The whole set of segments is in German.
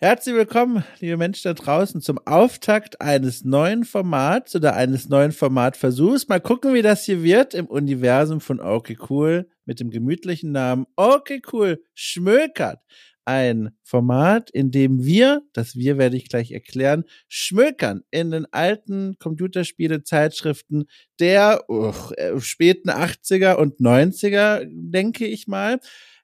Herzlich willkommen, liebe Menschen da draußen, zum Auftakt eines neuen Formats oder eines neuen Formatversuchs. Mal gucken, wie das hier wird im Universum von Okay Cool mit dem gemütlichen Namen Okay Cool Schmökert. Ein Format, in dem wir, das wir werde ich gleich erklären, schmökern in den alten Computerspiele-Zeitschriften der uh, späten 80er und 90er, denke ich mal.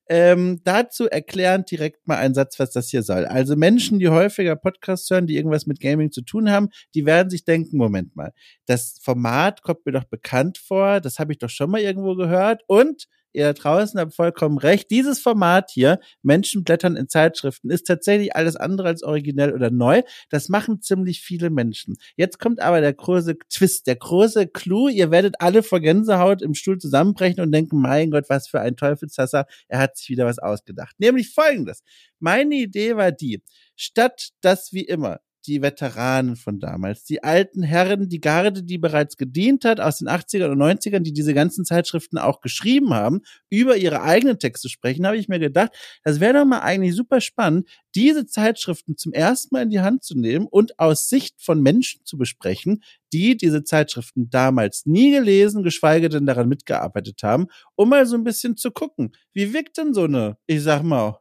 Ähm, dazu erklären direkt mal einen Satz, was das hier soll. Also Menschen, die häufiger Podcasts hören, die irgendwas mit Gaming zu tun haben, die werden sich denken, Moment mal, das Format kommt mir doch bekannt vor, das habe ich doch schon mal irgendwo gehört und ihr draußen habt vollkommen recht. Dieses Format hier, Menschen blättern in Zeitschriften, ist tatsächlich alles andere als originell oder neu. Das machen ziemlich viele Menschen. Jetzt kommt aber der große Twist, der große Clou. Ihr werdet alle vor Gänsehaut im Stuhl zusammenbrechen und denken, mein Gott, was für ein Teufelshasser. Er hat sich wieder was ausgedacht. Nämlich folgendes. Meine Idee war die, statt dass wie immer die Veteranen von damals, die alten Herren, die Garde, die bereits gedient hat aus den 80ern und 90ern, die diese ganzen Zeitschriften auch geschrieben haben, über ihre eigenen Texte sprechen, habe ich mir gedacht, das wäre doch mal eigentlich super spannend, diese Zeitschriften zum ersten Mal in die Hand zu nehmen und aus Sicht von Menschen zu besprechen, die diese Zeitschriften damals nie gelesen, geschweige denn daran mitgearbeitet haben, um mal so ein bisschen zu gucken, wie wirkt denn so eine, ich sag mal,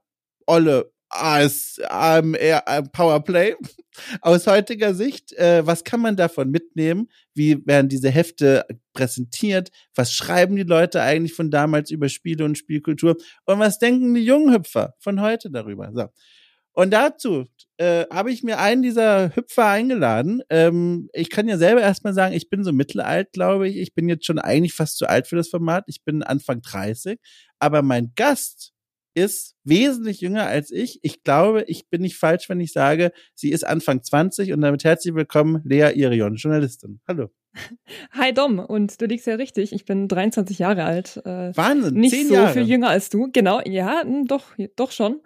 olle als ähm, ähm, Powerplay aus heutiger Sicht. Äh, was kann man davon mitnehmen? Wie werden diese Hefte präsentiert? Was schreiben die Leute eigentlich von damals über Spiele und Spielkultur? Und was denken die jungen Hüpfer von heute darüber? So. Und dazu äh, habe ich mir einen dieser Hüpfer eingeladen. Ähm, ich kann ja selber erstmal sagen, ich bin so mittelalt, glaube ich. Ich bin jetzt schon eigentlich fast zu alt für das Format. Ich bin Anfang 30. Aber mein Gast ist wesentlich jünger als ich. Ich glaube, ich bin nicht falsch, wenn ich sage, sie ist Anfang 20 und damit herzlich willkommen, Lea Irion, Journalistin. Hallo. Hi Dom, und du liegst ja richtig. Ich bin 23 Jahre alt. Äh, Wahnsinn, nicht zehn so Jahre. viel jünger als du. Genau, ja, hm, doch, doch schon.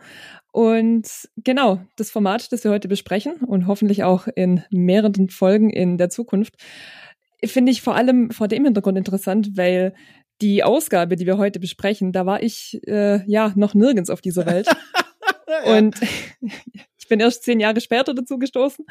Und genau, das Format, das wir heute besprechen und hoffentlich auch in mehreren Folgen in der Zukunft, finde ich vor allem vor dem Hintergrund interessant, weil die Ausgabe, die wir heute besprechen, da war ich äh, ja noch nirgends auf dieser Welt. ja. Und ich bin erst zehn Jahre später dazu gestoßen.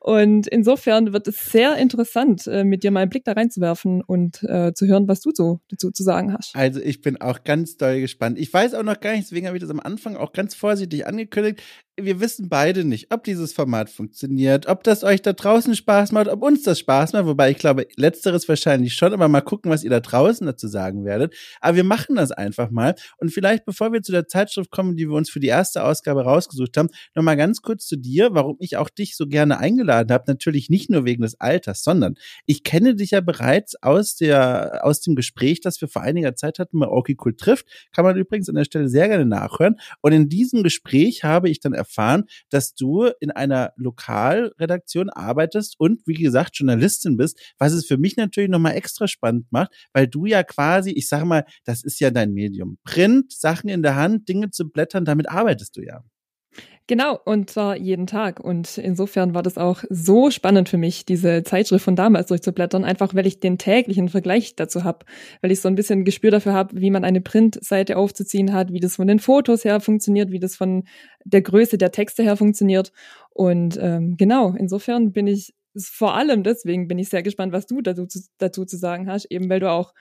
Und insofern wird es sehr interessant, äh, mit dir mal einen Blick da reinzuwerfen und äh, zu hören, was du so dazu zu sagen hast. Also ich bin auch ganz doll gespannt. Ich weiß auch noch gar nicht, deswegen habe ich das am Anfang auch ganz vorsichtig angekündigt wir wissen beide nicht, ob dieses Format funktioniert, ob das euch da draußen Spaß macht, ob uns das Spaß macht, wobei ich glaube, letzteres wahrscheinlich schon, aber mal gucken, was ihr da draußen dazu sagen werdet. Aber wir machen das einfach mal. Und vielleicht, bevor wir zu der Zeitschrift kommen, die wir uns für die erste Ausgabe rausgesucht haben, nochmal ganz kurz zu dir, warum ich auch dich so gerne eingeladen habe. Natürlich nicht nur wegen des Alters, sondern ich kenne dich ja bereits aus der, aus dem Gespräch, das wir vor einiger Zeit hatten bei Orky Cool trifft. Kann man übrigens an der Stelle sehr gerne nachhören. Und in diesem Gespräch habe ich dann erfahren, dass du in einer Lokalredaktion arbeitest und wie gesagt Journalistin bist, was es für mich natürlich nochmal extra spannend macht, weil du ja quasi, ich sage mal, das ist ja dein Medium. Print, Sachen in der Hand, Dinge zu blättern, damit arbeitest du ja. Genau, und zwar jeden Tag. Und insofern war das auch so spannend für mich, diese Zeitschrift von damals durchzublättern, einfach weil ich den täglichen Vergleich dazu habe, weil ich so ein bisschen Gespür dafür habe, wie man eine Printseite aufzuziehen hat, wie das von den Fotos her funktioniert, wie das von der Größe der Texte her funktioniert. Und ähm, genau, insofern bin ich vor allem deswegen bin ich sehr gespannt, was du dazu, dazu zu sagen hast, eben weil du auch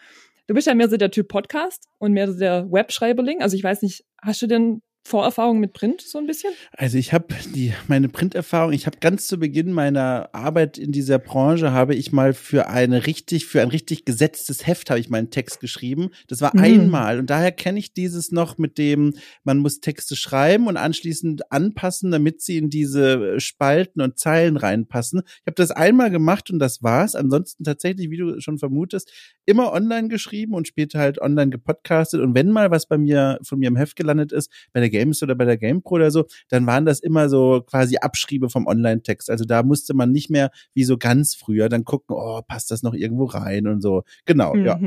Du bist ja mehr so der Typ Podcast und mehr so der Webschreiberling. Also ich weiß nicht, hast du denn Vorerfahrung mit Print so ein bisschen? Also ich habe die meine Printerfahrung, ich habe ganz zu Beginn meiner Arbeit in dieser Branche habe ich mal für eine richtig für ein richtig gesetztes Heft habe ich meinen Text geschrieben. Das war mhm. einmal und daher kenne ich dieses noch mit dem man muss Texte schreiben und anschließend anpassen, damit sie in diese Spalten und Zeilen reinpassen. Ich habe das einmal gemacht und das war's. Ansonsten tatsächlich, wie du schon vermutest, immer online geschrieben und später halt online gepodcastet und wenn mal was bei mir von mir im Heft gelandet ist, bei der Games oder bei der GamePro oder so, dann waren das immer so quasi Abschriebe vom Online-Text. Also da musste man nicht mehr wie so ganz früher dann gucken, oh, passt das noch irgendwo rein und so. Genau, mhm. ja.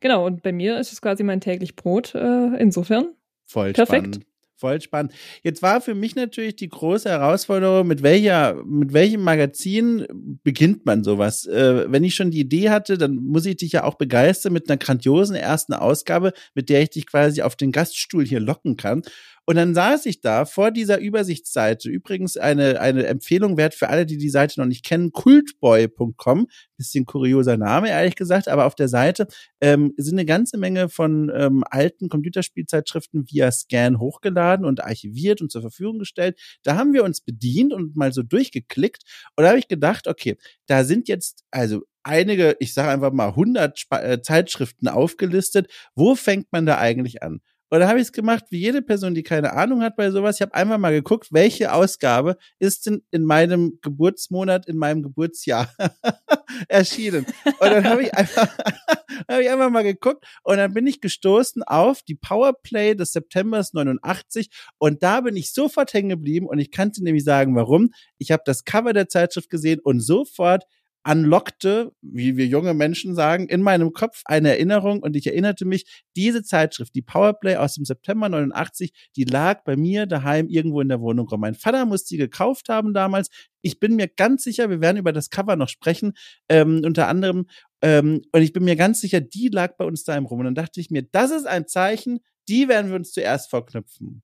Genau, und bei mir ist es quasi mein täglich Brot, äh, insofern. Voll Perfekt. Spannend voll spannend. Jetzt war für mich natürlich die große Herausforderung, mit welcher, mit welchem Magazin beginnt man sowas? Äh, wenn ich schon die Idee hatte, dann muss ich dich ja auch begeistern mit einer grandiosen ersten Ausgabe, mit der ich dich quasi auf den Gaststuhl hier locken kann. Und dann saß ich da vor dieser Übersichtsseite. Übrigens eine, eine Empfehlung wert für alle, die die Seite noch nicht kennen, kultboy.com. Bisschen kurioser Name, ehrlich gesagt, aber auf der Seite ähm, sind eine ganze Menge von ähm, alten Computerspielzeitschriften via Scan hochgeladen und archiviert und zur Verfügung gestellt. Da haben wir uns bedient und mal so durchgeklickt. Und da habe ich gedacht, okay, da sind jetzt also einige, ich sage einfach mal 100 Sp äh, Zeitschriften aufgelistet. Wo fängt man da eigentlich an? Und da habe ich es gemacht, wie jede Person, die keine Ahnung hat bei sowas. Ich habe einfach mal geguckt, welche Ausgabe ist denn in meinem Geburtsmonat, in meinem Geburtsjahr erschienen. Und dann habe ich einfach, habe ich einfach mal geguckt und dann bin ich gestoßen auf die Powerplay des Septembers 89 und da bin ich sofort hängen geblieben und ich kann dir nämlich sagen, warum. Ich habe das Cover der Zeitschrift gesehen und sofort unlockte, wie wir junge Menschen sagen, in meinem Kopf eine Erinnerung und ich erinnerte mich, diese Zeitschrift, die Powerplay aus dem September 89, die lag bei mir daheim irgendwo in der Wohnung rum. Mein Vater muss die gekauft haben damals. Ich bin mir ganz sicher, wir werden über das Cover noch sprechen, ähm, unter anderem, ähm, und ich bin mir ganz sicher, die lag bei uns daheim rum. Und dann dachte ich mir, das ist ein Zeichen, die werden wir uns zuerst vorknüpfen.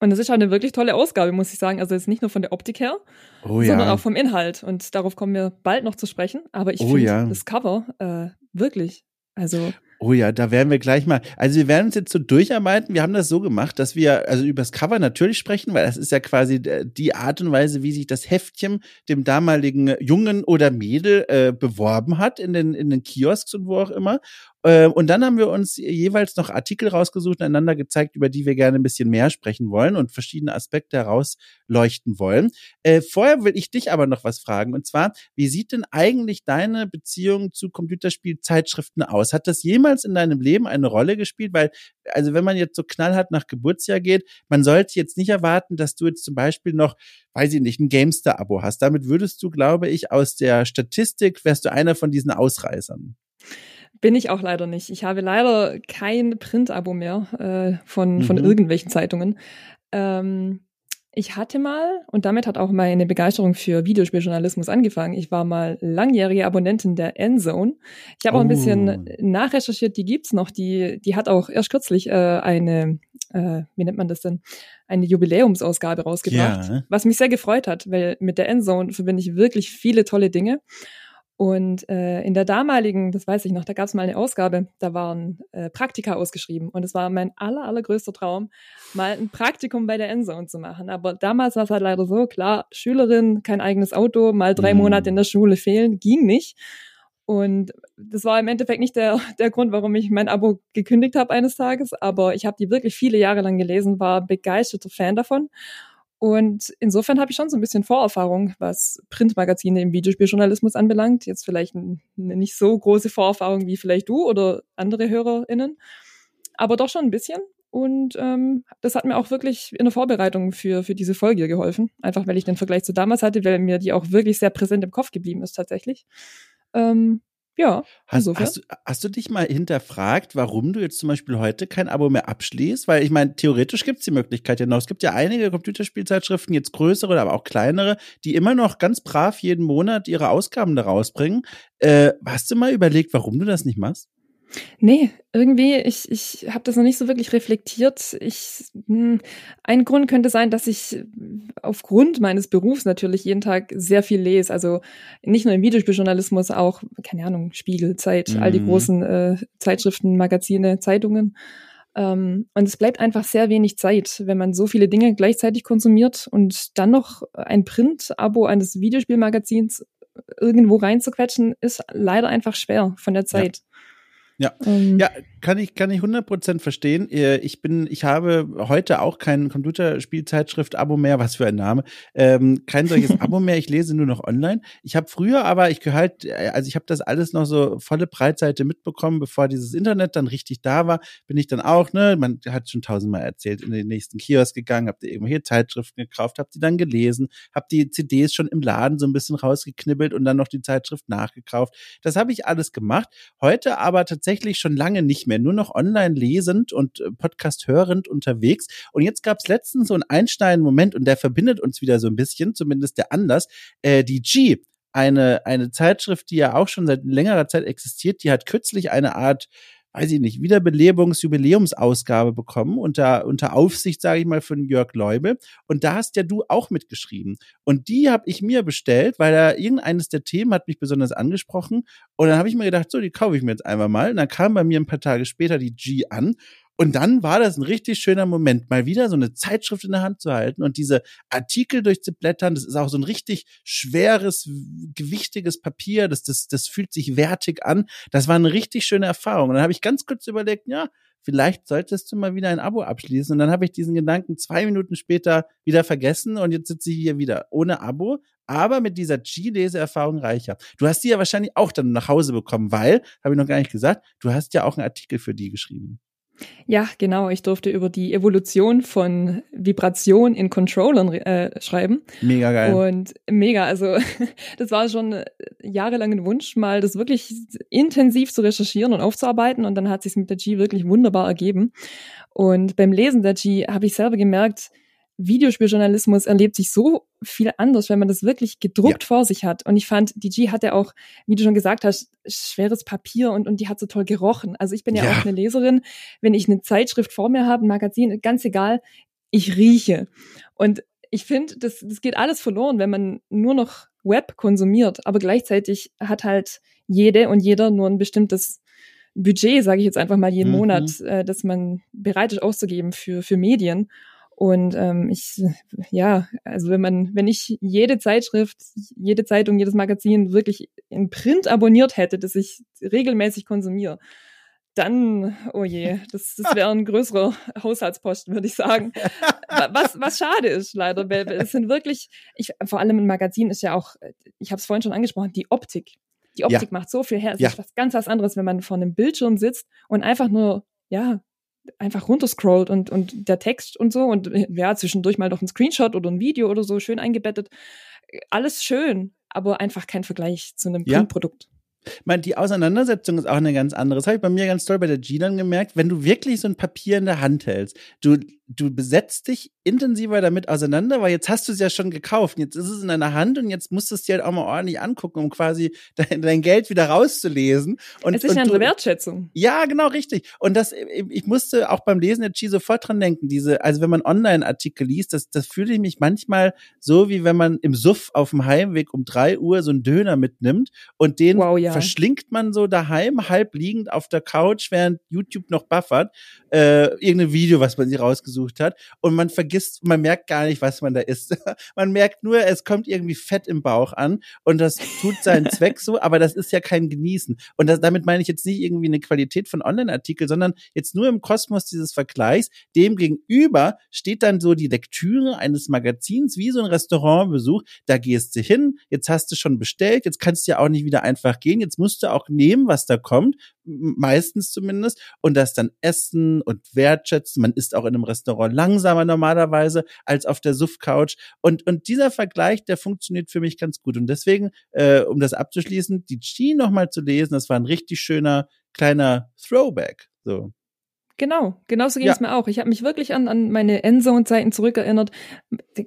Und es ist auch eine wirklich tolle Ausgabe, muss ich sagen. Also jetzt nicht nur von der Optik her, oh, ja. sondern auch vom Inhalt. Und darauf kommen wir bald noch zu sprechen. Aber ich oh, finde ja. das Cover äh, wirklich, also Oh ja, da werden wir gleich mal. Also wir werden uns jetzt so durcharbeiten. Wir haben das so gemacht, dass wir also über das Cover natürlich sprechen, weil das ist ja quasi die Art und Weise, wie sich das Heftchen dem damaligen Jungen oder Mädel äh, beworben hat in den in den Kiosks und wo auch immer. Ähm, und dann haben wir uns jeweils noch Artikel rausgesucht, einander gezeigt, über die wir gerne ein bisschen mehr sprechen wollen und verschiedene Aspekte herausleuchten wollen. Äh, vorher will ich dich aber noch was fragen. Und zwar, wie sieht denn eigentlich deine Beziehung zu Computerspielzeitschriften aus? Hat das jemals in deinem Leben eine Rolle gespielt? Weil, also wenn man jetzt so knallhart nach Geburtsjahr geht, man sollte jetzt nicht erwarten, dass du jetzt zum Beispiel noch weiß ich nicht, ein Gamester-Abo hast. Damit würdest du, glaube ich, aus der Statistik, wärst du einer von diesen Ausreißern. Bin ich auch leider nicht. Ich habe leider kein Print-Abo mehr äh, von, von mhm. irgendwelchen Zeitungen. Ähm, ich hatte mal, und damit hat auch meine Begeisterung für Videospieljournalismus angefangen. Ich war mal langjährige Abonnentin der Endzone. Ich habe auch ein bisschen oh. nachrecherchiert, die gibt's noch. Die, die hat auch erst kürzlich äh, eine, äh, wie nennt man das denn, eine Jubiläumsausgabe rausgebracht, ja. was mich sehr gefreut hat, weil mit der Endzone verbinde ich wirklich viele tolle Dinge. Und äh, in der damaligen, das weiß ich noch, da gab es mal eine Ausgabe, da waren äh, Praktika ausgeschrieben. Und es war mein aller, allergrößter Traum, mal ein Praktikum bei der Endzone zu machen. Aber damals war es halt leider so, klar, Schülerin, kein eigenes Auto, mal drei mhm. Monate in der Schule fehlen, ging nicht. Und das war im Endeffekt nicht der, der Grund, warum ich mein Abo gekündigt habe eines Tages, aber ich habe die wirklich viele Jahre lang gelesen, war begeisterter Fan davon und insofern habe ich schon so ein bisschen Vorerfahrung, was Printmagazine im Videospieljournalismus anbelangt. Jetzt vielleicht eine nicht so große Vorerfahrung wie vielleicht du oder andere HörerInnen, aber doch schon ein bisschen. Und ähm, das hat mir auch wirklich in der Vorbereitung für, für diese Folge geholfen. Einfach weil ich den Vergleich zu damals hatte, weil mir die auch wirklich sehr präsent im Kopf geblieben ist tatsächlich. Ähm, ja, hast, hast, du, hast du dich mal hinterfragt, warum du jetzt zum Beispiel heute kein Abo mehr abschließt? Weil ich meine, theoretisch gibt es die Möglichkeit ja noch. Es gibt ja einige Computerspielzeitschriften, jetzt größere, aber auch kleinere, die immer noch ganz brav jeden Monat ihre Ausgaben da rausbringen. Äh, hast du mal überlegt, warum du das nicht machst? Nee, irgendwie, ich, ich habe das noch nicht so wirklich reflektiert. Ich, hm, ein Grund könnte sein, dass ich aufgrund meines Berufs natürlich jeden Tag sehr viel lese. Also nicht nur im Videospieljournalismus, auch, keine Ahnung, Spiegel, Zeit, mhm. all die mhm. großen äh, Zeitschriften, Magazine, Zeitungen. Ähm, und es bleibt einfach sehr wenig Zeit, wenn man so viele Dinge gleichzeitig konsumiert und dann noch ein Print-Abo eines Videospielmagazins irgendwo reinzuquetschen, ist leider einfach schwer von der Zeit. Ja. Ja, ähm, ja, kann ich kann ich 100% verstehen. Äh, ich bin, ich habe heute auch kein Computerspielzeitschrift-Abo mehr. Was für ein Name? Ähm, kein solches Abo mehr. Ich lese nur noch online. Ich habe früher, aber ich gehört, äh, also ich habe das alles noch so volle Breitseite mitbekommen, bevor dieses Internet dann richtig da war. Bin ich dann auch, ne? Man hat schon tausendmal erzählt, in den nächsten Kiosk gegangen, habt ihr irgendwelche Zeitschriften gekauft, habt die dann gelesen, habt die CDs schon im Laden so ein bisschen rausgeknibbelt und dann noch die Zeitschrift nachgekauft. Das habe ich alles gemacht. Heute aber tatsächlich tatsächlich schon lange nicht mehr, nur noch online lesend und äh, Podcast hörend unterwegs. Und jetzt gab es letztens so einen einstein Moment und der verbindet uns wieder so ein bisschen, zumindest der anders. Äh, die G, eine, eine Zeitschrift, die ja auch schon seit längerer Zeit existiert, die hat kürzlich eine Art weiß ich nicht, Wiederbelebungs-Jubiläumsausgabe bekommen unter, unter Aufsicht, sage ich mal, von Jörg Leube. Und da hast ja du auch mitgeschrieben. Und die habe ich mir bestellt, weil da irgendeines der Themen hat mich besonders angesprochen. Und dann habe ich mir gedacht, so, die kaufe ich mir jetzt einmal mal. Und dann kam bei mir ein paar Tage später die G an und dann war das ein richtig schöner Moment, mal wieder so eine Zeitschrift in der Hand zu halten und diese Artikel durchzublättern. Das ist auch so ein richtig schweres, gewichtiges Papier. Das, das, das fühlt sich wertig an. Das war eine richtig schöne Erfahrung. Und dann habe ich ganz kurz überlegt, ja, vielleicht solltest du mal wieder ein Abo abschließen. Und dann habe ich diesen Gedanken zwei Minuten später wieder vergessen und jetzt sitze ich hier wieder ohne Abo, aber mit dieser G-Leseerfahrung reicher. Du hast die ja wahrscheinlich auch dann nach Hause bekommen, weil, habe ich noch gar nicht gesagt, du hast ja auch einen Artikel für die geschrieben. Ja, genau. Ich durfte über die Evolution von Vibration in Controllern äh, schreiben. Mega geil. Und mega. Also das war schon äh, jahrelang ein Wunsch, mal das wirklich intensiv zu recherchieren und aufzuarbeiten. Und dann hat sich mit der G wirklich wunderbar ergeben. Und beim Lesen der G habe ich selber gemerkt, Videospieljournalismus erlebt sich so viel anders, wenn man das wirklich gedruckt ja. vor sich hat. Und ich fand, die G hatte auch, wie du schon gesagt hast, schweres Papier und, und die hat so toll gerochen. Also ich bin ja, ja. auch eine Leserin. Wenn ich eine Zeitschrift vor mir habe, ein Magazin, ganz egal, ich rieche. Und ich finde, das, das geht alles verloren, wenn man nur noch Web konsumiert. Aber gleichzeitig hat halt jede und jeder nur ein bestimmtes Budget, sage ich jetzt einfach mal jeden mhm. Monat, äh, das man bereit ist auszugeben für, für Medien. Und ähm, ich, ja, also wenn man, wenn ich jede Zeitschrift, jede Zeitung, jedes Magazin wirklich in Print abonniert hätte, das ich regelmäßig konsumiere, dann, oh je, das, das wäre ein größerer Haushaltsposten, würde ich sagen. Was, was schade ist, leider, weil es sind wirklich, ich, vor allem ein Magazin ist ja auch, ich habe es vorhin schon angesprochen, die Optik. Die Optik ja. macht so viel her. Es ja. ist was ganz was anderes, wenn man vor einem Bildschirm sitzt und einfach nur, ja, einfach runterscrollt und, und der Text und so und ja, zwischendurch mal noch ein Screenshot oder ein Video oder so schön eingebettet. Alles schön, aber einfach kein Vergleich zu einem ja. Printprodukt. Ich meine, die Auseinandersetzung ist auch eine ganz andere. Das habe ich bei mir ganz toll bei der G dann gemerkt. Wenn du wirklich so ein Papier in der Hand hältst, du, du besetzt dich intensiver damit auseinander, weil jetzt hast du es ja schon gekauft. Jetzt ist es in deiner Hand und jetzt musst du es dir halt auch mal ordentlich angucken, um quasi dein, dein Geld wieder rauszulesen. Und, es ist eine andere Wertschätzung. Ja, genau, richtig. Und das, ich musste auch beim Lesen der G sofort dran denken. Diese, also wenn man Online-Artikel liest, das, das fühle ich mich manchmal so, wie wenn man im Suff auf dem Heimweg um drei Uhr so einen Döner mitnimmt und den wow, ja. verschlingt man so daheim, halb liegend auf der Couch, während YouTube noch buffert, äh, irgendein Video, was man sich rausgesucht hat. Und man vergisst, man merkt gar nicht, was man da isst. man merkt nur, es kommt irgendwie Fett im Bauch an und das tut seinen Zweck so, aber das ist ja kein Genießen. Und das, damit meine ich jetzt nicht irgendwie eine Qualität von Online-Artikeln, sondern jetzt nur im Kosmos dieses Vergleichs. Dem gegenüber steht dann so die Lektüre eines Magazins, wie so ein Restaurantbesuch. Da gehst du hin, jetzt hast du schon bestellt, jetzt kannst du ja auch nicht wieder einfach gehen, jetzt musst du auch nehmen, was da kommt, meistens zumindest, und das dann essen und wertschätzen. Man isst auch in einem Restaurant langsamer normalerweise als auf der Suff-Couch. Und, und dieser Vergleich, der funktioniert für mich ganz gut. Und deswegen, äh, um das abzuschließen, die Chi nochmal zu lesen, das war ein richtig schöner kleiner Throwback. So. Genau, genauso ging ja. es mir auch. Ich habe mich wirklich an, an meine Endzone-Zeiten zurückerinnert.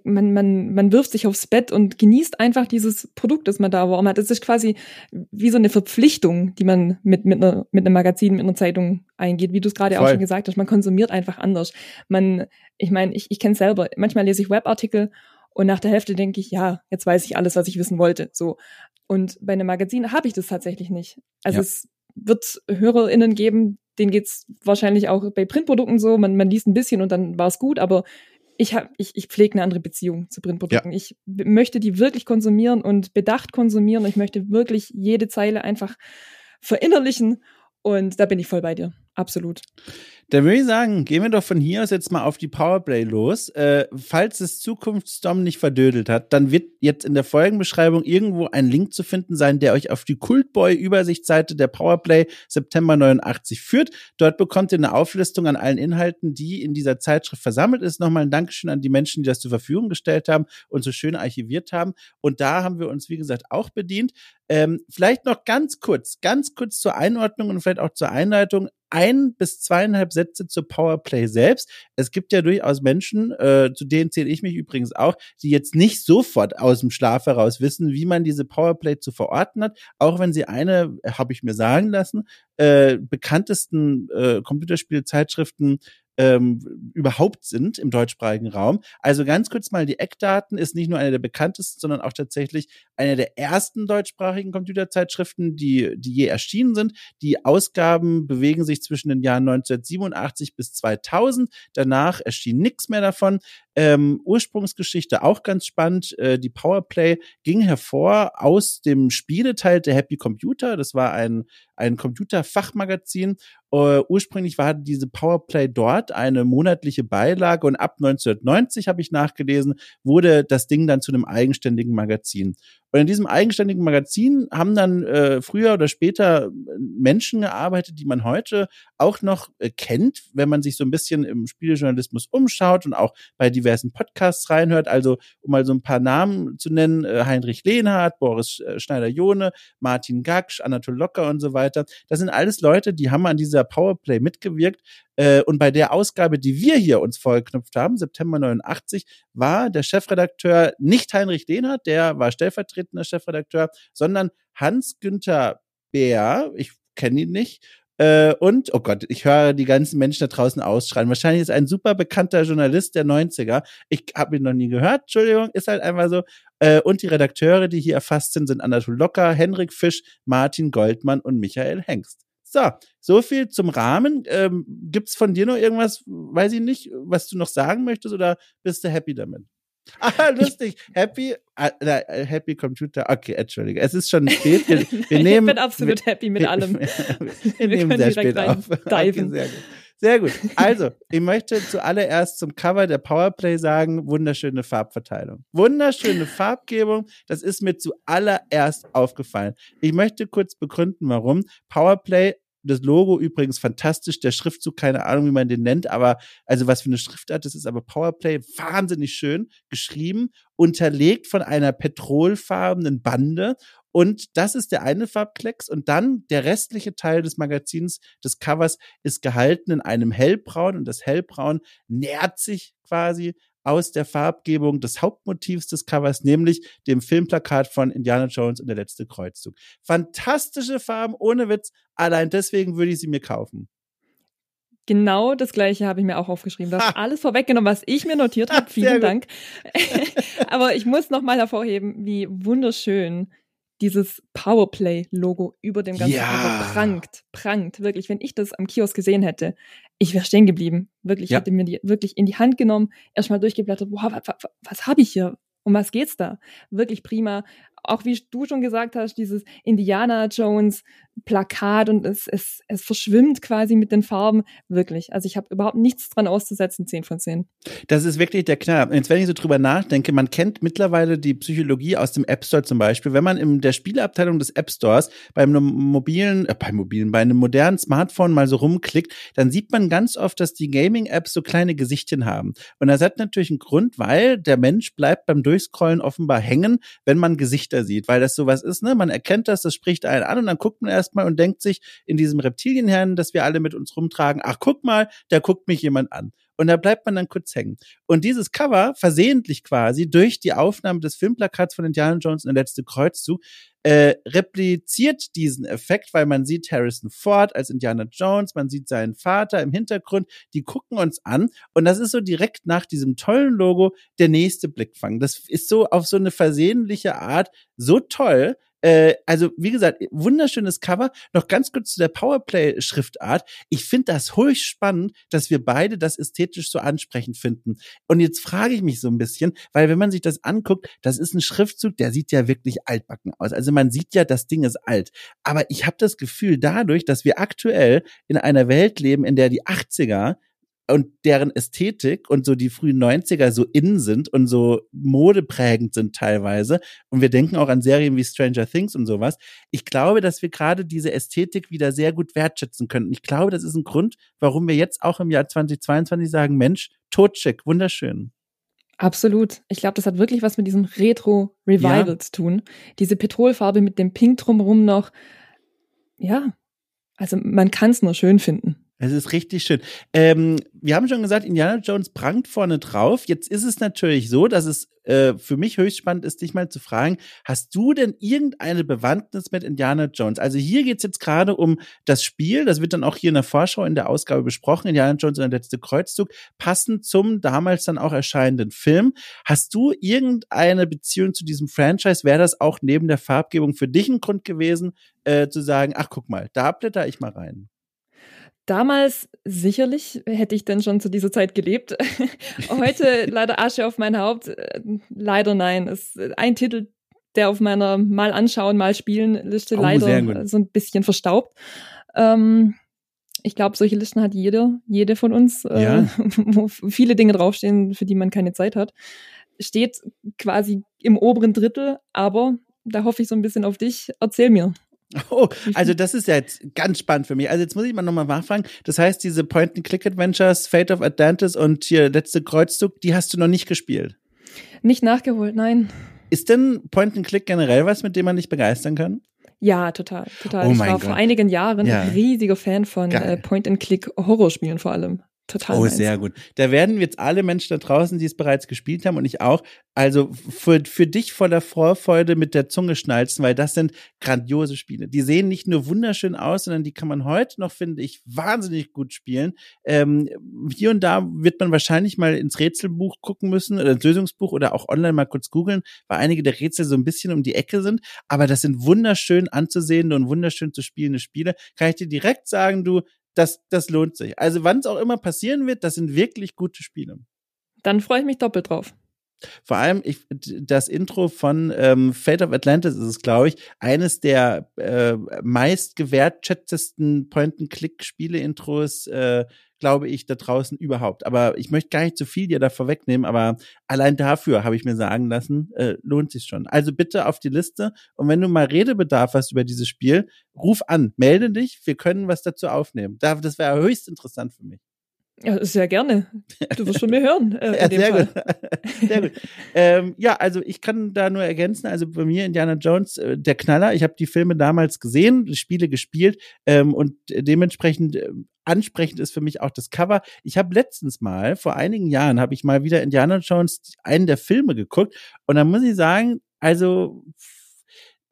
Man, man, man wirft sich aufs Bett und genießt einfach dieses Produkt, das man da erworben hat. Es ist quasi wie so eine Verpflichtung, die man mit, mit, einer, mit einem Magazin, mit einer Zeitung eingeht, wie du es gerade auch schon gesagt hast. Man konsumiert einfach anders. Man, ich meine, ich, ich kenne selber, manchmal lese ich Webartikel und nach der Hälfte denke ich, ja, jetzt weiß ich alles, was ich wissen wollte. So. Und bei einem Magazin habe ich das tatsächlich nicht. Also ja. es wird HörerInnen geben, denen geht's wahrscheinlich auch bei Printprodukten so. Man, man liest ein bisschen und dann war es gut, aber ich, hab, ich, ich pflege eine andere Beziehung zu Printprodukten. Ja. Ich möchte die wirklich konsumieren und bedacht konsumieren. Ich möchte wirklich jede Zeile einfach verinnerlichen und da bin ich voll bei dir. Absolut. Dann würde ich sagen, gehen wir doch von hier aus jetzt mal auf die Powerplay los. Äh, falls es Zukunftsdom nicht verdödelt hat, dann wird jetzt in der Folgenbeschreibung irgendwo ein Link zu finden sein, der euch auf die Cultboy-Übersichtsseite der Powerplay September 89 führt. Dort bekommt ihr eine Auflistung an allen Inhalten, die in dieser Zeitschrift versammelt ist. Nochmal ein Dankeschön an die Menschen, die das zur Verfügung gestellt haben und so schön archiviert haben. Und da haben wir uns, wie gesagt, auch bedient. Ähm, vielleicht noch ganz kurz, ganz kurz zur Einordnung und vielleicht auch zur Einleitung ein bis zweieinhalb Sätze zur Powerplay selbst. Es gibt ja durchaus Menschen, äh, zu denen zähle ich mich übrigens auch, die jetzt nicht sofort aus dem Schlaf heraus wissen, wie man diese Powerplay zu verorten hat, auch wenn sie eine, habe ich mir sagen lassen, äh, bekanntesten äh, Computerspielzeitschriften ähm, überhaupt sind im deutschsprachigen Raum. Also ganz kurz mal die Eckdaten ist nicht nur eine der bekanntesten, sondern auch tatsächlich eine der ersten deutschsprachigen Computerzeitschriften, die, die je erschienen sind. Die Ausgaben bewegen sich zwischen den Jahren 1987 bis 2000. Danach erschien nichts mehr davon. Ähm, Ursprungsgeschichte auch ganz spannend. Äh, die Powerplay ging hervor aus dem Spieleteil der Happy Computer. Das war ein, ein Computerfachmagazin. Uh, ursprünglich war diese Powerplay dort eine monatliche Beilage und ab 1990 habe ich nachgelesen, wurde das Ding dann zu einem eigenständigen Magazin. Und in diesem eigenständigen Magazin haben dann äh, früher oder später Menschen gearbeitet, die man heute auch noch äh, kennt, wenn man sich so ein bisschen im Spielejournalismus umschaut und auch bei diversen Podcasts reinhört. Also, um mal so ein paar Namen zu nennen, äh, Heinrich Lehnhardt, Boris äh, Schneider-Jone, Martin Gaksch, Anatol Locker und so weiter. Das sind alles Leute, die haben an dieser Powerplay mitgewirkt äh, und bei der Ausgabe, die wir hier uns vorgeknüpft haben, September 89, war der Chefredakteur nicht Heinrich Lehnhardt, der war stellvertretender Chefredakteur, sondern Hans-Günther Bär, ich kenne ihn nicht, äh, und, oh Gott, ich höre die ganzen Menschen da draußen ausschreien. Wahrscheinlich ist ein super bekannter Journalist der 90er. Ich habe ihn noch nie gehört, Entschuldigung, ist halt einfach so. Äh, und die Redakteure, die hier erfasst sind, sind Anatol Locker, Henrik Fisch, Martin Goldmann und Michael Hengst. So, so viel zum Rahmen. Ähm, gibt's von dir noch irgendwas, weiß ich nicht, was du noch sagen möchtest oder bist du happy damit? Ah, lustig. Happy, äh, Happy Computer. Okay, entschuldige. Es ist schon spät. Wir, wir nehmen, ich bin absolut wir, happy mit allem. Wir, wir nehmen sehr spät auf. Okay, sehr gut. Sehr gut. Also, ich möchte zuallererst zum Cover der Powerplay sagen, wunderschöne Farbverteilung. Wunderschöne Farbgebung. Das ist mir zuallererst aufgefallen. Ich möchte kurz begründen, warum. Powerplay das Logo übrigens fantastisch, der Schriftzug, keine Ahnung, wie man den nennt, aber also was für eine Schriftart das ist, aber Powerplay wahnsinnig schön geschrieben, unterlegt von einer petrolfarbenen Bande und das ist der eine Farbklecks. Und dann der restliche Teil des Magazins, des Covers, ist gehalten in einem Hellbraun. Und das Hellbraun nährt sich quasi aus der Farbgebung des Hauptmotivs des Covers, nämlich dem Filmplakat von Indiana Jones und der letzte Kreuzzug. Fantastische Farben, ohne Witz. Allein deswegen würde ich sie mir kaufen. Genau das gleiche habe ich mir auch aufgeschrieben. Du hast alles vorweggenommen, was ich mir notiert habe. Vielen Dank. Aber ich muss noch mal hervorheben, wie wunderschön dieses Powerplay-Logo über dem ganzen ja. prangt, prangt, wirklich. Wenn ich das am Kiosk gesehen hätte, ich wäre stehen geblieben. Wirklich, ja. hätte mir die wirklich in die Hand genommen, erstmal durchgeblättert, boah, was, was, was habe ich hier? Um was geht's da? Wirklich prima auch wie du schon gesagt hast, dieses Indiana Jones Plakat und es, es, es verschwimmt quasi mit den Farben. Wirklich. Also ich habe überhaupt nichts dran auszusetzen, 10 von 10. Das ist wirklich der Knall. Jetzt, wenn ich so drüber nachdenke, man kennt mittlerweile die Psychologie aus dem App Store zum Beispiel. Wenn man in der Spieleabteilung des App Stores beim mobilen, äh, beim mobilen, bei einem modernen Smartphone mal so rumklickt, dann sieht man ganz oft, dass die Gaming-Apps so kleine Gesichtchen haben. Und das hat natürlich einen Grund, weil der Mensch bleibt beim Durchscrollen offenbar hängen, wenn man Gesichter sieht, weil das sowas ist, ne? Man erkennt das, das spricht einen an und dann guckt man erstmal und denkt sich in diesem Reptilienherrn, das wir alle mit uns rumtragen, ach guck mal, da guckt mich jemand an. Und da bleibt man dann kurz hängen. Und dieses Cover, versehentlich quasi durch die Aufnahme des Filmplakats von Indiana Jones in der letzte Kreuzzug, äh, repliziert diesen Effekt, weil man sieht Harrison Ford als Indiana Jones, man sieht seinen Vater im Hintergrund, die gucken uns an und das ist so direkt nach diesem tollen Logo der nächste Blickfang. Das ist so auf so eine versehentliche Art so toll, äh, also, wie gesagt, wunderschönes Cover. Noch ganz kurz zu der Powerplay-Schriftart. Ich finde das höchst spannend, dass wir beide das ästhetisch so ansprechend finden. Und jetzt frage ich mich so ein bisschen, weil wenn man sich das anguckt, das ist ein Schriftzug, der sieht ja wirklich altbacken aus. Also man sieht ja, das Ding ist alt. Aber ich habe das Gefühl, dadurch, dass wir aktuell in einer Welt leben, in der die 80er und deren Ästhetik und so die frühen 90er so in sind und so modeprägend sind teilweise. Und wir denken auch an Serien wie Stranger Things und sowas. Ich glaube, dass wir gerade diese Ästhetik wieder sehr gut wertschätzen könnten. Ich glaube, das ist ein Grund, warum wir jetzt auch im Jahr 2022 sagen, Mensch, totschick, wunderschön. Absolut. Ich glaube, das hat wirklich was mit diesem Retro-Revival ja. zu tun. Diese Petrolfarbe mit dem Pink drumherum noch. Ja, Also man kann es nur schön finden. Es ist richtig schön. Ähm, wir haben schon gesagt, Indiana Jones prangt vorne drauf. Jetzt ist es natürlich so, dass es äh, für mich höchst spannend ist, dich mal zu fragen, hast du denn irgendeine Bewandtnis mit Indiana Jones? Also hier geht's jetzt gerade um das Spiel, das wird dann auch hier in der Vorschau in der Ausgabe besprochen, Indiana Jones und der letzte Kreuzzug, passend zum damals dann auch erscheinenden Film. Hast du irgendeine Beziehung zu diesem Franchise? Wäre das auch neben der Farbgebung für dich ein Grund gewesen, äh, zu sagen, ach guck mal, da blätter ich mal rein? Damals sicherlich hätte ich denn schon zu dieser Zeit gelebt. Heute leider Asche auf mein Haupt. Äh, leider nein. Ist ein Titel, der auf meiner mal anschauen, mal spielen Liste oh, leider so ein bisschen verstaubt. Ähm, ich glaube, solche Listen hat jeder, jede von uns, äh, ja. äh, wo viele Dinge draufstehen, für die man keine Zeit hat. Steht quasi im oberen Drittel, aber da hoffe ich so ein bisschen auf dich. Erzähl mir. Oh, also das ist ja jetzt ganz spannend für mich. Also jetzt muss ich mal nochmal nachfragen. Das heißt, diese Point-and-Click-Adventures, Fate of Atlantis und hier letzte Kreuzzug, die hast du noch nicht gespielt? Nicht nachgeholt, nein. Ist denn Point-and-Click generell was, mit dem man dich begeistern kann? Ja, total, total. Oh ich war Gott. vor einigen Jahren ja. riesiger Fan von äh, Point-and-Click-Horrorspielen vor allem total. Oh, sehr gut. Da werden jetzt alle Menschen da draußen, die es bereits gespielt haben und ich auch, also für, für dich voller Vorfreude mit der Zunge schnalzen, weil das sind grandiose Spiele. Die sehen nicht nur wunderschön aus, sondern die kann man heute noch, finde ich, wahnsinnig gut spielen. Ähm, hier und da wird man wahrscheinlich mal ins Rätselbuch gucken müssen oder ins Lösungsbuch oder auch online mal kurz googeln, weil einige der Rätsel so ein bisschen um die Ecke sind. Aber das sind wunderschön anzusehende und wunderschön zu spielende Spiele. Kann ich dir direkt sagen, du, das, das lohnt sich. Also wann es auch immer passieren wird, das sind wirklich gute Spiele. Dann freue ich mich doppelt drauf. Vor allem ich, das Intro von ähm, Fate of Atlantis ist es, glaube ich, eines der äh, meist gewertschätztesten Point-and-Click-Spiele-Intros, äh, glaube ich, da draußen überhaupt. Aber ich möchte gar nicht zu viel dir da vorwegnehmen, aber allein dafür habe ich mir sagen lassen, äh, lohnt sich schon. Also bitte auf die Liste und wenn du mal Redebedarf hast über dieses Spiel, ruf an, melde dich, wir können was dazu aufnehmen. Das wäre höchst interessant für mich. Ja, sehr gerne. Du wirst von mir hören. Äh, ja, sehr gut. sehr gut. Ähm, ja, also ich kann da nur ergänzen, also bei mir Indiana Jones, äh, der Knaller. Ich habe die Filme damals gesehen, die Spiele gespielt ähm, und dementsprechend äh, ansprechend ist für mich auch das Cover. Ich habe letztens mal, vor einigen Jahren, habe ich mal wieder Indiana Jones einen der Filme geguckt und da muss ich sagen, also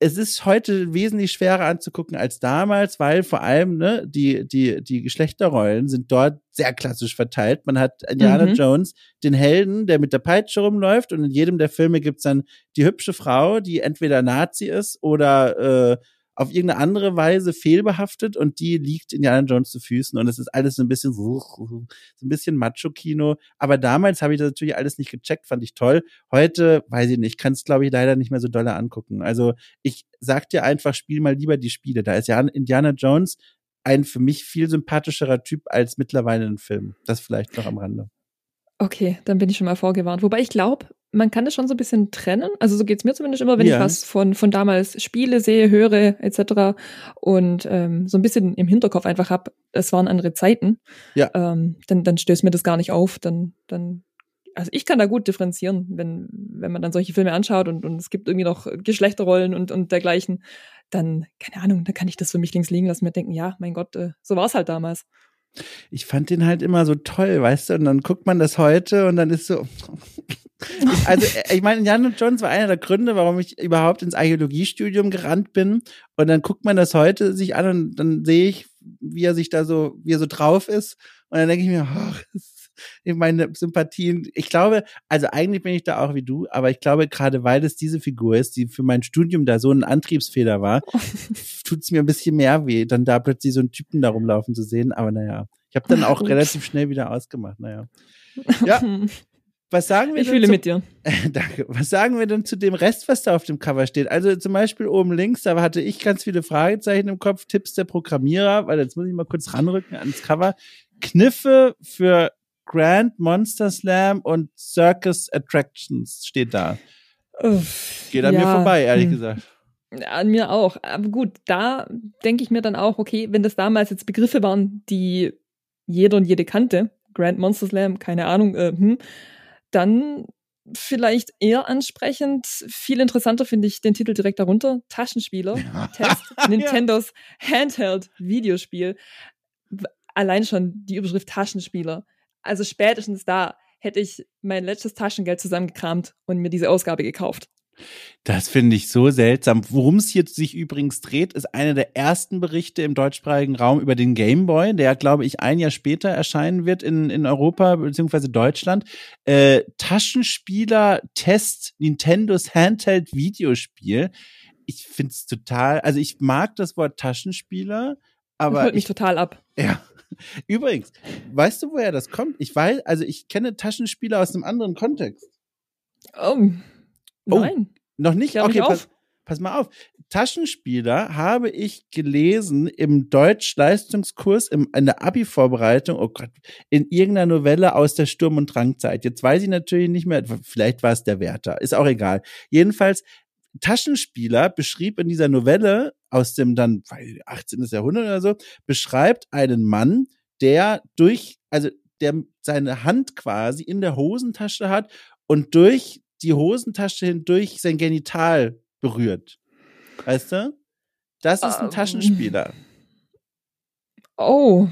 es ist heute wesentlich schwerer anzugucken als damals, weil vor allem ne, die, die, die Geschlechterrollen sind dort sehr klassisch verteilt. Man hat Indiana mhm. Jones, den Helden, der mit der Peitsche rumläuft und in jedem der Filme gibt's dann die hübsche Frau, die entweder Nazi ist oder äh, auf irgendeine andere Weise fehlbehaftet und die liegt Indiana Jones zu Füßen und es ist alles so ein bisschen so, ein bisschen Macho-Kino. Aber damals habe ich das natürlich alles nicht gecheckt, fand ich toll. Heute, weiß ich nicht, kann es glaube ich leider nicht mehr so dolle angucken. Also ich sag dir einfach, spiel mal lieber die Spiele. Da ist ja Indiana Jones ein für mich viel sympathischerer Typ als mittlerweile ein Film. Das vielleicht noch am Rande. Okay, dann bin ich schon mal vorgewarnt. Wobei ich glaube, man kann das schon so ein bisschen trennen. Also so geht's mir zumindest immer, wenn ja. ich was von, von damals spiele, sehe, höre, etc. Und ähm, so ein bisschen im Hinterkopf einfach hab, es waren andere Zeiten. Ja. Ähm, dann, dann stößt mir das gar nicht auf. Dann, dann, also ich kann da gut differenzieren, wenn, wenn man dann solche Filme anschaut und, und es gibt irgendwie noch Geschlechterrollen und, und dergleichen, dann, keine Ahnung, dann kann ich das für mich links liegen lassen, mir denken, ja, mein Gott, äh, so war's halt damals ich fand den halt immer so toll, weißt du, und dann guckt man das heute und dann ist so, also äh, ich meine, Jan Jones war einer der Gründe, warum ich überhaupt ins Archäologiestudium gerannt bin. Und dann guckt man das heute sich an und dann sehe ich, wie er sich da so, wie er so drauf ist. Und dann denke ich mir, oh, meine Sympathien. Ich glaube, also eigentlich bin ich da auch wie du, aber ich glaube, gerade weil es diese Figur ist, die für mein Studium da so ein Antriebsfehler war, tut es mir ein bisschen mehr weh, dann da plötzlich so einen Typen da rumlaufen zu sehen. Aber naja, ich habe dann auch relativ schnell wieder ausgemacht. Naja. Ja, Was sagen wir ich fühle zu, mit dir. Äh, danke. Was sagen wir denn zu dem Rest, was da auf dem Cover steht? Also zum Beispiel oben links, da hatte ich ganz viele Fragezeichen im Kopf, Tipps der Programmierer, weil jetzt muss ich mal kurz ranrücken ans Cover. Kniffe für Grand Monster Slam und Circus Attractions steht da. Uff, Geht an ja. mir vorbei, ehrlich hm. gesagt. An mir auch. Aber gut, da denke ich mir dann auch, okay, wenn das damals jetzt Begriffe waren, die jeder und jede kannte, Grand Monster Slam, keine Ahnung, äh, hm, dann vielleicht eher ansprechend. Viel interessanter finde ich den Titel direkt darunter. Taschenspieler. Test Nintendos Handheld Videospiel. Allein schon die Überschrift Taschenspieler. Also spätestens da hätte ich mein letztes Taschengeld zusammengekramt und mir diese Ausgabe gekauft. Das finde ich so seltsam. Worum es jetzt sich übrigens dreht, ist einer der ersten Berichte im deutschsprachigen Raum über den Game Boy, der, glaube ich, ein Jahr später erscheinen wird in, in Europa bzw. Deutschland. Äh, Taschenspieler Test Nintendos Handheld Videospiel. Ich finde es total, also ich mag das Wort Taschenspieler, aber. Das holt mich ich, total ab. Ja. Übrigens, weißt du, woher das kommt? Ich weiß, also ich kenne Taschenspieler aus einem anderen Kontext. Oh, Nein. Noch nicht? Klär okay, pass, pass, mal auf. Taschenspieler habe ich gelesen im Deutsch-Leistungskurs in der Abi-Vorbereitung, oh Gott, in irgendeiner Novelle aus der Sturm- und Drangzeit. Jetzt weiß ich natürlich nicht mehr, vielleicht war es der Wärter, ist auch egal. Jedenfalls, Taschenspieler beschrieb in dieser Novelle aus dem dann 18. Jahrhundert oder so, beschreibt einen Mann, der durch, also der seine Hand quasi in der Hosentasche hat und durch die Hosentasche hindurch sein Genital berührt. Weißt du? Das ist ein um, Taschenspieler. Oh.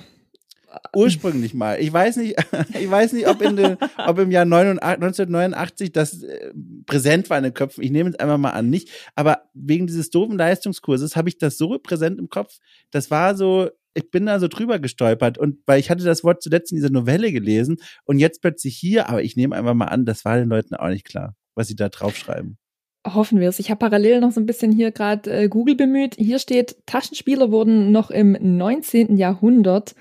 Ursprünglich mal. Ich weiß nicht, ich weiß nicht, ob, in den, ob im Jahr 1989 das äh, präsent war in den Köpfen. Ich nehme es einfach mal an, nicht. Aber wegen dieses doofen Leistungskurses habe ich das so präsent im Kopf. Das war so, ich bin da so drüber gestolpert und weil ich hatte das Wort zuletzt in dieser Novelle gelesen und jetzt plötzlich hier, aber ich nehme einfach mal an, das war den Leuten auch nicht klar, was sie da draufschreiben. Hoffen wir es. Ich habe parallel noch so ein bisschen hier gerade äh, Google bemüht. Hier steht, Taschenspieler wurden noch im 19. Jahrhundert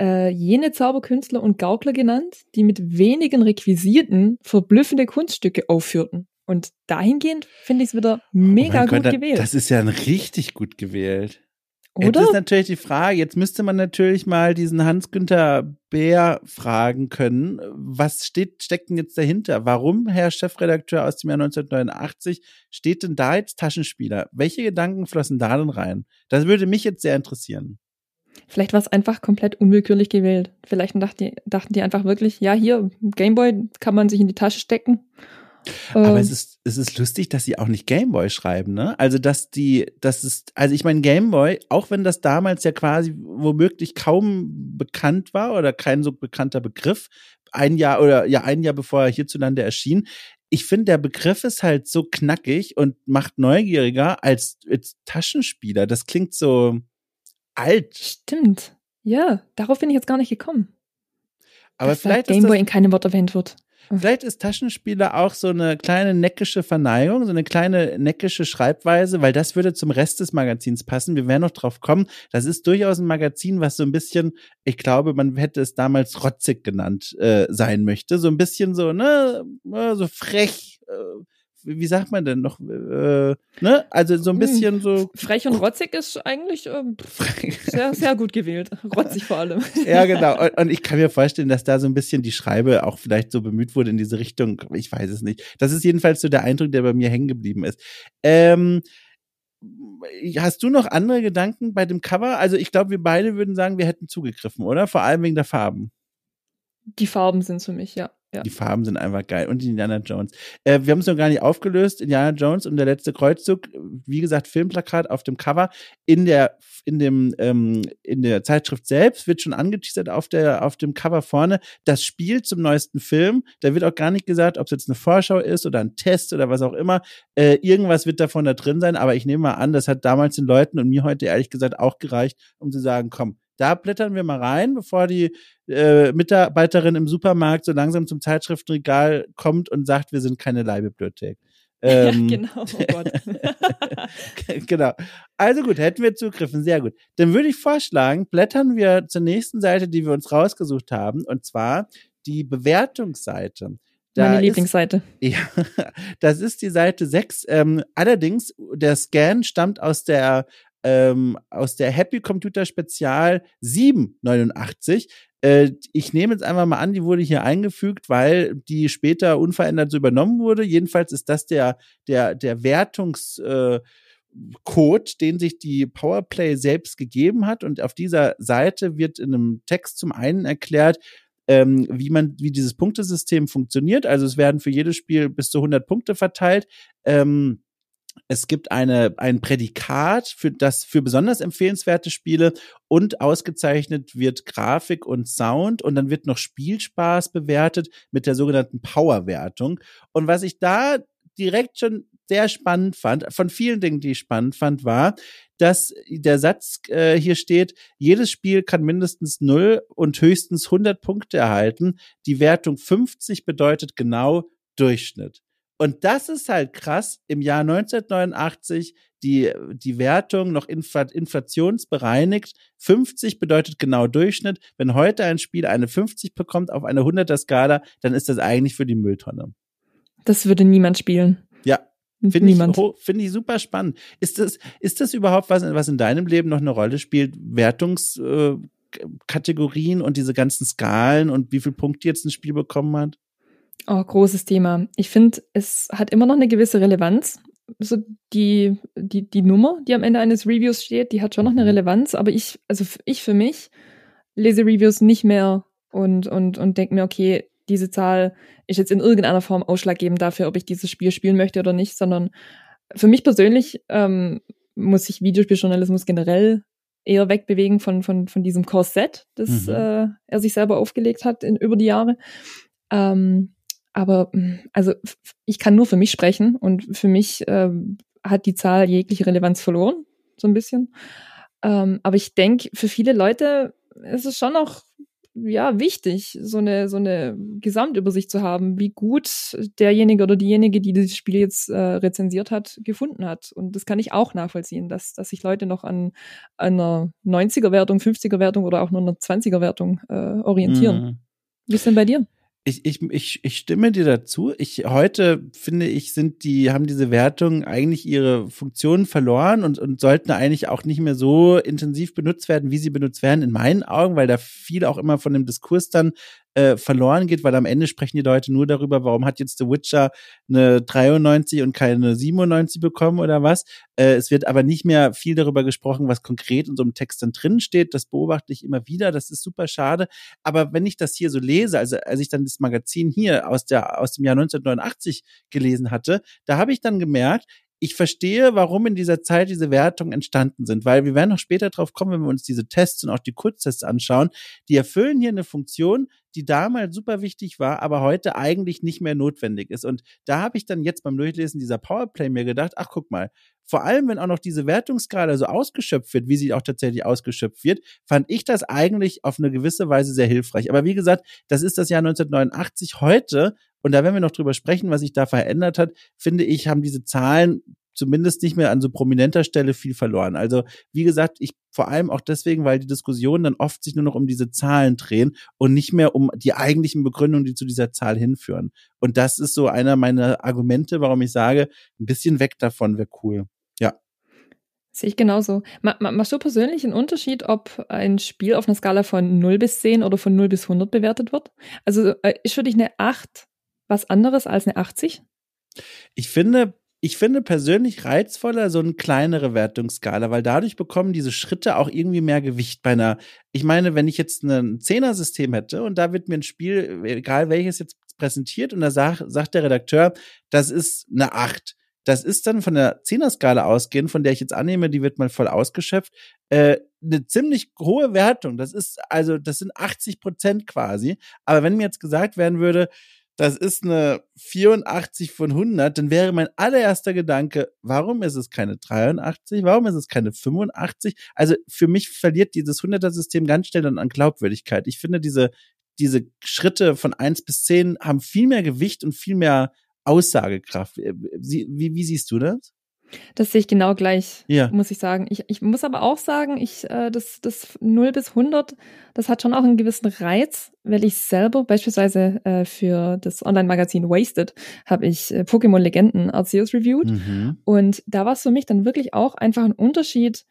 äh, jene Zauberkünstler und Gaukler genannt, die mit wenigen Requisiten verblüffende Kunststücke aufführten. Und dahingehend finde ich es wieder mega oh gut Gott, gewählt. Das ist ja richtig gut gewählt. Oder? Jetzt ist natürlich die Frage, jetzt müsste man natürlich mal diesen Hans-Günther Bär fragen können, was steht, steckt denn jetzt dahinter? Warum, Herr Chefredakteur aus dem Jahr 1989, steht denn da jetzt Taschenspieler? Welche Gedanken flossen da denn rein? Das würde mich jetzt sehr interessieren. Vielleicht war es einfach komplett unwillkürlich gewählt. Vielleicht dachten die, dachten die einfach wirklich, ja, hier, Gameboy kann man sich in die Tasche stecken aber ähm. es ist, es ist lustig, dass sie auch nicht Gameboy schreiben, ne? Also, dass die, das ist, also ich meine, Gameboy, auch wenn das damals ja quasi womöglich kaum bekannt war oder kein so bekannter Begriff, ein Jahr oder ja, ein Jahr bevor er hierzulande erschien, ich finde, der Begriff ist halt so knackig und macht neugieriger als, als Taschenspieler. Das klingt so alt. Stimmt. Ja, darauf bin ich jetzt gar nicht gekommen. Aber Dass vielleicht Gameboy in keinem Wort erwähnt wird. Vielleicht ist Taschenspieler auch so eine kleine neckische Verneigung, so eine kleine neckische Schreibweise, weil das würde zum Rest des Magazins passen. Wir werden noch drauf kommen. Das ist durchaus ein Magazin, was so ein bisschen, ich glaube, man hätte es damals rotzig genannt äh, sein möchte. So ein bisschen so, ne, so frech, äh, wie sagt man denn noch? Äh, ne? Also so ein hm. bisschen so. Frech und rotzig ist eigentlich ähm, sehr, sehr gut gewählt. Rotzig vor allem. ja, genau. Und, und, ich kann mir vorstellen, dass da so ein bisschen die Schreibe auch vielleicht so bemüht wurde in diese Richtung. Ich weiß es nicht. Das ist jedenfalls so der Eindruck, der bei mir hängen geblieben ist. Ähm, Hast du noch andere Gedanken bei dem Cover? Also ich glaube, wir beide würden sagen, wir hätten zugegriffen, oder? Vor allem wegen der Farben. Die Farben sind für mich, ja. Ja. Die Farben sind einfach geil. Und Indiana Jones. Äh, wir haben es noch gar nicht aufgelöst. Indiana Jones und der letzte Kreuzzug. Wie gesagt, Filmplakat auf dem Cover. In der, in dem, ähm, in der Zeitschrift selbst wird schon angeteasert auf der, auf dem Cover vorne. Das Spiel zum neuesten Film. Da wird auch gar nicht gesagt, ob es jetzt eine Vorschau ist oder ein Test oder was auch immer. Äh, irgendwas wird davon da drin sein. Aber ich nehme mal an, das hat damals den Leuten und mir heute ehrlich gesagt auch gereicht, um zu sagen, komm, da blättern wir mal rein, bevor die äh, Mitarbeiterin im Supermarkt so langsam zum Zeitschriftenregal kommt und sagt, wir sind keine Leihbibliothek. Ähm, ja, genau. Oh Gott. genau. Also gut, hätten wir zugriffen. Sehr gut. Dann würde ich vorschlagen, blättern wir zur nächsten Seite, die wir uns rausgesucht haben, und zwar die Bewertungsseite. Da Meine Lieblingsseite. Ist, ja, das ist die Seite 6. Ähm, allerdings, der Scan stammt aus der ähm, aus der Happy Computer Spezial 789. Äh, ich nehme jetzt einfach mal an, die wurde hier eingefügt, weil die später unverändert so übernommen wurde. Jedenfalls ist das der, der, der Wertungs, äh, den sich die Powerplay selbst gegeben hat. Und auf dieser Seite wird in einem Text zum einen erklärt, ähm, wie man, wie dieses Punktesystem funktioniert. Also es werden für jedes Spiel bis zu 100 Punkte verteilt. Ähm, es gibt eine, ein Prädikat für das, für besonders empfehlenswerte Spiele und ausgezeichnet wird Grafik und Sound und dann wird noch Spielspaß bewertet mit der sogenannten Power-Wertung. Und was ich da direkt schon sehr spannend fand, von vielen Dingen, die ich spannend fand, war, dass der Satz äh, hier steht, jedes Spiel kann mindestens 0 und höchstens 100 Punkte erhalten. Die Wertung 50 bedeutet genau Durchschnitt. Und das ist halt krass. Im Jahr 1989 die, die Wertung noch inflationsbereinigt. 50 bedeutet genau Durchschnitt. Wenn heute ein Spiel eine 50 bekommt auf eine 100er Skala, dann ist das eigentlich für die Mülltonne. Das würde niemand spielen. Ja. Finde ich, finde ich super spannend. Ist das, ist das überhaupt was, was in deinem Leben noch eine Rolle spielt? Wertungskategorien äh, und diese ganzen Skalen und wie viel Punkte jetzt ein Spiel bekommen hat? Oh, großes Thema. Ich finde, es hat immer noch eine gewisse Relevanz. So die, die, die Nummer, die am Ende eines Reviews steht, die hat schon noch eine mhm. Relevanz, aber ich, also ich für mich lese Reviews nicht mehr und, und, und denke mir, okay, diese Zahl ist jetzt in irgendeiner Form ausschlaggebend dafür, ob ich dieses Spiel spielen möchte oder nicht, sondern für mich persönlich ähm, muss sich Videospieljournalismus generell eher wegbewegen von, von, von diesem Korsett, das mhm. äh, er sich selber aufgelegt hat in, über die Jahre. Ähm, aber hm, also ich kann nur für mich sprechen und für mich äh, hat die Zahl jegliche Relevanz verloren, so ein bisschen. Ähm, aber ich denke, für viele Leute ist es schon noch ja wichtig, so eine so eine Gesamtübersicht zu haben, wie gut derjenige oder diejenige, die dieses Spiel jetzt äh, rezensiert hat, gefunden hat. Und das kann ich auch nachvollziehen, dass dass sich Leute noch an, einer 90er Wertung, 50er Wertung oder auch nur einer 20er Wertung äh, orientieren. Mhm. Wie ist denn bei dir? Ich, ich, ich, ich stimme dir dazu. Ich heute finde ich, sind die, haben diese Wertungen eigentlich ihre Funktionen verloren und, und sollten eigentlich auch nicht mehr so intensiv benutzt werden, wie sie benutzt werden, in meinen Augen, weil da viel auch immer von dem Diskurs dann äh, verloren geht, weil am Ende sprechen die Leute nur darüber, warum hat jetzt The Witcher eine 93 und keine 97 bekommen oder was. Äh, es wird aber nicht mehr viel darüber gesprochen, was konkret in so einem Text dann drin steht. Das beobachte ich immer wieder. Das ist super schade. Aber wenn ich das hier so lese, also als ich dann das Magazin hier aus der aus dem Jahr 1989 gelesen hatte, da habe ich dann gemerkt, ich verstehe, warum in dieser Zeit diese Wertungen entstanden sind, weil wir werden noch später drauf kommen, wenn wir uns diese Tests und auch die Kurztests anschauen. Die erfüllen hier eine Funktion, die damals super wichtig war, aber heute eigentlich nicht mehr notwendig ist. Und da habe ich dann jetzt beim Durchlesen dieser Powerplay mir gedacht, ach guck mal, vor allem wenn auch noch diese Wertungsskala so ausgeschöpft wird, wie sie auch tatsächlich ausgeschöpft wird, fand ich das eigentlich auf eine gewisse Weise sehr hilfreich. Aber wie gesagt, das ist das Jahr 1989. Heute und da werden wir noch drüber sprechen, was sich da verändert hat, finde ich, haben diese Zahlen zumindest nicht mehr an so prominenter Stelle viel verloren. Also wie gesagt, ich vor allem auch deswegen, weil die Diskussionen dann oft sich nur noch um diese Zahlen drehen und nicht mehr um die eigentlichen Begründungen, die zu dieser Zahl hinführen. Und das ist so einer meiner Argumente, warum ich sage, ein bisschen weg davon wäre cool. Ja. Sehe ich genauso. Machst du persönlich einen Unterschied, ob ein Spiel auf einer Skala von 0 bis 10 oder von 0 bis 100 bewertet wird? Also äh, ist für dich eine 8 was anderes als eine 80? Ich finde, ich finde persönlich reizvoller so eine kleinere Wertungsskala, weil dadurch bekommen diese Schritte auch irgendwie mehr Gewicht bei einer. Ich meine, wenn ich jetzt ein Zehner-System hätte und da wird mir ein Spiel, egal welches jetzt präsentiert, und da sag, sagt der Redakteur, das ist eine 8. Das ist dann von der Zehner-Skala ausgehend, von der ich jetzt annehme, die wird mal voll ausgeschöpft, äh, eine ziemlich hohe Wertung. Das ist also, das sind 80 Prozent quasi. Aber wenn mir jetzt gesagt werden würde, das ist eine 84 von 100, dann wäre mein allererster Gedanke, warum ist es keine 83? Warum ist es keine 85? Also für mich verliert dieses 100er-System ganz schnell dann an Glaubwürdigkeit. Ich finde, diese, diese Schritte von 1 bis 10 haben viel mehr Gewicht und viel mehr Aussagekraft. Wie, wie, wie siehst du das? Das sehe ich genau gleich, ja. muss ich sagen. Ich, ich muss aber auch sagen, ich, äh, das, das 0 bis 100, das hat schon auch einen gewissen Reiz, weil ich selber beispielsweise äh, für das Online-Magazin Wasted habe ich äh, Pokémon Legenden Arceus reviewed. Mhm. Und da war es für mich dann wirklich auch einfach ein Unterschied,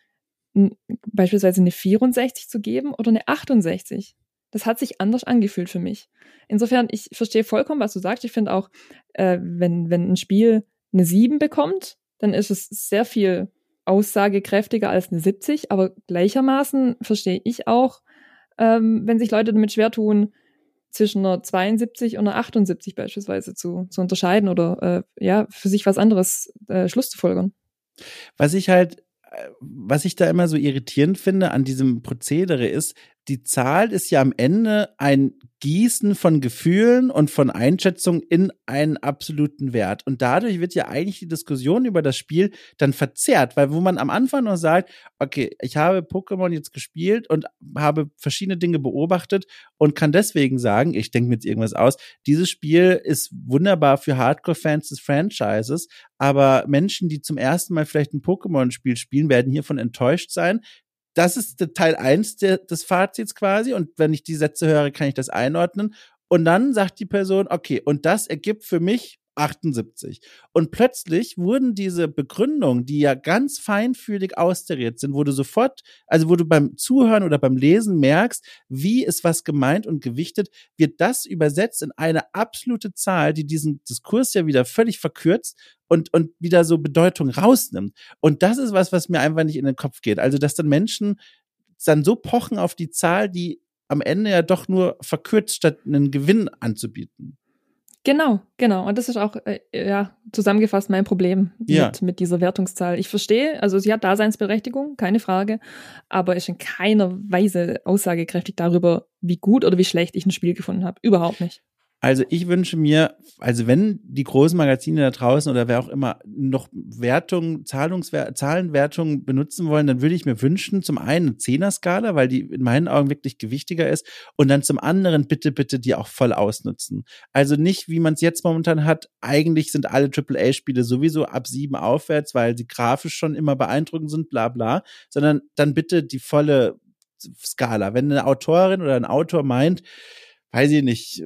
beispielsweise eine 64 zu geben oder eine 68. Das hat sich anders angefühlt für mich. Insofern, ich verstehe vollkommen, was du sagst. Ich finde auch, äh, wenn, wenn ein Spiel eine 7 bekommt, dann ist es sehr viel aussagekräftiger als eine 70, aber gleichermaßen verstehe ich auch, ähm, wenn sich Leute damit schwer tun, zwischen einer 72 und einer 78 beispielsweise zu, zu unterscheiden oder äh, ja, für sich was anderes äh, Schluss zu folgern. Was ich halt äh, was ich da immer so irritierend finde an diesem Prozedere ist, die Zahl ist ja am Ende ein Gießen von Gefühlen und von Einschätzungen in einen absoluten Wert. Und dadurch wird ja eigentlich die Diskussion über das Spiel dann verzerrt, weil wo man am Anfang noch sagt, okay, ich habe Pokémon jetzt gespielt und habe verschiedene Dinge beobachtet und kann deswegen sagen, ich denke mir jetzt irgendwas aus, dieses Spiel ist wunderbar für Hardcore-Fans des Franchises, aber Menschen, die zum ersten Mal vielleicht ein Pokémon-Spiel spielen, werden hiervon enttäuscht sein, das ist Teil eins des Fazits quasi. Und wenn ich die Sätze höre, kann ich das einordnen. Und dann sagt die Person, okay, und das ergibt für mich 78. Und plötzlich wurden diese Begründungen, die ja ganz feinfühlig austariert sind, wo du sofort, also wo du beim Zuhören oder beim Lesen merkst, wie ist was gemeint und gewichtet, wird das übersetzt in eine absolute Zahl, die diesen Diskurs ja wieder völlig verkürzt und, und wieder so Bedeutung rausnimmt. Und das ist was, was mir einfach nicht in den Kopf geht. Also, dass dann Menschen dann so pochen auf die Zahl, die am Ende ja doch nur verkürzt, statt einen Gewinn anzubieten. Genau, genau. Und das ist auch, äh, ja, zusammengefasst mein Problem ja. mit, mit dieser Wertungszahl. Ich verstehe, also sie hat Daseinsberechtigung, keine Frage, aber ist in keiner Weise aussagekräftig darüber, wie gut oder wie schlecht ich ein Spiel gefunden habe. Überhaupt nicht. Also ich wünsche mir, also wenn die großen Magazine da draußen oder wer auch immer noch Wertungen, Zahlungswer Zahlenwertungen benutzen wollen, dann würde ich mir wünschen, zum einen eine Zehner-Skala, weil die in meinen Augen wirklich gewichtiger ist, und dann zum anderen bitte, bitte die auch voll ausnutzen. Also nicht, wie man es jetzt momentan hat, eigentlich sind alle AAA-Spiele sowieso ab sieben aufwärts, weil sie grafisch schon immer beeindruckend sind, bla bla, sondern dann bitte die volle Skala. Wenn eine Autorin oder ein Autor meint, weiß ich nicht,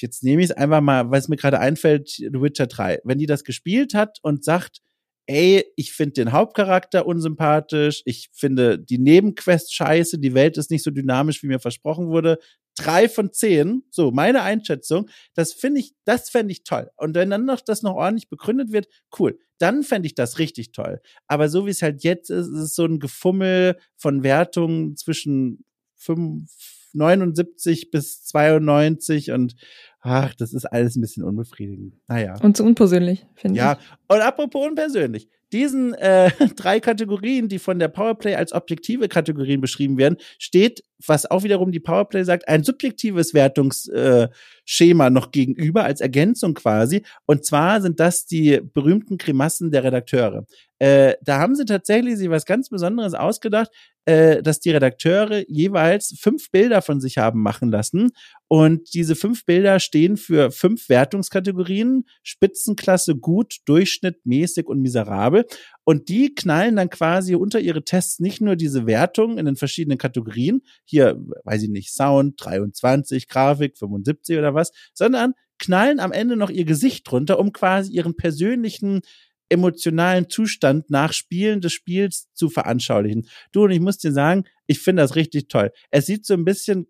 jetzt nehme ich es einfach mal, weil es mir gerade einfällt, The Witcher 3. Wenn die das gespielt hat und sagt, ey, ich finde den Hauptcharakter unsympathisch, ich finde die Nebenquest scheiße, die Welt ist nicht so dynamisch, wie mir versprochen wurde. Drei von zehn, so meine Einschätzung, das finde ich, das fände ich toll. Und wenn dann noch das noch ordentlich begründet wird, cool, dann fände ich das richtig toll. Aber so wie es halt jetzt ist, ist es so ein Gefummel von Wertungen zwischen fünf, 79 bis 92 und ach, das ist alles ein bisschen unbefriedigend. Naja. Und zu unpersönlich, finde ja. ich. Ja, und apropos unpersönlich. Diesen äh, drei Kategorien, die von der Powerplay als objektive Kategorien beschrieben werden, steht, was auch wiederum die Powerplay sagt, ein subjektives Wertungsschema äh, noch gegenüber als Ergänzung quasi. Und zwar sind das die berühmten Grimassen der Redakteure. Äh, da haben sie tatsächlich sich was ganz Besonderes ausgedacht, äh, dass die Redakteure jeweils fünf Bilder von sich haben machen lassen. Und diese fünf Bilder stehen für fünf Wertungskategorien. Spitzenklasse, gut, Durchschnitt, mäßig und miserabel. Und die knallen dann quasi unter ihre Tests nicht nur diese Wertung in den verschiedenen Kategorien, hier, weiß ich nicht, Sound 23, Grafik 75 oder was, sondern knallen am Ende noch ihr Gesicht drunter, um quasi ihren persönlichen emotionalen Zustand nach Spielen des Spiels zu veranschaulichen. Du und ich muss dir sagen, ich finde das richtig toll. Es sieht so ein bisschen,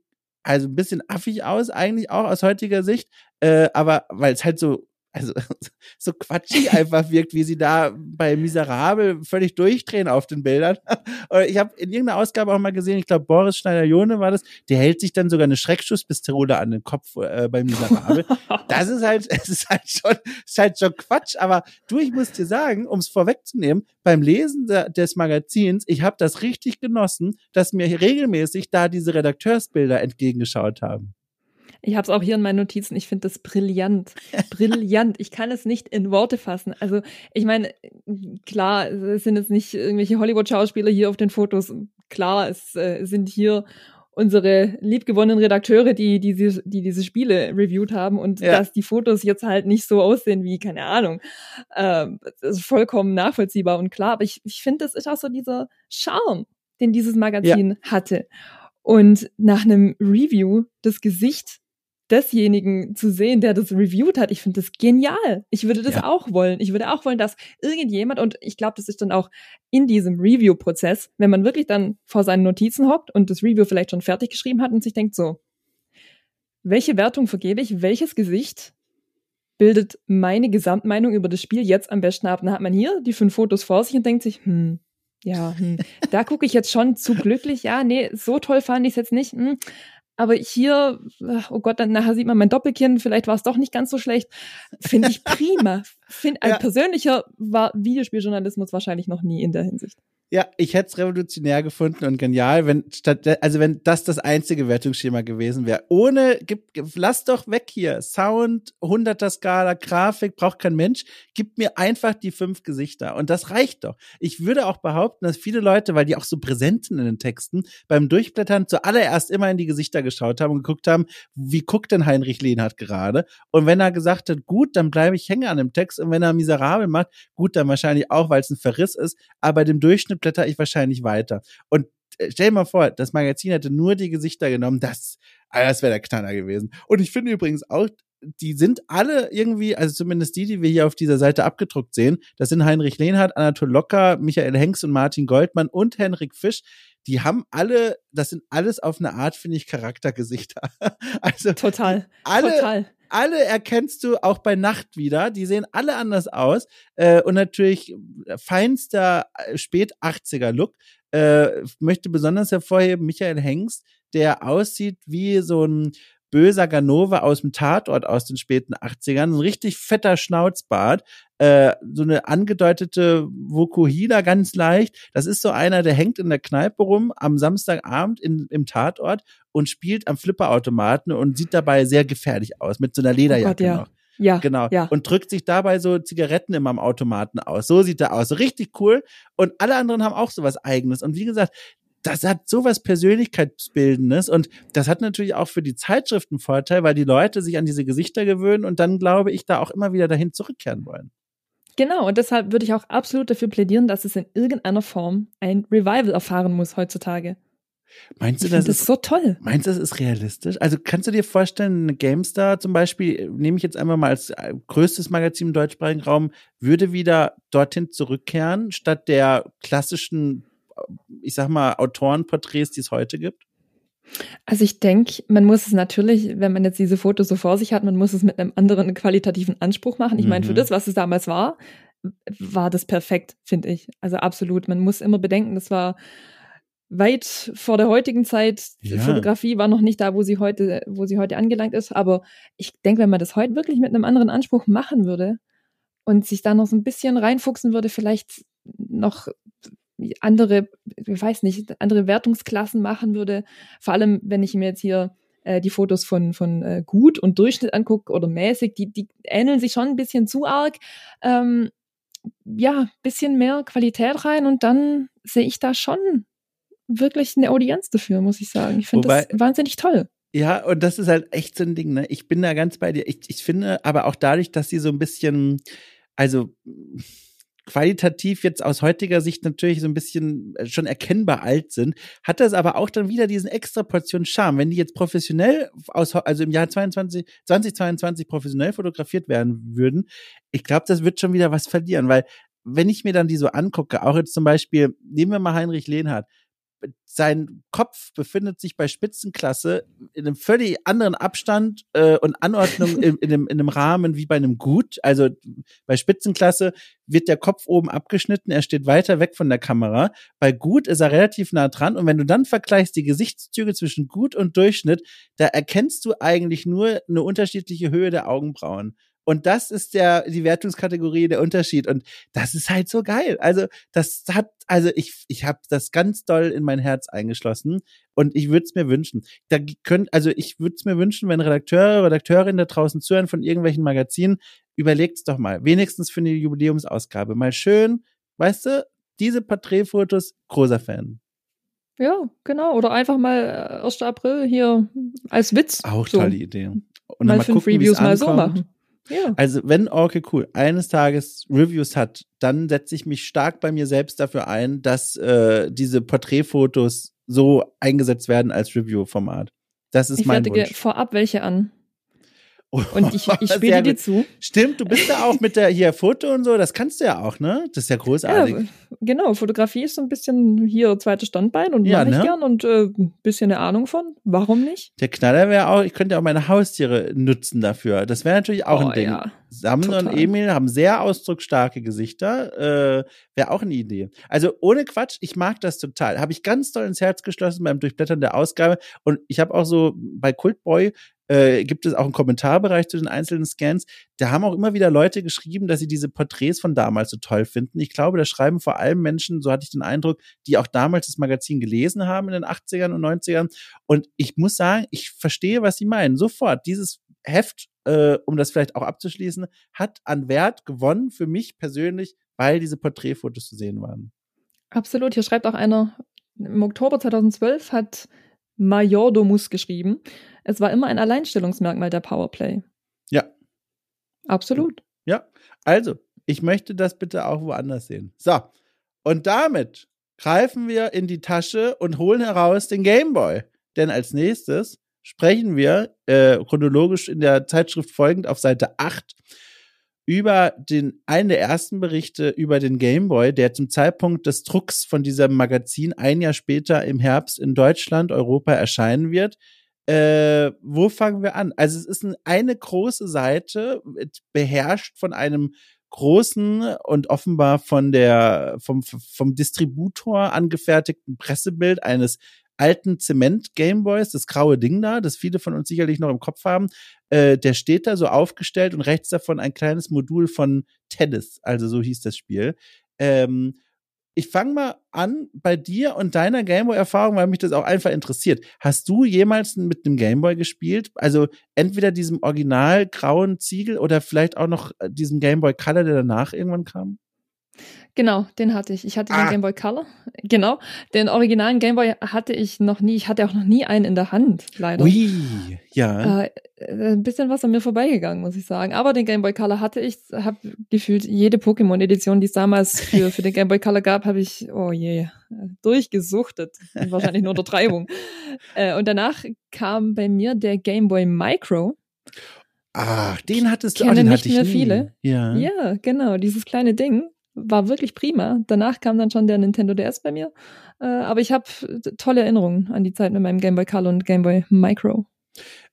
also ein bisschen affig aus, eigentlich auch aus heutiger Sicht, äh, aber weil es halt so also so quatschig einfach wirkt, wie sie da bei Miserabel völlig durchdrehen auf den Bildern. ich habe in irgendeiner Ausgabe auch mal gesehen, ich glaube Boris Schneider-Jone war das, der hält sich dann sogar eine Schreckschusspistole an den Kopf äh, bei Miserabel. das ist halt, es ist halt schon, ist halt schon Quatsch, aber du, ich muss dir sagen, um es vorwegzunehmen, beim Lesen de des Magazins, ich habe das richtig genossen, dass mir regelmäßig da diese Redakteursbilder entgegengeschaut haben. Ich habe es auch hier in meinen Notizen. Ich finde das brillant. Brillant. Ich kann es nicht in Worte fassen. Also, ich meine, klar, es sind jetzt nicht irgendwelche Hollywood-Schauspieler hier auf den Fotos. Klar, es äh, sind hier unsere liebgewonnenen Redakteure, die, die, die diese Spiele reviewed haben und ja. dass die Fotos jetzt halt nicht so aussehen wie, keine Ahnung, äh, ist vollkommen nachvollziehbar und klar. Aber ich, ich finde, das ist auch so dieser Charme, den dieses Magazin ja. hatte. Und nach einem Review das Gesicht desjenigen zu sehen, der das reviewed hat. Ich finde das genial. Ich würde das ja. auch wollen. Ich würde auch wollen, dass irgendjemand, und ich glaube, das ist dann auch in diesem Review-Prozess, wenn man wirklich dann vor seinen Notizen hockt und das Review vielleicht schon fertig geschrieben hat und sich denkt so, welche Wertung vergebe ich? Welches Gesicht bildet meine Gesamtmeinung über das Spiel jetzt am besten ab? Dann hat man hier die fünf Fotos vor sich und denkt sich, hm, ja, hm, da gucke ich jetzt schon zu glücklich. Ja, nee, so toll fand ich es jetzt nicht. Hm, aber hier, oh Gott, dann nachher sieht man mein Doppelkinn, vielleicht war es doch nicht ganz so schlecht. Finde ich prima. Find, ja. persönlicher war Videospieljournalismus wahrscheinlich noch nie in der Hinsicht. Ja, ich hätte es revolutionär gefunden und genial, wenn statt, also wenn das das einzige Wertungsschema gewesen wäre. Ohne, gib, lass doch weg hier. Sound, 100er Skala, Grafik, braucht kein Mensch. Gib mir einfach die fünf Gesichter. Und das reicht doch. Ich würde auch behaupten, dass viele Leute, weil die auch so präsent sind in den Texten, beim Durchblättern zuallererst immer in die Gesichter geschaut haben und geguckt haben, wie guckt denn Heinrich Lehnhardt gerade? Und wenn er gesagt hat, gut, dann bleibe ich hängen an dem Text. Und wenn er miserabel macht, gut, dann wahrscheinlich auch, weil es ein Verriss ist. Aber dem Durchschnitt blätter ich wahrscheinlich weiter. Und äh, stell dir mal vor, das Magazin hätte nur die Gesichter genommen, das, ah, das wäre der Knaller gewesen. Und ich finde übrigens auch, die sind alle irgendwie, also zumindest die, die wir hier auf dieser Seite abgedruckt sehen, das sind Heinrich Lehnhardt, Anatol Locker, Michael Hengst und Martin Goldmann und Henrik Fisch. Die haben alle, das sind alles auf eine Art, finde ich, Charaktergesichter. Also total, alle, total alle erkennst du auch bei Nacht wieder. Die sehen alle anders aus. Äh, und natürlich feinster äh, Spät-80er-Look. Äh, möchte besonders hervorheben Michael Hengst, der aussieht wie so ein böser Ganova aus dem Tatort aus den späten 80ern, ein richtig fetter Schnauzbart, äh, so eine angedeutete Vokuhila ganz leicht. Das ist so einer, der hängt in der Kneipe rum am Samstagabend in, im Tatort und spielt am Flipperautomaten und sieht dabei sehr gefährlich aus, mit so einer Lederjacke oh Gott, ja. noch. Ja. Genau. Ja. Und drückt sich dabei so Zigaretten immer am Automaten aus. So sieht er aus. So richtig cool. Und alle anderen haben auch sowas eigenes. Und wie gesagt, das hat sowas Persönlichkeitsbildendes und das hat natürlich auch für die Zeitschriften Vorteil, weil die Leute sich an diese Gesichter gewöhnen und dann glaube ich da auch immer wieder dahin zurückkehren wollen. Genau, und deshalb würde ich auch absolut dafür plädieren, dass es in irgendeiner Form ein Revival erfahren muss heutzutage. Meinst du, das, das ist so toll? Meinst du, das ist realistisch? Also kannst du dir vorstellen, eine GameStar zum Beispiel, nehme ich jetzt einmal mal als äh, größtes Magazin im deutschsprachigen Raum, würde wieder dorthin zurückkehren, statt der klassischen ich sag mal, Autorenporträts, die es heute gibt? Also ich denke, man muss es natürlich, wenn man jetzt diese Fotos so vor sich hat, man muss es mit einem anderen qualitativen Anspruch machen. Ich meine, für mhm. das, was es damals war, war das perfekt, finde ich. Also absolut. Man muss immer bedenken, das war weit vor der heutigen Zeit. Ja. Fotografie war noch nicht da, wo sie heute, wo sie heute angelangt ist. Aber ich denke, wenn man das heute wirklich mit einem anderen Anspruch machen würde und sich da noch so ein bisschen reinfuchsen würde, vielleicht noch andere, ich weiß nicht, andere Wertungsklassen machen würde. Vor allem, wenn ich mir jetzt hier äh, die Fotos von, von äh, gut und Durchschnitt angucke oder mäßig, die, die ähneln sich schon ein bisschen zu arg. Ähm, ja, bisschen mehr Qualität rein und dann sehe ich da schon wirklich eine Audienz dafür, muss ich sagen. Ich finde das wahnsinnig toll. Ja, und das ist halt echt so ein Ding, ne? Ich bin da ganz bei dir. Ich, ich finde aber auch dadurch, dass sie so ein bisschen, also qualitativ jetzt aus heutiger Sicht natürlich so ein bisschen äh, schon erkennbar alt sind, hat das aber auch dann wieder diesen extra Portion Charme. Wenn die jetzt professionell aus, also im Jahr 22, 2022 professionell fotografiert werden würden, ich glaube, das wird schon wieder was verlieren, weil wenn ich mir dann die so angucke, auch jetzt zum Beispiel, nehmen wir mal Heinrich Lehnhardt, sein Kopf befindet sich bei Spitzenklasse in einem völlig anderen Abstand äh, und Anordnung in, in, einem, in einem Rahmen wie bei einem Gut. Also bei Spitzenklasse wird der Kopf oben abgeschnitten, er steht weiter weg von der Kamera. Bei Gut ist er relativ nah dran und wenn du dann vergleichst die Gesichtszüge zwischen Gut und Durchschnitt, da erkennst du eigentlich nur eine unterschiedliche Höhe der Augenbrauen. Und das ist der, die Wertungskategorie, der Unterschied. Und das ist halt so geil. Also, das hat, also ich, ich habe das ganz doll in mein Herz eingeschlossen. Und ich würde es mir wünschen. Da könnt, also ich würde es mir wünschen, wenn Redakteure, Redakteurinnen da draußen zuhören von irgendwelchen Magazinen, überlegt's doch mal. Wenigstens für eine Jubiläumsausgabe. Mal schön, weißt du, diese Porträtfotos, großer Fan. Ja, genau. Oder einfach mal 1. Äh, April hier als Witz. Auch so. tolle Idee. Und mal, mal fünf gucken, Reviews mal so machen. Ja. Also wenn Orke Cool eines Tages Reviews hat, dann setze ich mich stark bei mir selbst dafür ein, dass äh, diese Porträtfotos so eingesetzt werden als Review-Format. Das ist ich mein Wunsch. vorab welche an. Und ich, ich spiele dir zu. Stimmt, du bist ja auch mit der hier Foto und so, das kannst du ja auch, ne? Das ist ja großartig. Ja, genau, Fotografie ist so ein bisschen hier zweites Standbein und ja, mache ich ne? gern und äh, ein bisschen eine Ahnung von. Warum nicht? Der Knaller wäre auch, ich könnte ja auch meine Haustiere nutzen dafür. Das wäre natürlich auch oh, ein Ding. Ja. Samen und Emil haben sehr ausdrucksstarke Gesichter. Äh, wäre auch eine Idee. Also ohne Quatsch, ich mag das total. Habe ich ganz doll ins Herz geschlossen beim Durchblättern der Ausgabe. Und ich habe auch so bei Cultboy äh, gibt es auch einen Kommentarbereich zu den einzelnen Scans. Da haben auch immer wieder Leute geschrieben, dass sie diese Porträts von damals so toll finden. Ich glaube, da schreiben vor allem Menschen, so hatte ich den Eindruck, die auch damals das Magazin gelesen haben in den 80ern und 90ern. Und ich muss sagen, ich verstehe, was sie meinen. Sofort, dieses Heft, äh, um das vielleicht auch abzuschließen, hat an Wert gewonnen für mich persönlich, weil diese Porträtfotos zu sehen waren. Absolut. Hier schreibt auch einer, im Oktober 2012 hat Majordomus geschrieben. Es war immer ein Alleinstellungsmerkmal der Powerplay. Ja. Absolut. Ja. Also, ich möchte das bitte auch woanders sehen. So. Und damit greifen wir in die Tasche und holen heraus den Gameboy. Denn als nächstes sprechen wir äh, chronologisch in der Zeitschrift folgend auf Seite 8 über den einen der ersten Berichte über den Gameboy, der zum Zeitpunkt des Drucks von diesem Magazin ein Jahr später im Herbst in Deutschland, Europa erscheinen wird. Äh, wo fangen wir an? Also es ist eine große Seite, beherrscht von einem großen und offenbar von der vom vom Distributor angefertigten Pressebild eines alten Zement Gameboys, das graue Ding da, das viele von uns sicherlich noch im Kopf haben, äh, der steht da so aufgestellt und rechts davon ein kleines Modul von Tennis, also so hieß das Spiel. Ähm, ich fange mal an bei dir und deiner Gameboy-Erfahrung, weil mich das auch einfach interessiert. Hast du jemals mit einem Gameboy gespielt? Also entweder diesem original grauen Ziegel oder vielleicht auch noch äh, diesem Gameboy Color, der danach irgendwann kam? Genau, den hatte ich. Ich hatte ah. den Game Boy Color. Genau, den originalen Game Boy hatte ich noch nie. Ich hatte auch noch nie einen in der Hand, leider. Ui, ja. Äh, äh ein bisschen was an mir vorbeigegangen, muss ich sagen. Aber den Game Boy Color hatte ich. Habe gefühlt jede Pokémon-Edition, die es damals für, für den Game Boy Color gab, habe ich, oh je, durchgesuchtet. Wahrscheinlich nur Untertreibung. äh, und danach kam bei mir der Game Boy Micro. Ach, den hattest du, oh, den nicht hatte ich mehr nie. viele. Ja. ja, genau, dieses kleine Ding war wirklich prima. Danach kam dann schon der Nintendo DS bei mir. Äh, aber ich habe tolle Erinnerungen an die Zeit mit meinem Game Boy Color und Game Boy Micro.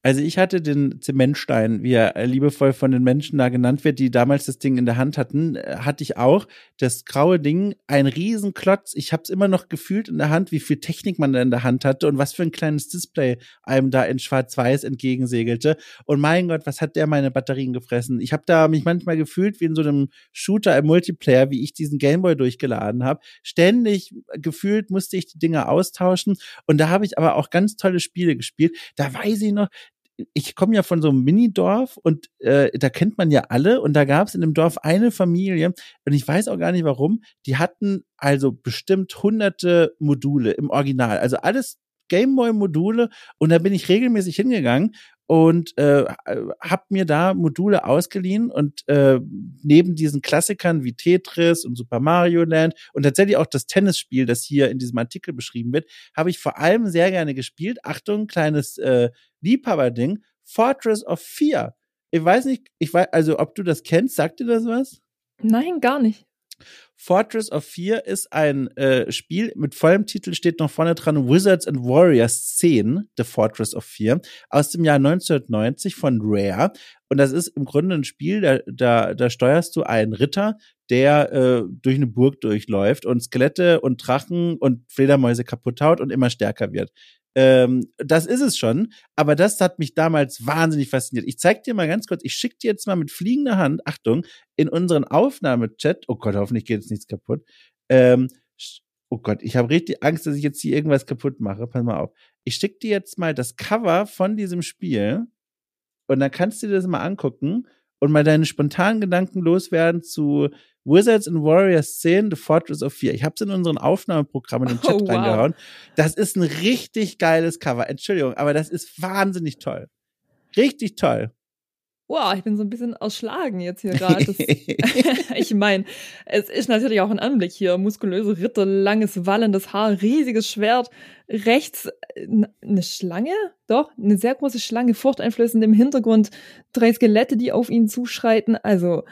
Also ich hatte den Zementstein, wie er liebevoll von den Menschen da genannt wird, die damals das Ding in der Hand hatten, äh, hatte ich auch. Das graue Ding, ein Riesenklotz. Ich habe es immer noch gefühlt in der Hand, wie viel Technik man da in der Hand hatte und was für ein kleines Display einem da in Schwarz-Weiß entgegensegelte. Und mein Gott, was hat der meine Batterien gefressen? Ich habe da mich manchmal gefühlt wie in so einem Shooter im Multiplayer, wie ich diesen Gameboy durchgeladen habe. Ständig gefühlt musste ich die Dinger austauschen. Und da habe ich aber auch ganz tolle Spiele gespielt. Da weiß ich noch, ich komme ja von so einem Minidorf und äh, da kennt man ja alle und da gab es in dem Dorf eine Familie und ich weiß auch gar nicht warum, die hatten also bestimmt hunderte Module im Original, also alles Gameboy-Module und da bin ich regelmäßig hingegangen und äh, habe mir da Module ausgeliehen und äh, neben diesen Klassikern wie Tetris und Super Mario Land und tatsächlich auch das Tennisspiel, das hier in diesem Artikel beschrieben wird, habe ich vor allem sehr gerne gespielt. Achtung, kleines äh, Liebhaberding, Fortress of Fear. Ich weiß nicht, ich weiß, also ob du das kennst, sagt dir das was? Nein, gar nicht. Fortress of Fear ist ein äh, Spiel mit vollem Titel, steht noch vorne dran Wizards and Warriors 10, The Fortress of Fear, aus dem Jahr 1990 von Rare. Und das ist im Grunde ein Spiel, da, da, da steuerst du einen Ritter, der äh, durch eine Burg durchläuft und Skelette und Drachen und Fledermäuse kaputt haut und immer stärker wird. Ähm, das ist es schon, aber das hat mich damals wahnsinnig fasziniert. Ich zeig dir mal ganz kurz, ich schick dir jetzt mal mit fliegender Hand, Achtung, in unseren Aufnahmechat, oh Gott, hoffentlich geht jetzt nichts kaputt. Ähm, oh Gott, ich habe richtig Angst, dass ich jetzt hier irgendwas kaputt mache. Pass mal auf. Ich schick dir jetzt mal das Cover von diesem Spiel und dann kannst du dir das mal angucken und mal deine spontanen Gedanken loswerden zu Wizards and Warriors 10, The Fortress of Fear. Ich habe es in unseren Aufnahmeprogrammen in den Chat oh, wow. reingehauen. Das ist ein richtig geiles Cover. Entschuldigung, aber das ist wahnsinnig toll. Richtig toll. Wow, ich bin so ein bisschen erschlagen jetzt hier gerade. ich meine, es ist natürlich auch ein Anblick hier. Muskulöse Ritter, langes, wallendes Haar, riesiges Schwert. Rechts äh, eine Schlange? Doch, eine sehr große Schlange, furchteinflößend im Hintergrund. Drei Skelette, die auf ihn zuschreiten. Also.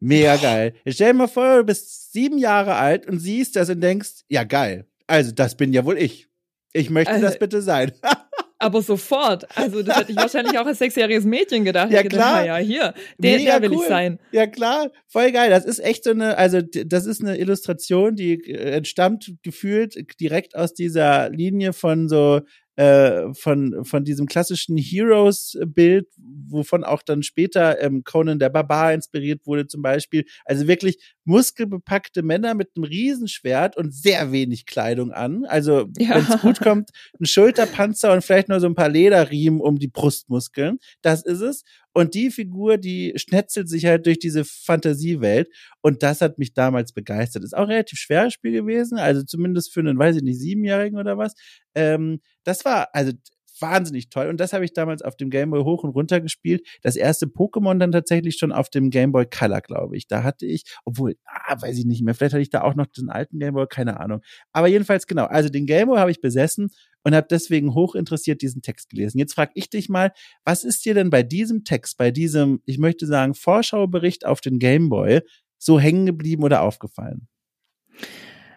Mega geil. stell dir mal vor, du bist sieben Jahre alt und siehst das und denkst, ja geil. Also, das bin ja wohl ich. Ich möchte also, das bitte sein. aber sofort. Also das hätte ich wahrscheinlich auch als sechsjähriges Mädchen gedacht. Ja klar. Gedacht, ja hier, der, der will cool. ich sein. Ja klar, voll geil. Das ist echt so eine, also das ist eine Illustration, die äh, entstammt gefühlt direkt aus dieser Linie von so äh, von, von diesem klassischen Heroes-Bild, wovon auch dann später ähm, Conan der Barbar inspiriert wurde zum Beispiel. Also wirklich muskelbepackte Männer mit einem Riesenschwert und sehr wenig Kleidung an. Also ja. wenn es gut kommt, ein Schulterpanzer und vielleicht nur so ein paar Lederriemen um die Brustmuskeln. Das ist es. Und die Figur, die schnetzelt sich halt durch diese Fantasiewelt. Und das hat mich damals begeistert. Ist auch ein relativ schweres Spiel gewesen. Also zumindest für einen, weiß ich nicht, Siebenjährigen oder was. Ähm, das war, also wahnsinnig toll. Und das habe ich damals auf dem Game Boy hoch und runter gespielt. Das erste Pokémon dann tatsächlich schon auf dem Game Boy Color, glaube ich. Da hatte ich, obwohl, ah, weiß ich nicht mehr, vielleicht hatte ich da auch noch den alten Game Boy, keine Ahnung. Aber jedenfalls genau. Also den Game Boy habe ich besessen und habe deswegen hoch interessiert diesen Text gelesen. Jetzt frage ich dich mal, was ist dir denn bei diesem Text, bei diesem, ich möchte sagen, Vorschaubericht auf den Gameboy so hängen geblieben oder aufgefallen?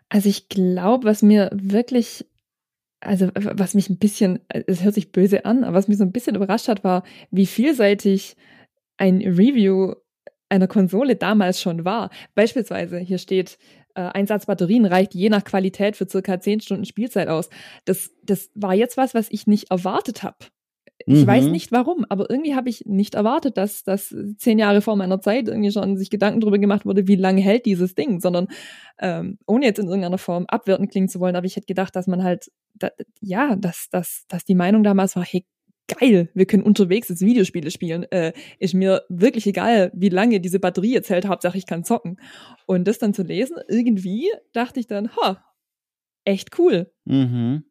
Also ich glaube, was mir wirklich, also was mich ein bisschen, es hört sich böse an, aber was mich so ein bisschen überrascht hat, war, wie vielseitig ein Review einer Konsole damals schon war. Beispielsweise, hier steht, äh, Einsatz Batterien reicht je nach Qualität für circa zehn Stunden Spielzeit aus. Das, das war jetzt was, was ich nicht erwartet habe. Ich mhm. weiß nicht warum, aber irgendwie habe ich nicht erwartet, dass das zehn Jahre vor meiner Zeit irgendwie schon sich Gedanken darüber gemacht wurde, wie lange hält dieses Ding, sondern ähm, ohne jetzt in irgendeiner Form abwertend klingen zu wollen, aber ich hätte gedacht, dass man halt, da, ja, dass, dass, dass die Meinung damals war, hey, geil, wir können unterwegs jetzt Videospiele spielen. Äh, ist mir wirklich egal, wie lange diese Batterie jetzt hält, Hauptsache ich kann zocken. Und das dann zu lesen, irgendwie dachte ich dann, ha, echt cool. Mhm.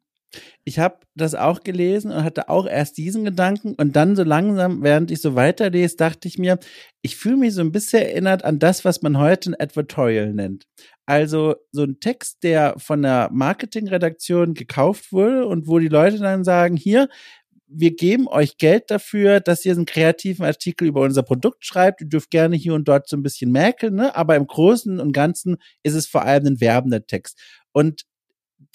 Ich habe das auch gelesen und hatte auch erst diesen Gedanken und dann so langsam, während ich so weiterlese, dachte ich mir, ich fühle mich so ein bisschen erinnert an das, was man heute ein Advertorial nennt. Also so ein Text, der von der Marketingredaktion gekauft wurde und wo die Leute dann sagen, hier, wir geben euch Geld dafür, dass ihr einen kreativen Artikel über unser Produkt schreibt. Ihr dürft gerne hier und dort so ein bisschen merken, ne? aber im Großen und Ganzen ist es vor allem ein werbender Text. Und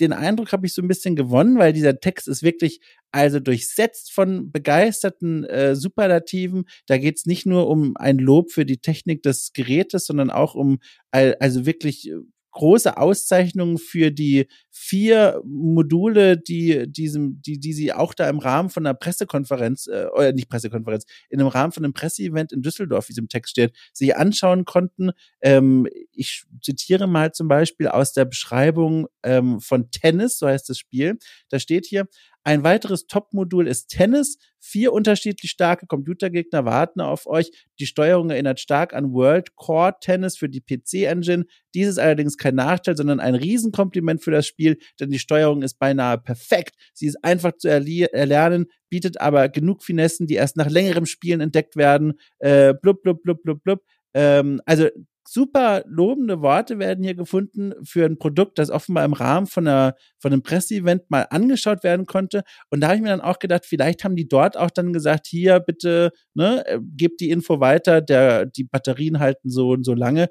den Eindruck habe ich so ein bisschen gewonnen, weil dieser Text ist wirklich also durchsetzt von begeisterten äh, Superlativen. Da geht es nicht nur um ein Lob für die Technik des Gerätes, sondern auch um also wirklich äh, große Auszeichnungen für die vier Module, die diesem, die, die sie auch da im Rahmen von einer Pressekonferenz, äh, oder nicht Pressekonferenz, in einem Rahmen von einem Presseevent in Düsseldorf, wie es im Text steht, sich anschauen konnten. Ähm, ich zitiere mal zum Beispiel aus der Beschreibung ähm, von Tennis, so heißt das Spiel. Da steht hier, ein weiteres Top-Modul ist Tennis. Vier unterschiedlich starke Computergegner warten auf euch. Die Steuerung erinnert stark an World Core Tennis für die PC-Engine. Dies ist allerdings kein Nachteil, sondern ein Riesenkompliment für das Spiel, denn die Steuerung ist beinahe perfekt. Sie ist einfach zu erlernen, bietet aber genug Finessen, die erst nach längerem Spielen entdeckt werden. Äh, blub, blub, blub, blub, blub. Ähm, also super lobende Worte werden hier gefunden für ein Produkt, das offenbar im Rahmen von, einer, von einem Presseevent mal angeschaut werden konnte. Und da habe ich mir dann auch gedacht, vielleicht haben die dort auch dann gesagt, hier bitte, ne, äh, gebt die Info weiter, der, die Batterien halten so und so lange.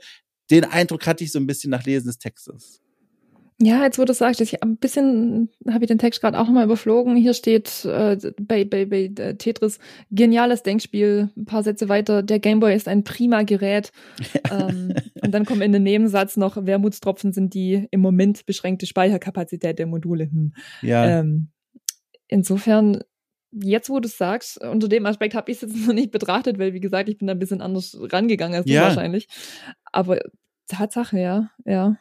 Den Eindruck hatte ich so ein bisschen nach Lesen des Textes. Ja, jetzt wo du sagst, ich ein bisschen habe ich den Text gerade auch nochmal überflogen. Hier steht äh, bei, bei, bei äh, Tetris geniales Denkspiel. Ein paar Sätze weiter. Der Gameboy ist ein prima Gerät. Ähm, und dann kommt in den Nebensatz noch: Wermutstropfen sind die im Moment beschränkte Speicherkapazität der Module. Hm. Ja. Ähm, insofern jetzt, wo du es sagst, unter dem Aspekt habe ich es jetzt noch nicht betrachtet, weil wie gesagt, ich bin da ein bisschen anders rangegangen als ja. du wahrscheinlich. Aber Tatsache, ja, ja.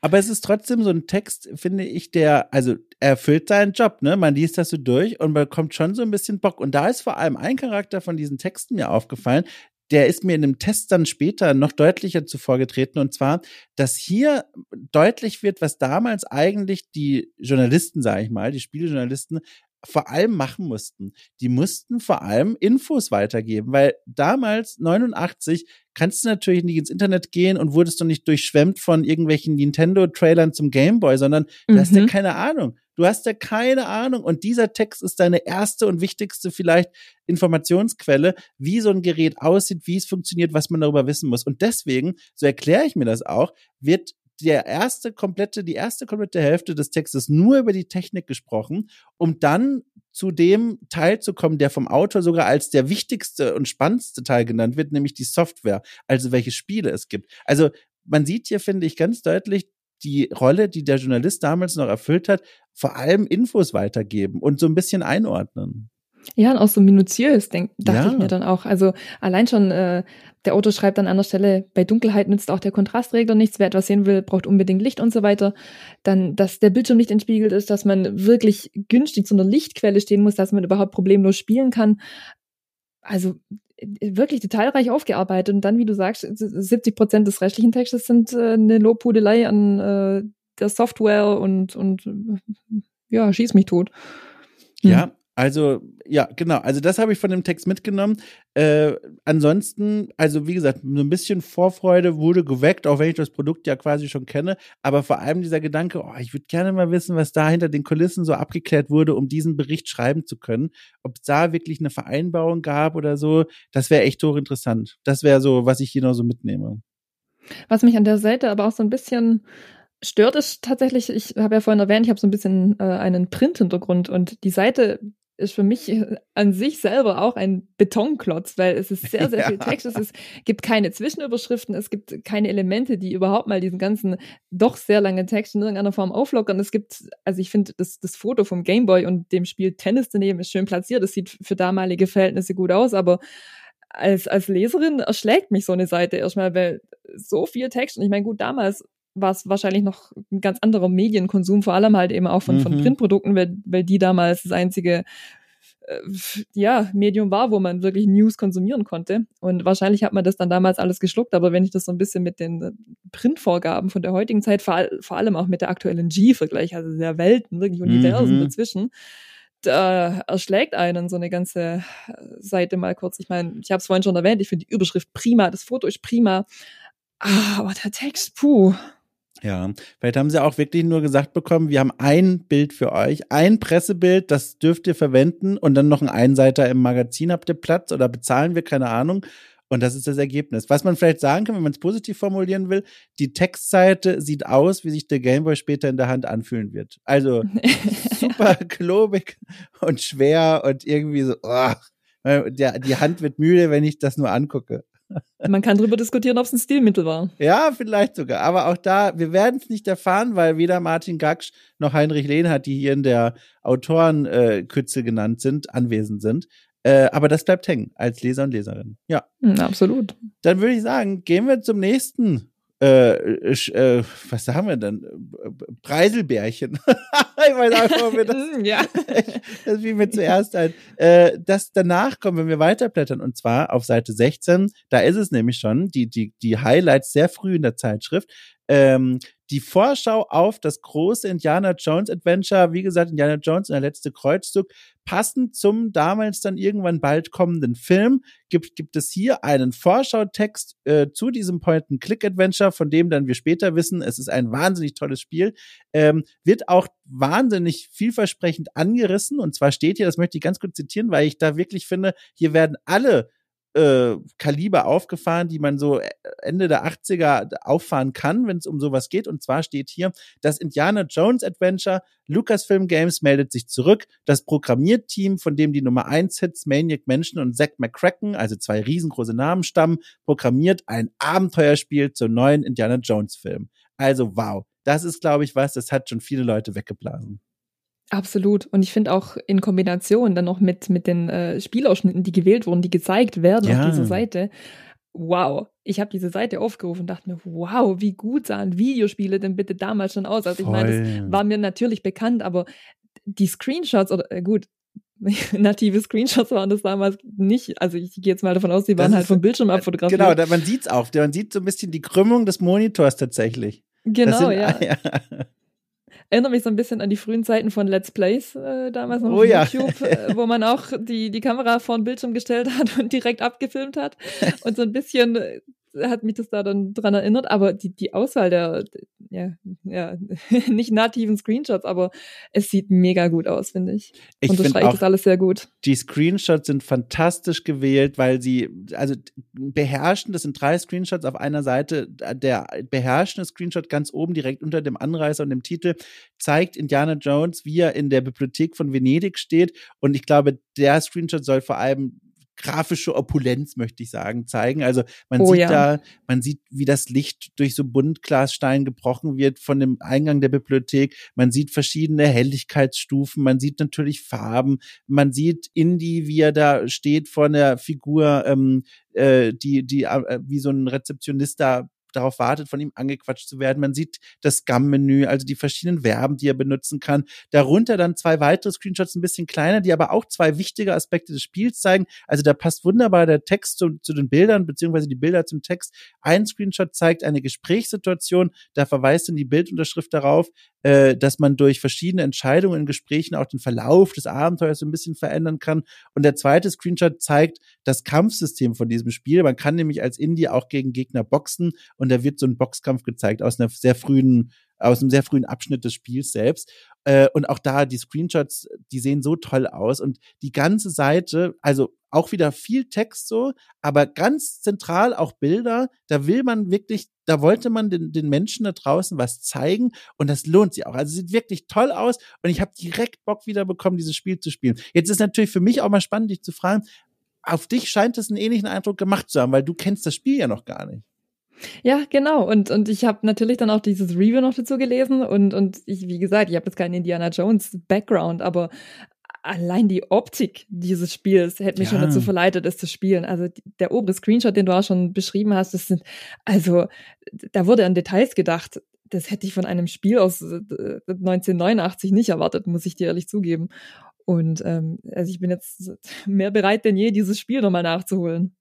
Aber es ist trotzdem so ein Text, finde ich, der, also erfüllt seinen Job, ne? Man liest das so durch und bekommt schon so ein bisschen Bock. Und da ist vor allem ein Charakter von diesen Texten mir aufgefallen, der ist mir in einem Test dann später noch deutlicher zuvor getreten. Und zwar, dass hier deutlich wird, was damals eigentlich die Journalisten, sage ich mal, die Spielejournalisten vor allem machen mussten. Die mussten vor allem Infos weitergeben, weil damals 89 kannst du natürlich nicht ins Internet gehen und wurdest du nicht durchschwemmt von irgendwelchen Nintendo-Trailern zum Gameboy, sondern du hast ja Mhm. keine Ahnung. Du hast ja keine Ahnung. Und dieser Text ist deine erste und wichtigste vielleicht Informationsquelle, wie so ein Gerät aussieht, wie es funktioniert, was man darüber wissen muss. Und deswegen, so erkläre ich mir das auch, wird der erste komplette, die erste komplette Hälfte des Textes nur über die Technik gesprochen, um dann zu dem Teil zu kommen, der vom Autor sogar als der wichtigste und spannendste Teil genannt wird, nämlich die Software, also welche Spiele es gibt. Also man sieht hier, finde ich, ganz deutlich die Rolle, die der Journalist damals noch erfüllt hat, vor allem Infos weitergeben und so ein bisschen einordnen. Ja, und auch so minutiös, denk, dachte Ja. ich mir dann auch. Also allein schon, äh, der Autor schreibt an einer Stelle, bei Dunkelheit nützt auch der Kontrastregler nichts, wer etwas sehen will, braucht unbedingt Licht und so weiter. Dann, dass der Bildschirm nicht entspiegelt ist, dass man wirklich günstig zu einer Lichtquelle stehen muss, dass man überhaupt problemlos spielen kann. Also äh, wirklich detailreich aufgearbeitet. Und dann, wie du sagst, 70 Prozent des restlichen Textes sind äh, eine Lobhudelei an äh, der Software und, und äh, ja, schieß mich tot. Hm. Ja, also, ja, genau. Also, das habe ich von dem Text mitgenommen. Äh, ansonsten, also, wie gesagt, so ein bisschen Vorfreude wurde geweckt, auch wenn ich das Produkt ja quasi schon kenne. Aber vor allem dieser Gedanke, oh, ich würde gerne mal wissen, was da hinter den Kulissen so abgeklärt wurde, um diesen Bericht schreiben zu können. Ob es da wirklich eine Vereinbarung gab oder so, das wäre echt hochinteressant. Das wäre so, was ich hier noch so mitnehme. Was mich an der Seite aber auch so ein bisschen stört, ist tatsächlich, ich habe ja vorhin erwähnt, ich habe so ein bisschen äh, einen Print-Hintergrund und die Seite ist für mich äh, an sich selber auch ein Betonklotz, weil es ist sehr, sehr Ja. viel Text. Es ist, gibt keine Zwischenüberschriften, es gibt keine Elemente, die überhaupt mal diesen ganzen doch sehr langen Text in irgendeiner Form auflockern. Es gibt, also ich finde, das, das Foto vom Gameboy und dem Spiel Tennis daneben ist schön platziert. Das sieht für damalige Verhältnisse gut aus, aber als, als Leserin erschlägt mich so eine Seite erstmal, weil so viel Text, und ich meine, gut, damals war es wahrscheinlich noch ein ganz anderer Medienkonsum, vor allem halt eben auch von, von Mhm. Printprodukten, weil, weil die damals das einzige äh, ja, Medium war, wo man wirklich News konsumieren konnte. Und wahrscheinlich hat man das dann damals alles geschluckt, aber wenn ich das so ein bisschen mit den Printvorgaben von der heutigen Zeit, vor, vor allem auch mit der aktuellen G vergleiche, also der Welten, wirklich Universen Mhm. dazwischen, da erschlägt einen so eine ganze äh, Seite mal kurz. Ich meine, ich habe es vorhin schon erwähnt, ich finde die Überschrift prima, das Foto ist prima, ah, aber der Text, puh. Ja, vielleicht haben sie auch wirklich nur gesagt bekommen, wir haben ein Bild für euch, ein Pressebild, das dürft ihr verwenden und dann noch ein Einseiter im Magazin habt ihr Platz oder bezahlen wir, keine Ahnung. Und das ist das Ergebnis. Was man vielleicht sagen kann, wenn man es positiv formulieren will, die Textseite sieht aus, wie sich der Gameboy später in der Hand anfühlen wird. Also super klobig und schwer und irgendwie so, oh, der, die Hand wird müde, wenn ich das nur angucke. Man kann darüber diskutieren, ob es ein Stilmittel war. Ja, vielleicht sogar. Aber auch da, wir werden es nicht erfahren, weil weder Martin Gaksch noch Heinrich Lehnhardt, die hier in der Autorenkütze genannt sind, anwesend sind. Äh, aber das bleibt hängen als Leser und Leserin. Ja, Hm, absolut. dann würde ich sagen, gehen wir zum nächsten. Äh, sch- äh, was sagen wir denn? Äh, Preiselbärchen. ich weiß einfach, ob wir das ja. das fiel mir zuerst ein. Äh, das danach kommen, wenn wir weiterblättern, und zwar auf Seite 16, da ist es nämlich schon, die, die, die Highlights sehr früh in der Zeitschrift. Ähm, die Vorschau auf das große Indiana Jones Adventure, wie gesagt, Indiana Jones und der letzte Kreuzzug, passend zum damals dann irgendwann bald kommenden Film, gibt, gibt es hier einen Vorschautext äh, zu diesem Point-and-Click-Adventure, von dem dann wir später wissen, es ist ein wahnsinnig tolles Spiel, ähm, wird auch wahnsinnig vielversprechend angerissen. Und zwar steht hier, das möchte ich ganz kurz zitieren, weil ich da wirklich finde, hier werden alle äh, Kaliber aufgefahren, die man so Ende der 80er auffahren kann, wenn es um sowas geht. Und zwar steht hier, das Indiana Jones Adventure, Lucasfilm Games meldet sich zurück. Das Programmierteam, von dem die Nummer 1 Hits Maniac Mansion und Zack McCracken, also zwei riesengroße Namen stammen, programmiert ein Abenteuerspiel zur neuen Indiana Jones Film. Also wow, das ist, glaube ich, was, das hat schon viele Leute weggeblasen. Absolut. Und ich finde auch in Kombination dann noch mit, mit den äh, Spielausschnitten, die gewählt wurden, die gezeigt werden Ja. auf dieser Seite. Wow. Ich habe diese Seite aufgerufen und dachte mir, wow, wie gut sahen Videospiele denn bitte damals schon aus? Also ich meine, das Voll. war mir natürlich bekannt, aber die Screenshots oder äh, gut, native Screenshots waren das damals nicht. Also ich gehe jetzt mal davon aus, die waren Das halt vom Bildschirm abfotografiert. Genau, da, man sieht's auch. Man sieht so ein bisschen die Krümmung des Monitors tatsächlich. Genau, sind, ja. ja. Erinnere mich so ein bisschen an die frühen Zeiten von Let's Plays, äh, damals noch Oh auf ja. YouTube, äh, wo man auch die, die Kamera vor den Bildschirm gestellt hat und direkt abgefilmt hat. Und so ein bisschen äh, hat mich das da dann dran erinnert, aber die, die Auswahl der, ja, ja, nicht nativen Screenshots, aber es sieht mega gut aus, finde ich. Ich und das das alles sehr gut. die Screenshots sind fantastisch gewählt, weil sie, also beherrschen, das sind drei Screenshots auf einer Seite, der beherrschende Screenshot ganz oben direkt unter dem Anreißer und dem Titel zeigt Indiana Jones, wie er in der Bibliothek von Venedig steht und ich glaube, der Screenshot soll vor allem grafische Opulenz, möchte ich sagen, zeigen. Also man Oh sieht ja. da, man sieht, wie das Licht durch so Buntglasstein gebrochen wird von dem Eingang der Bibliothek. Man sieht verschiedene Helligkeitsstufen, man sieht natürlich Farben, man sieht Indy, wie er da steht vor der Figur, ähm, äh, die, die äh, wie so ein Rezeptionist da darauf wartet, von ihm angequatscht zu werden. Man sieht das Scam-Menü, also die verschiedenen Verben, die er benutzen kann. Darunter dann zwei weitere Screenshots, ein bisschen kleiner, die aber auch zwei wichtige Aspekte des Spiels zeigen. Also da passt wunderbar der Text zu, zu den Bildern, beziehungsweise die Bilder zum Text. Ein Screenshot zeigt eine Gesprächssituation, da verweist dann die Bildunterschrift darauf, äh, dass man durch verschiedene Entscheidungen in Gesprächen auch den Verlauf des Abenteuers so ein bisschen verändern kann. Und der zweite Screenshot zeigt das Kampfsystem von diesem Spiel. Man kann nämlich als Indie auch gegen Gegner boxen und da wird so ein Boxkampf gezeigt aus einer sehr frühen, aus einem sehr frühen Abschnitt des Spiels selbst. Äh, und auch da die Screenshots, die sehen so toll aus und die ganze Seite, also auch wieder viel Text so, aber ganz zentral auch Bilder. Da will man wirklich, da wollte man den, den Menschen da draußen was zeigen und das lohnt sich auch. Also sieht wirklich toll aus und ich habe direkt Bock wieder bekommen, dieses Spiel zu spielen. Jetzt ist natürlich für mich auch mal spannend, dich zu fragen, auf dich scheint es einen ähnlichen Eindruck gemacht zu haben, weil du kennst das Spiel ja noch gar nicht. Ja, genau. Und, und ich habe natürlich dann auch dieses Review noch dazu gelesen und, und ich, wie gesagt, ich habe jetzt keinen Indiana Jones Background, aber allein die Optik dieses Spiels hätte mich Ja. schon dazu verleitet, es zu spielen. Also der obere Screenshot, den du auch schon beschrieben hast, das sind, also da wurde an Details gedacht. Das hätte ich von einem Spiel aus äh, 1989 nicht erwartet, muss ich dir ehrlich zugeben. Und ähm, also ich bin jetzt mehr bereit denn je, dieses Spiel nochmal nachzuholen.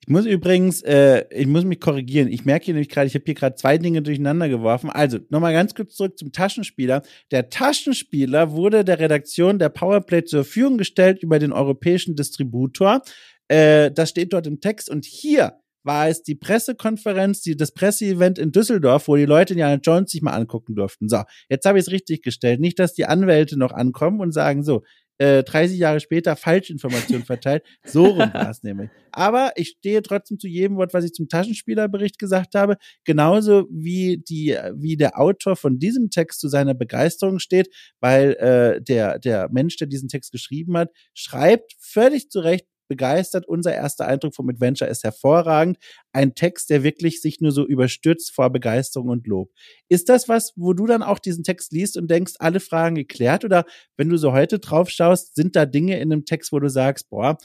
Ich muss übrigens, äh, ich muss mich korrigieren. Ich merke hier nämlich gerade, ich habe hier gerade zwei Dinge durcheinander geworfen. Also, nochmal ganz kurz zurück zum Taschenspieler. Der Taschenspieler wurde der Redaktion der Powerplay zur Verfügung gestellt über den europäischen Distributor. Äh, das steht dort im Text. Und hier war es die Pressekonferenz, die, das Presseevent in Düsseldorf, wo die Leute Indiana Jones sich mal angucken durften. So, jetzt habe ich es richtig gestellt. Nicht, dass die Anwälte noch ankommen und sagen, so, äh, 30 Jahre später Falschinformationen verteilt. So rum war es nämlich. Aber ich stehe trotzdem zu jedem Wort, was ich zum Taschenspielerbericht gesagt habe. Genauso wie die, wie der Autor von diesem Text zu seiner Begeisterung steht, weil äh, der, der Mensch, der diesen Text geschrieben hat, schreibt völlig zu Recht begeistert. Unser erster Eindruck vom Adventure ist hervorragend. Ein Text, der wirklich sich nur so überstürzt vor Begeisterung und Lob. Ist das was, wo du dann auch diesen Text liest und denkst, alle Fragen geklärt? Oder wenn du so heute drauf schaust, sind da Dinge in einem Text, wo du sagst, boah,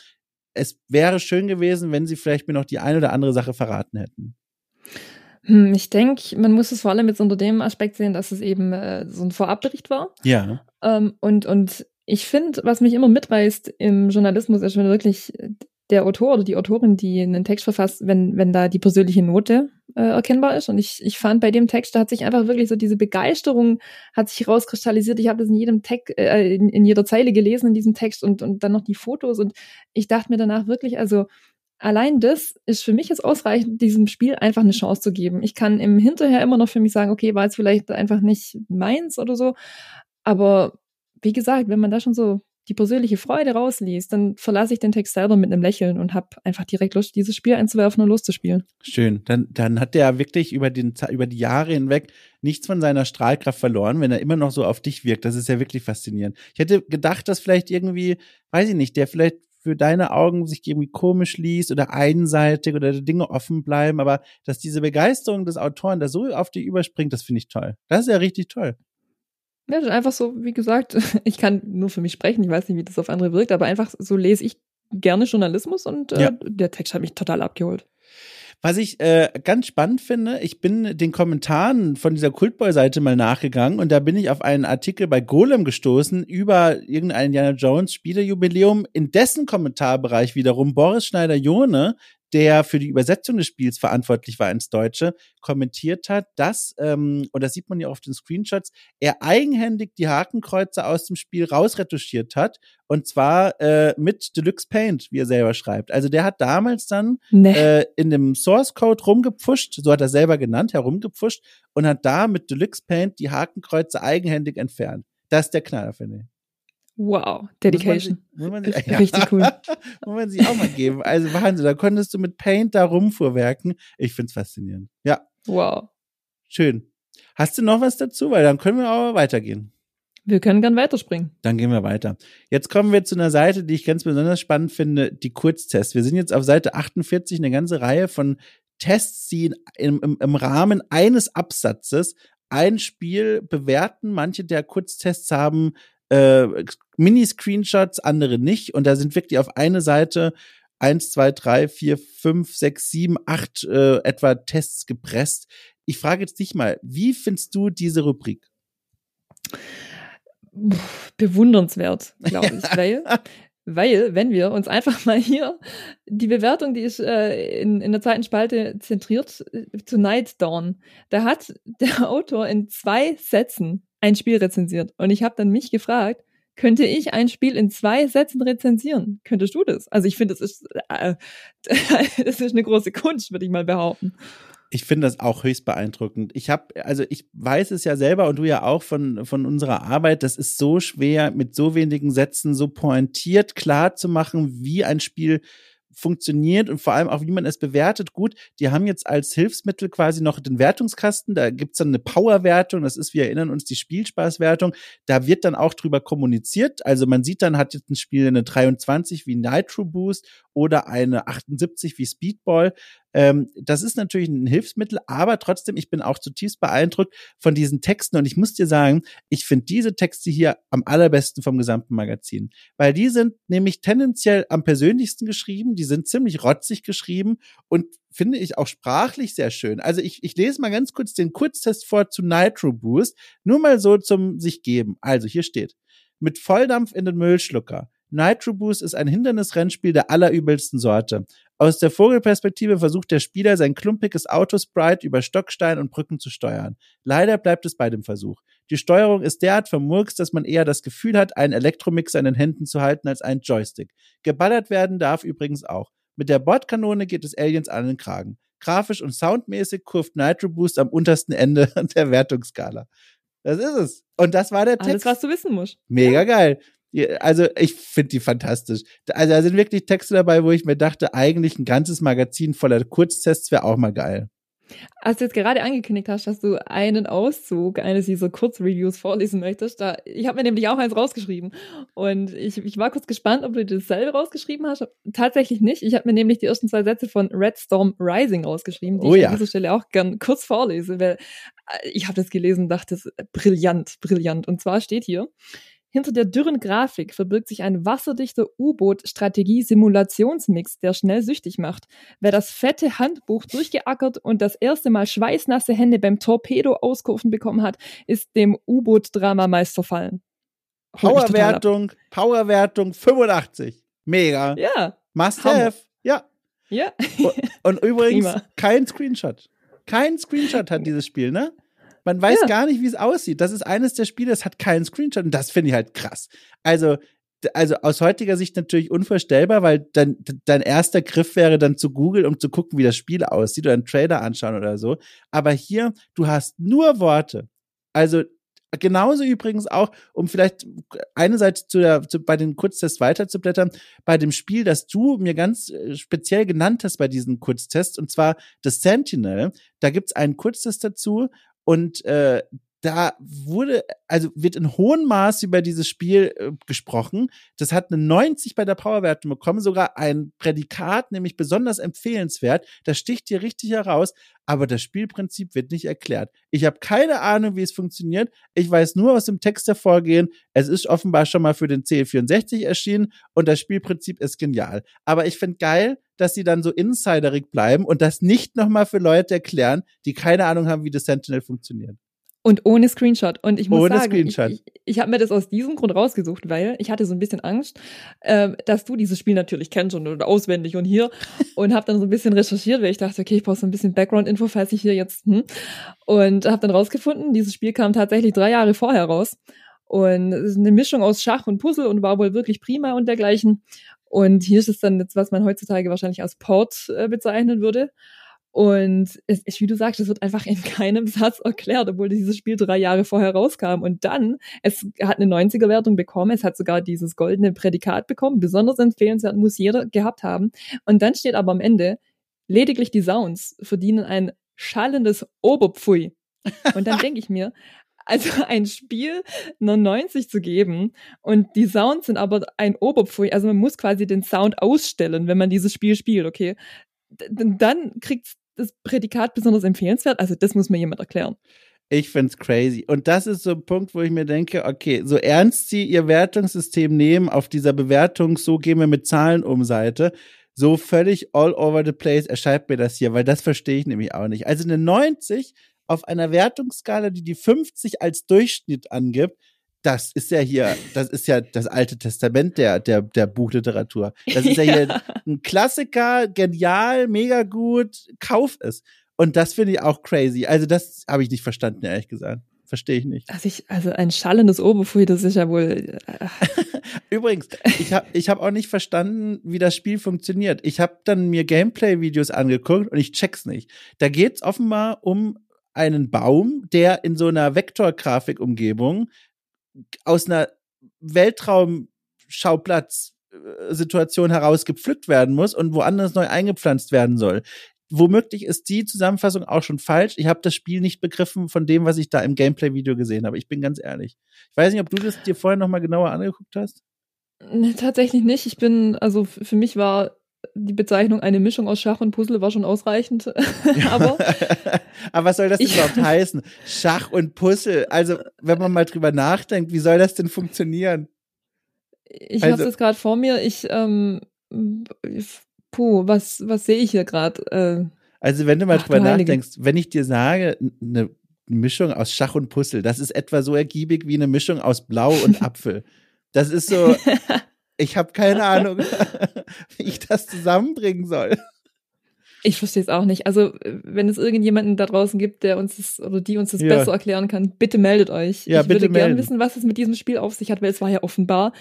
es wäre schön gewesen, wenn sie vielleicht mir noch die eine oder andere Sache verraten hätten. Hm, ich denke, man muss es vor allem jetzt unter dem Aspekt sehen, dass es eben äh, so ein Vorabbericht war. Ja. Ähm, und, und ich finde, was mich immer mitreißt im Journalismus, ist schon wirklich der Autor oder die Autorin, die einen Text verfasst, wenn, wenn da die persönliche Note äh, erkennbar ist. Und ich, ich fand bei dem Text, da hat sich einfach wirklich so diese Begeisterung hat sich rauskristallisiert. Ich habe das in jedem Text, äh, in, in jeder Zeile gelesen in diesem Text und, und dann noch die Fotos. Und ich dachte mir danach wirklich, also allein das ist für mich jetzt ausreichend, diesem Spiel einfach eine Chance zu geben. Ich kann im Hinterher immer noch für mich sagen, okay, war jetzt vielleicht einfach nicht meins oder so. Aber wie gesagt, wenn man da schon so die persönliche Freude rausliest, dann verlasse ich den Text selber mit einem Lächeln und habe einfach direkt Lust, dieses Spiel einzuwerfen und loszuspielen. Schön. Dann, dann hat der wirklich über, den, über die Jahre hinweg nichts von seiner Strahlkraft verloren, wenn er immer noch so auf dich wirkt. Das ist ja wirklich faszinierend. Ich hätte gedacht, dass vielleicht irgendwie, weiß ich nicht, der vielleicht für deine Augen sich irgendwie komisch liest oder einseitig oder Dinge offen bleiben, aber dass diese Begeisterung des Autoren da so auf dich überspringt, das finde ich toll. Das ist ja richtig toll. Ja, das ist einfach so, wie gesagt, ich kann nur für mich sprechen, ich weiß nicht, wie das auf andere wirkt, aber einfach so lese ich gerne Journalismus und äh, Ja. der Text hat mich total abgeholt. Was ich äh, ganz spannend finde, ich bin den Kommentaren von dieser Cultboy-Seite mal nachgegangen und da bin ich auf einen Artikel bei Golem gestoßen über irgendein Indiana Jones Spielejubiläum, in dessen Kommentarbereich wiederum Boris Schneider-Jone der für die Übersetzung des Spiels verantwortlich war ins Deutsche, kommentiert hat, dass, ähm, und das sieht man ja auf den Screenshots, er eigenhändig die Hakenkreuze aus dem Spiel rausretuschiert hat. Und zwar äh, mit Deluxe Paint, wie er selber schreibt. Also der hat damals dann nee. äh, in dem Source Code rumgepfuscht, so hat er selber genannt, herumgepfuscht und hat da mit Deluxe Paint die Hakenkreuze eigenhändig entfernt. Das ist der Knaller, finde ich. Wow, Dedication. Muss man, muss man, ja, Richtig cool. muss man sich auch mal geben. Also Wahnsinn, da konntest du mit Paint da rumfuhrwerken. Ich find's faszinierend. Ja. Wow. Schön. Hast du noch was dazu? Weil dann können wir aber weitergehen. Wir können gern weiterspringen. Dann gehen wir weiter. Jetzt kommen wir zu einer Seite, die ich ganz besonders spannend finde, die Kurztests. Wir sind jetzt auf Seite 48 eine ganze Reihe von Tests, die im, im, im Rahmen eines Absatzes ein Spiel bewerten. Manche der Kurztests haben äh, Mini-Screenshots, andere nicht. Und da sind wirklich auf eine Seite eins, zwei, drei, vier, fünf, sechs, sieben, acht äh, etwa Tests gepresst. Ich frage jetzt dich mal, wie findest du diese Rubrik? Bewundernswert, glaube ich, weil, weil, wenn wir uns einfach mal hier die Bewertung, die ist äh, in, in der zweiten Spalte zentriert äh, zu Night Dawn, da hat der Autor in zwei Sätzen ein Spiel rezensiert. Und ich habe dann mich gefragt, könnte ich ein Spiel in zwei Sätzen rezensieren? Könntest du das? Also ich finde, das ist, äh, das ist eine große Kunst, würde ich mal behaupten. Ich finde das auch höchst beeindruckend. Ich habe, also ich weiß es ja selber und du ja auch von, von unserer Arbeit, das ist so schwer, mit so wenigen Sätzen so pointiert klar zu machen, wie ein Spiel funktioniert und vor allem auch, wie man es bewertet. Gut, die haben jetzt als Hilfsmittel quasi noch den Wertungskasten. Da gibt's dann eine Powerwertung. Das ist, wir erinnern uns, die Spielspaßwertung. Da wird dann auch drüber kommuniziert. Also man sieht dann, hat jetzt ein Spiel eine 23 wie Nitro Boost oder eine 78 wie Speedball. Ähm, das ist natürlich ein Hilfsmittel, aber trotzdem, ich bin auch zutiefst beeindruckt von diesen Texten und ich muss dir sagen, ich finde diese Texte hier am allerbesten vom gesamten Magazin, weil die sind nämlich tendenziell am persönlichsten geschrieben, die sind ziemlich rotzig geschrieben und finde ich auch sprachlich sehr schön. Also ich, ich lese mal ganz kurz den Kurztest vor zu Nitro Boost, nur mal so zum sich geben. Also hier steht, mit Volldampf in den Müllschlucker. Nitro Boost ist ein Hindernisrennspiel der allerübelsten Sorte. Aus der Vogelperspektive versucht der Spieler, sein klumpiges Autosprite über Stockstein und Brücken zu steuern. Leider bleibt es bei dem Versuch. Die Steuerung ist derart vermurkst, dass man eher das Gefühl hat, einen Elektromixer in den Händen zu halten als einen Joystick. Geballert werden darf übrigens auch. Mit der Bordkanone geht es Aliens an den Kragen. Grafisch und soundmäßig kurft Nitro Boost am untersten Ende der Wertungsskala. Das ist es. Und das war der Text. Alles, was du wissen musst. Mega geil. Also ich finde die fantastisch. Also da sind wirklich Texte dabei, wo ich mir dachte, eigentlich ein ganzes Magazin voller Kurztests wäre auch mal geil. Als du jetzt gerade angekündigt hast, dass du einen Auszug eines dieser Kurzreviews vorlesen möchtest, da, ich habe mir nämlich auch eins rausgeschrieben und ich, ich war kurz gespannt, ob du dasselbe rausgeschrieben hast. Tatsächlich nicht. Ich habe mir nämlich die ersten zwei Sätze von Red Storm Rising rausgeschrieben, die oh, ich ja. an dieser Stelle auch gern kurz vorlese, weil äh, ich habe das gelesen und dachte, das ist brillant, brillant. Und zwar steht hier, hinter der dürren Grafik verbirgt sich ein wasserdichter U-Boot-Strategie-Simulationsmix, der schnell süchtig macht. Wer das fette Handbuch durchgeackert und das erste Mal schweißnasse Hände beim Torpedo-Auskurven bekommen hat, ist dem U-Boot-Drama meist verfallen. Powerwertung, Powerwertung 85. Mega. Ja. Must Hammer. have. Ja. Ja. und, und übrigens kein Screenshot. Kein Screenshot hat dieses Spiel, ne? Man weiß ja. gar nicht, wie es aussieht. Das ist eines der Spiele, das hat keinen Screenshot und das finde ich halt krass. Also, also aus heutiger Sicht natürlich unvorstellbar, weil dein, dein erster Griff wäre dann zu Google, um zu gucken, wie das Spiel aussieht oder einen Trailer anschauen oder so. Aber hier, du hast nur Worte. Also genauso übrigens auch, um vielleicht eine Seite zu der, zu, bei den Kurztests weiterzublättern, bei dem Spiel, das du mir ganz äh, speziell genannt hast bei diesen Kurztests, und zwar das Sentinel. Da gibt's einen Kurztest dazu und äh, da wurde, also wird in hohem Maß über dieses Spiel äh, gesprochen. Das hat eine 90 bei der Powerwertung bekommen, sogar ein Prädikat, nämlich besonders empfehlenswert. Das sticht hier richtig heraus, aber das Spielprinzip wird nicht erklärt. Ich habe keine Ahnung, wie es funktioniert. Ich weiß nur aus dem Text hervorgehen, es ist offenbar schon mal für den C64 erschienen und das Spielprinzip ist genial. Aber ich finde geil, dass sie dann so insiderig bleiben und das nicht nochmal für Leute erklären, die keine Ahnung haben, wie das Sentinel funktioniert. Und ohne Screenshot. Und ich muss Ohne sagen, Screenshot. ich, ich, ich habe mir das aus diesem Grund rausgesucht, weil ich hatte so ein bisschen Angst, äh, dass du dieses Spiel natürlich kennst und, und auswendig und hier und habe dann so ein bisschen recherchiert, weil ich dachte, okay, ich brauche so ein bisschen Background-Info, falls ich hier jetzt hm. und habe dann rausgefunden, dieses Spiel kam tatsächlich drei Jahre vorher raus und es ist eine Mischung aus Schach und Puzzle und war wohl wirklich prima und dergleichen. Und hier ist es dann jetzt, was man heutzutage wahrscheinlich als Port äh, bezeichnen würde. Und es ist, wie du sagst, es wird einfach in keinem Satz erklärt, obwohl dieses Spiel drei Jahre vorher rauskam. Und dann, es hat eine 90er-Wertung bekommen, es hat sogar dieses goldene Prädikat bekommen, besonders empfehlenswert muss jeder gehabt haben. Und dann steht aber am Ende, lediglich die Sounds verdienen ein schallendes Oberpfui. Und dann denke ich mir, also ein Spiel einer 90 zu geben und die Sounds sind aber ein Oberpfui. Also man muss quasi den Sound ausstellen, wenn man dieses Spiel spielt, okay? Dann kriegt das Prädikat besonders empfehlenswert. Also das muss mir jemand erklären. Ich find's crazy. Und das ist so ein Punkt, wo ich mir denke, okay, so ernst sie ihr Wertungssystem nehmen auf dieser Bewertung, so gehen wir mit Zahlen um Seite, so völlig all over the place erscheint mir das hier, weil das verstehe ich nämlich auch nicht. Also eine 90 auf einer Wertungsskala, die die 50 als Durchschnitt angibt, das ist ja hier, das ist ja das alte Testament der, der, der Buchliteratur. Das ist ja, ja. hier ein Klassiker, genial, mega gut, kauf es. Und das finde ich auch crazy. Also das habe ich nicht verstanden, ehrlich gesagt. Verstehe ich nicht. Also, ich, also ein schallendes Oberpfui, das ist ja wohl. Übrigens, ich habe ich hab auch nicht verstanden, wie das Spiel funktioniert. Ich habe dann mir Gameplay-Videos angeguckt und ich check's nicht. Da geht's offenbar um einen Baum, der in so einer Vektorgrafikumgebung aus einer Weltraumschauplatz-Situation heraus gepflückt werden muss und woanders neu eingepflanzt werden soll. Womöglich ist die Zusammenfassung auch schon falsch. Ich habe das Spiel nicht begriffen von dem, was ich da im Gameplay-Video gesehen habe. Ich bin ganz ehrlich. Ich weiß nicht, ob du das dir vorher noch mal genauer angeguckt hast. Nee, tatsächlich nicht. Ich bin, also für mich war die Bezeichnung eine Mischung aus Schach und Puzzle war schon ausreichend. aber, aber was soll das denn überhaupt heißen? Schach und Puzzle. Also, wenn man mal drüber nachdenkt, wie soll das denn funktionieren? Ich also, habe es gerade vor mir. Ich, ähm, puh, was, was sehe ich hier gerade? Äh, also, wenn du mal ach, drüber nachdenkst, wenn ich dir sage, eine Mischung aus Schach und Puzzle, das ist etwa so ergiebig wie eine Mischung aus Blau und Apfel. Das ist so, ich habe keine Ahnung, wie ich das zusammenbringen soll. Ich verstehe es auch nicht. Also, wenn es irgendjemanden da draußen gibt, der uns das oder die uns das ja. besser erklären kann, bitte meldet euch. Ja, ich würde gerne wissen, was es mit diesem Spiel auf sich hat, weil es war ja offenbar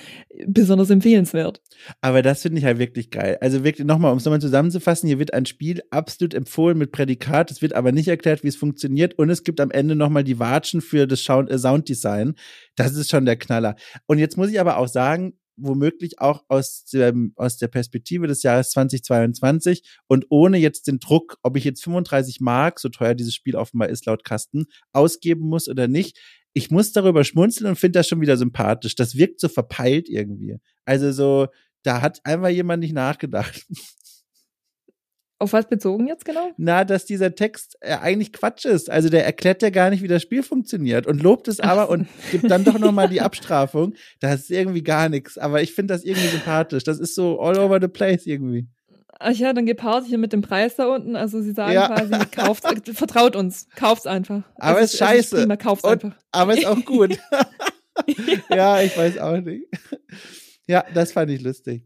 besonders empfehlenswert. Aber das finde ich halt wirklich geil. Also wirklich nochmal, um es nochmal zusammenzufassen, hier wird ein Spiel absolut empfohlen mit Prädikat, es wird aber nicht erklärt, wie es funktioniert und es gibt am Ende nochmal die Watschen für das Sounddesign. Das ist schon der Knaller. Und jetzt muss ich aber auch sagen, womöglich auch aus, dem, aus der Perspektive des Jahres 2022 und ohne jetzt den Druck, ob ich jetzt 35 Mark, so teuer dieses Spiel offenbar ist laut Kasten, ausgeben muss oder nicht. Ich muss darüber schmunzeln und finde das schon wieder sympathisch. Das wirkt so verpeilt irgendwie. Also so, da hat einfach jemand nicht nachgedacht. Auf was bezogen jetzt genau? Na, dass dieser Text äh, eigentlich Quatsch ist. Also der erklärt ja gar nicht, wie das Spiel funktioniert und lobt es aber und gibt dann doch nochmal die Abstrafung. Das ist irgendwie gar nichts. Aber ich finde das irgendwie sympathisch. Das ist so all over the place irgendwie. Ach ja, dann gepaart hier mit dem Preis da unten. Also sie sagen ja. quasi, kauft, vertraut uns, kauft's einfach. Aber es ist scheiße. Prima, kauft's und, einfach. Aber ist auch gut. ja. ja, ich weiß auch nicht. Ja, das fand ich lustig.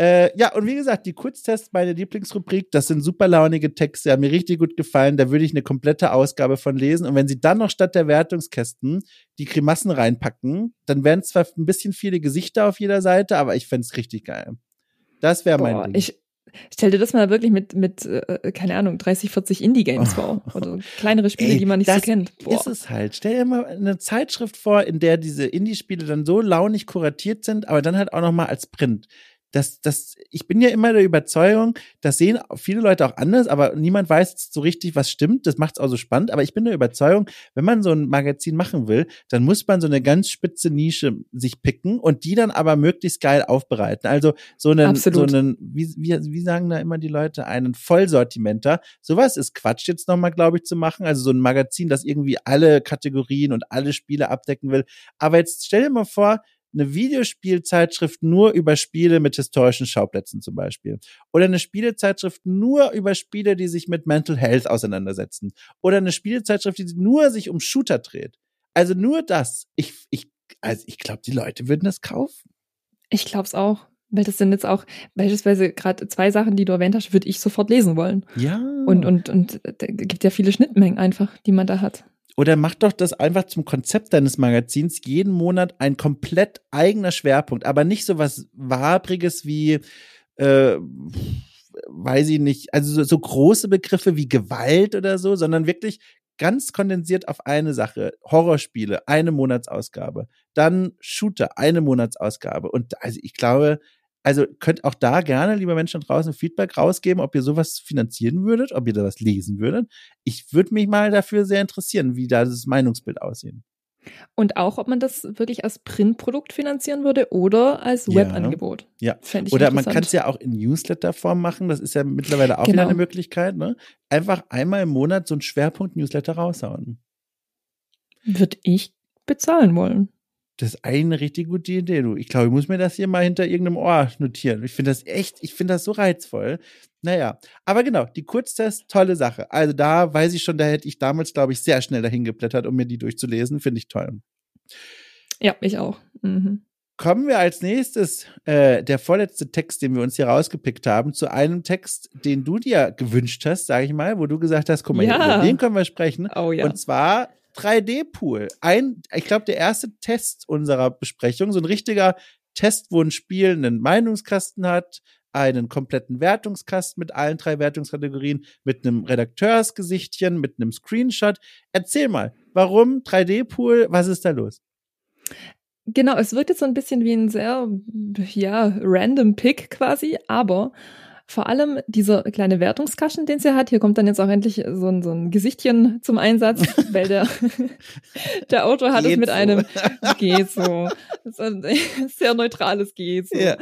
Äh, ja, und wie gesagt, die Kurztests, meine Lieblingsrubrik, das sind super launige Texte, haben mir richtig gut gefallen. Da würde ich eine komplette Ausgabe von lesen. Und wenn sie dann noch statt der Wertungskästen die Grimassen reinpacken, dann wären zwar ein bisschen viele Gesichter auf jeder Seite, aber ich fände es richtig geil. Das wäre mein Ding. Ich Stell dir das mal wirklich mit, mit äh, keine Ahnung, 30, 40 Indie-Games vor. Oder kleinere Spiele, Ey, die man nicht so kennt. Boah. ist es halt. Stell dir mal eine Zeitschrift vor, in der diese Indie-Spiele dann so launig kuratiert sind, aber dann halt auch noch mal als Print das, das, ich bin ja immer der Überzeugung, das sehen viele Leute auch anders, aber niemand weiß so richtig, was stimmt. Das macht es auch so spannend. Aber ich bin der Überzeugung, wenn man so ein Magazin machen will, dann muss man so eine ganz spitze Nische sich picken und die dann aber möglichst geil aufbereiten. Also so einen, Absolut. so einen, wie, wie, wie sagen da immer die Leute, einen Vollsortimenter. Sowas ist Quatsch jetzt nochmal, glaube ich, zu machen. Also so ein Magazin, das irgendwie alle Kategorien und alle Spiele abdecken will. Aber jetzt stell dir mal vor, eine Videospielzeitschrift nur über Spiele mit historischen Schauplätzen zum Beispiel. Oder eine Spielezeitschrift nur über Spiele, die sich mit Mental Health auseinandersetzen. Oder eine Spielezeitschrift, die nur sich um Shooter dreht. Also nur das. Ich, ich, also ich glaube, die Leute würden das kaufen. Ich glaube es auch. Weil das sind jetzt auch beispielsweise gerade zwei Sachen, die du erwähnt hast, würde ich sofort lesen wollen. Ja. Und, und, und da gibt ja viele Schnittmengen einfach, die man da hat. Oder mach doch das einfach zum Konzept deines Magazins. Jeden Monat ein komplett eigener Schwerpunkt, aber nicht so was Wabriges wie, äh, weiß ich nicht, also so, so große Begriffe wie Gewalt oder so, sondern wirklich ganz kondensiert auf eine Sache. Horrorspiele, eine Monatsausgabe. Dann Shooter, eine Monatsausgabe. Und also ich glaube, also könnt auch da gerne, liebe Menschen draußen, Feedback rausgeben, ob ihr sowas finanzieren würdet, ob ihr da was lesen würdet. Ich würde mich mal dafür sehr interessieren, wie da das Meinungsbild aussehen. Und auch, ob man das wirklich als Printprodukt finanzieren würde oder als Webangebot. Ja. ja. Oder man kann es ja auch in Newsletter-Form machen. Das ist ja mittlerweile auch genau. wieder eine Möglichkeit. Ne? Einfach einmal im Monat so ein Schwerpunkt-Newsletter raushauen. Würde ich bezahlen wollen. Das ist eine richtig gute Idee, du. Ich glaube, ich muss mir das hier mal hinter irgendeinem Ohr notieren. Ich finde das echt, ich finde das so reizvoll. Naja, aber genau, die Kurztests, tolle Sache. Also da weiß ich schon, da hätte ich damals, glaube ich, sehr schnell dahin geblättert, um mir die durchzulesen. Finde ich toll. Ja, ich auch. Mhm. Kommen wir als nächstes, äh, der vorletzte Text, den wir uns hier rausgepickt haben, zu einem Text, den du dir gewünscht hast, sage ich mal, wo du gesagt hast, guck mal, ja. über den können wir sprechen. Oh, ja. Und zwar 3D-Pool. Ein, ich glaube, der erste Test unserer Besprechung, so ein richtiger Test, wo ein Spiel einen Meinungskasten hat, einen kompletten Wertungskasten mit allen drei Wertungskategorien, mit einem Redakteursgesichtchen, mit einem Screenshot. Erzähl mal, warum 3D-Pool? Was ist da los? Genau, es wirkt jetzt so ein bisschen wie ein sehr, ja, random Pick quasi, aber vor allem dieser kleine Wertungskasten, den sie hat, hier kommt dann jetzt auch endlich so ein, so ein Gesichtchen zum Einsatz, weil der, der Autor hat geht es mit so. einem geht so. Ein sehr neutrales geht so. Ja.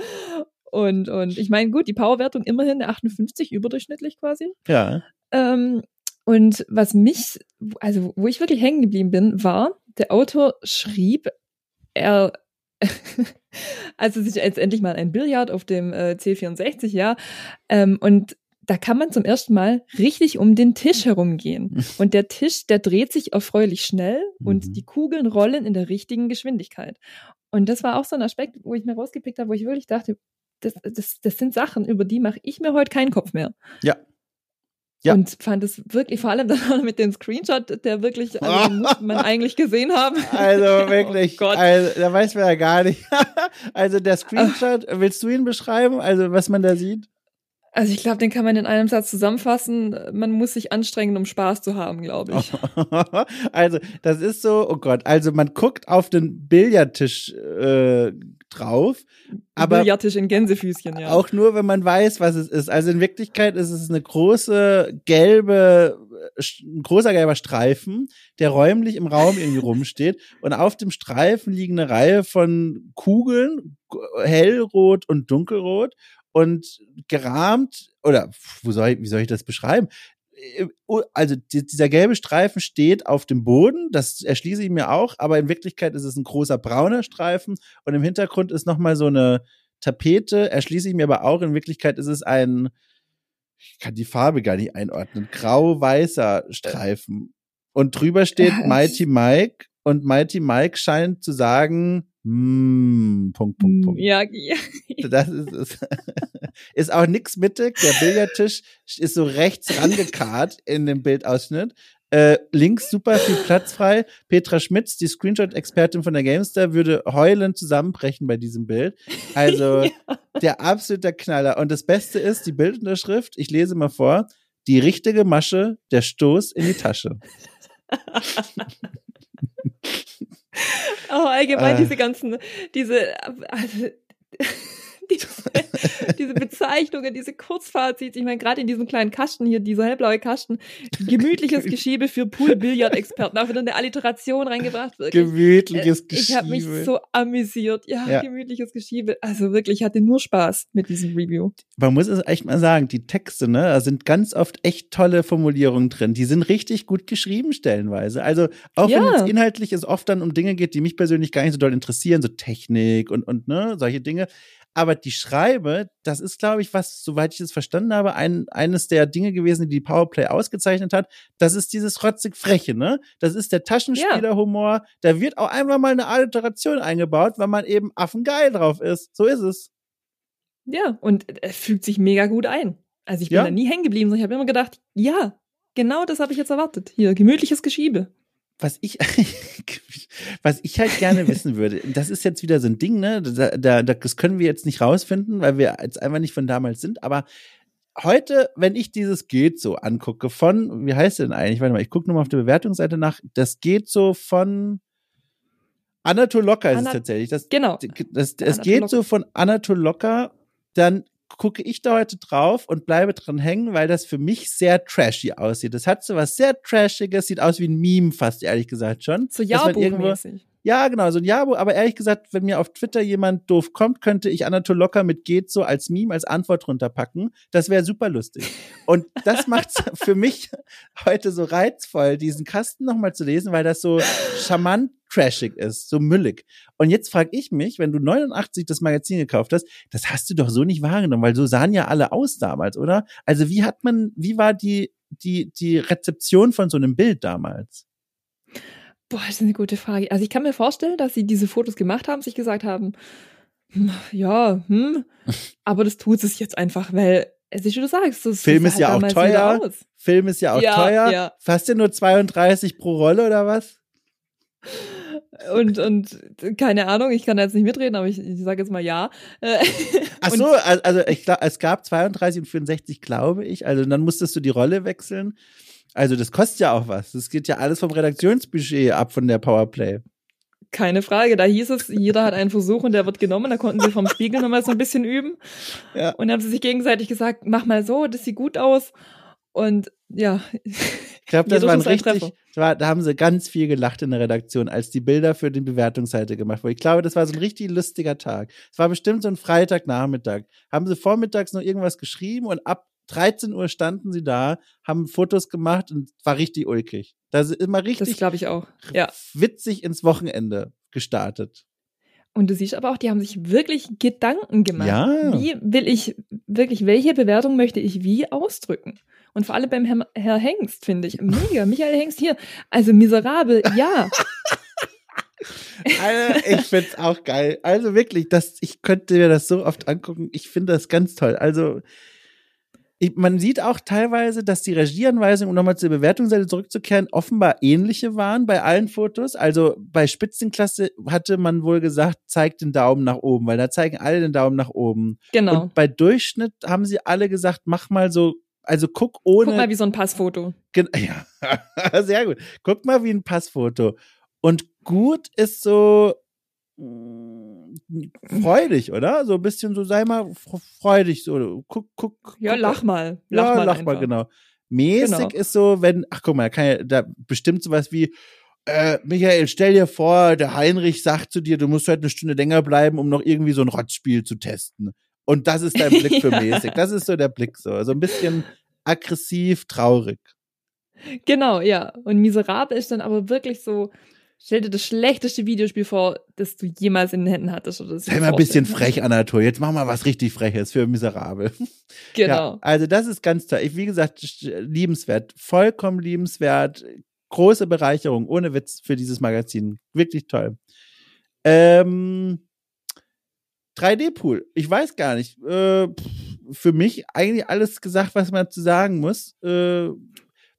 Und, und ich meine, gut, die Powerwertung immerhin 58 überdurchschnittlich quasi. Ja. Ähm, und was mich, also wo ich wirklich hängen geblieben bin, war, der Autor schrieb, er also sich jetzt endlich mal ein Billard auf dem äh, C64, ja. Ähm, und da kann man zum ersten Mal richtig um den Tisch herumgehen. Und der Tisch, der dreht sich erfreulich schnell und mhm. die Kugeln rollen in der richtigen Geschwindigkeit. Und das war auch so ein Aspekt, wo ich mir rausgepickt habe, wo ich wirklich dachte, das, das, das sind Sachen, über die mache ich mir heute keinen Kopf mehr. Ja, ja. Und fand es wirklich, vor allem dann mit dem Screenshot, der wirklich, also muss man eigentlich gesehen haben. Also wirklich, oh also, da weiß man ja gar nicht. also der Screenshot, willst du ihn beschreiben? Also was man da sieht? Also ich glaube, den kann man in einem Satz zusammenfassen. Man muss sich anstrengen, um Spaß zu haben, glaube ich. also das ist so, oh Gott, also man guckt auf den Billardtisch äh, drauf, aber Billardtisch in Gänsefüßchen, ja. Auch nur, wenn man weiß, was es ist. Also in Wirklichkeit ist es eine große gelbe, ein großer gelber Streifen, der räumlich im Raum irgendwie rumsteht und auf dem Streifen liegen eine Reihe von Kugeln, hellrot und dunkelrot und gerahmt, oder wo soll ich, wie soll ich das beschreiben? Äh, also dieser gelbe Streifen steht auf dem Boden, das erschließe ich mir auch, aber in Wirklichkeit ist es ein großer brauner Streifen und im Hintergrund ist nochmal so eine Tapete, erschließe ich mir aber auch, in Wirklichkeit ist es ein, ich kann die Farbe gar nicht einordnen, grau-weißer Streifen. Und drüber steht Mighty Mike und Mighty Mike scheint zu sagen, Mm, Punkt, Punkt, Punkt. Ja, ja. Das ist es. ist auch nix mittig. Der Billardtisch ist so rechts rangekarrt in dem Bildausschnitt. Äh, links super viel Platz frei. Petra Schmitz, die Screenshot-Expertin von der Gamestar, würde heulend zusammenbrechen bei diesem Bild. Also ja. der absolute Knaller. Und das Beste ist die Bildunterschrift. Ich lese mal vor. Die richtige Masche, der Stoß in die Tasche. Oh, allgemein äh. diese ganzen, diese, also, diese diese Bezeichnungen, diese Kurzfazits. Ich meine, gerade in diesem kleinen Kasten hier, dieser hellblaue Kasten, gemütliches Geschiebe für Pool-Billard-Experten. Auch wieder eine Alliteration reingebracht. Wirklich. Gemütliches Geschiebe. Ich habe mich so amüsiert. Ja, ja, gemütliches Geschiebe. Also wirklich, ich hatte nur Spaß mit diesem Review. Man muss es echt mal sagen, die Texte, ne, da sind ganz oft echt tolle Formulierungen drin. Die sind richtig gut geschrieben stellenweise. Also auch ja. wenn es inhaltlich es oft dann um Dinge geht, die mich persönlich gar nicht so doll interessieren, so Technik und, und ne, solche Dinge. Aber die Schreibe, das ist, glaube ich, was, soweit ich es verstanden habe, ein, eines der Dinge gewesen, die die Powerplay ausgezeichnet hat. Das ist dieses rotzig Freche, ne? Das ist der Taschenspielerhumor. Ja. Da wird auch einfach mal eine Alliteration eingebaut, weil man eben affengeil drauf ist. So ist es. Ja, und er fügt sich mega gut ein. Also ich bin ja. da nie hängen geblieben, sondern ich habe immer gedacht, ja, genau das habe ich jetzt erwartet. Hier, gemütliches Geschiebe was ich, was ich halt gerne wissen würde, das ist jetzt wieder so ein Ding, ne? Da, da, das können wir jetzt nicht rausfinden, weil wir jetzt einfach nicht von damals sind, aber heute, wenn ich dieses geht so angucke von, wie heißt denn eigentlich? Warte mal, ich gucke nochmal auf der Bewertungsseite nach. Das geht so von Anatol Locker ist Anat es tatsächlich. Das, genau. Das, das, es geht so von Anatol Locker, dann gucke ich da heute drauf und bleibe dran hängen, weil das für mich sehr trashy aussieht. Das hat so was sehr Trashiges, sieht aus wie ein Meme fast, ehrlich gesagt schon. So Jahrbuchmäßig. Ja, genau, so ein Jahrbuch. Aber ehrlich gesagt, wenn mir auf Twitter jemand doof kommt, könnte ich Anatol Locker mit geht so als Meme, als Antwort runterpacken. Das wäre super lustig. Und das macht's für mich heute so reizvoll, diesen Kasten nochmal zu lesen, weil das so charmant trashig ist, so müllig. Und jetzt frage ich mich, wenn du 89 das Magazin gekauft hast, das hast du doch so nicht wahrgenommen, weil so sahen ja alle aus damals, oder? Also wie hat man, wie war die, die, die Rezeption von so einem Bild damals? Boah, das ist eine gute Frage. Also ich kann mir vorstellen, dass sie diese Fotos gemacht haben, sich gesagt haben, hm, ja, hm, aber das tut es jetzt einfach, weil es ist, wie du sagst, das Film ist ja auch teuer. Film ist ja auch ja, teuer. Ja. Fast ja nur 32 pro Rolle oder was? Und, und keine Ahnung, ich kann da jetzt nicht mitreden, aber ich, ich sage jetzt mal ja. Ach so, also ich glaube, es gab 32 und 64, glaube ich. Also dann musstest du die Rolle wechseln. Also das kostet ja auch was. Das geht ja alles vom Redaktionsbudget ab von der Powerplay. Keine Frage. Da hieß es, jeder hat einen Versuch und der wird genommen. Da konnten sie vom Spiegel nochmal so ein bisschen üben. Ja. Und dann haben sie sich gegenseitig gesagt, mach mal so, das sieht gut aus. Und ja. Ich glaube, das war ein richtig, war, da haben sie ganz viel gelacht in der Redaktion, als die Bilder für die Bewertungsseite gemacht wurden. Ich glaube, das war so ein richtig lustiger Tag. Es war bestimmt so ein Freitagnachmittag. Haben sie vormittags noch irgendwas geschrieben und ab 13 Uhr standen sie da, haben Fotos gemacht und war richtig ulkig. Das ist immer richtig. Das glaube ich auch. Ja. Witzig ins Wochenende gestartet. Und du siehst aber auch, die haben sich wirklich Gedanken gemacht. Ja. Wie will ich wirklich, welche Bewertung möchte ich wie ausdrücken? Und vor allem beim Herr, Herr Hengst, finde ich. Mega. Michael Hengst hier. Also miserabel, ja. also, ich finde es auch geil. Also wirklich, das, ich könnte mir das so oft angucken. Ich finde das ganz toll. Also, ich, man sieht auch teilweise, dass die Regieanweisungen, um nochmal zur Bewertungsseite zurückzukehren, offenbar ähnliche waren bei allen Fotos. Also bei Spitzenklasse hatte man wohl gesagt, zeigt den Daumen nach oben, weil da zeigen alle den Daumen nach oben. Genau. Und bei Durchschnitt haben sie alle gesagt, mach mal so, also guck ohne. Guck mal wie so ein Passfoto. Ja, sehr gut. Guck mal wie ein Passfoto. Und gut ist so, freudig, oder? So ein bisschen so, sei mal freudig, so, guck, guck. Ja, guck, lach mal. Lach ja, mal lach einfach. mal, genau. Mäßig genau. ist so, wenn, ach guck mal, kann ja, da bestimmt sowas wie, äh, Michael, stell dir vor, der Heinrich sagt zu dir, du musst heute eine Stunde länger bleiben, um noch irgendwie so ein Rotzspiel zu testen. Und das ist dein Blick für mäßig. Das ist so der Blick so. Also ein bisschen aggressiv, traurig. Genau, ja. Und miserabel ist dann aber wirklich so, Stell dir das schlechteste Videospiel vor, das du jemals in den Händen hattest. Oder Sei mal ein bisschen frech, Anatol. Jetzt mach mal was richtig Freches für miserabel. Genau. Ja, also das ist ganz toll. Ich, wie gesagt, liebenswert. Vollkommen liebenswert. Große Bereicherung, ohne Witz für dieses Magazin. Wirklich toll. Ähm, 3D-Pool. Ich weiß gar nicht. Äh, für mich eigentlich alles gesagt, was man zu sagen muss. Äh,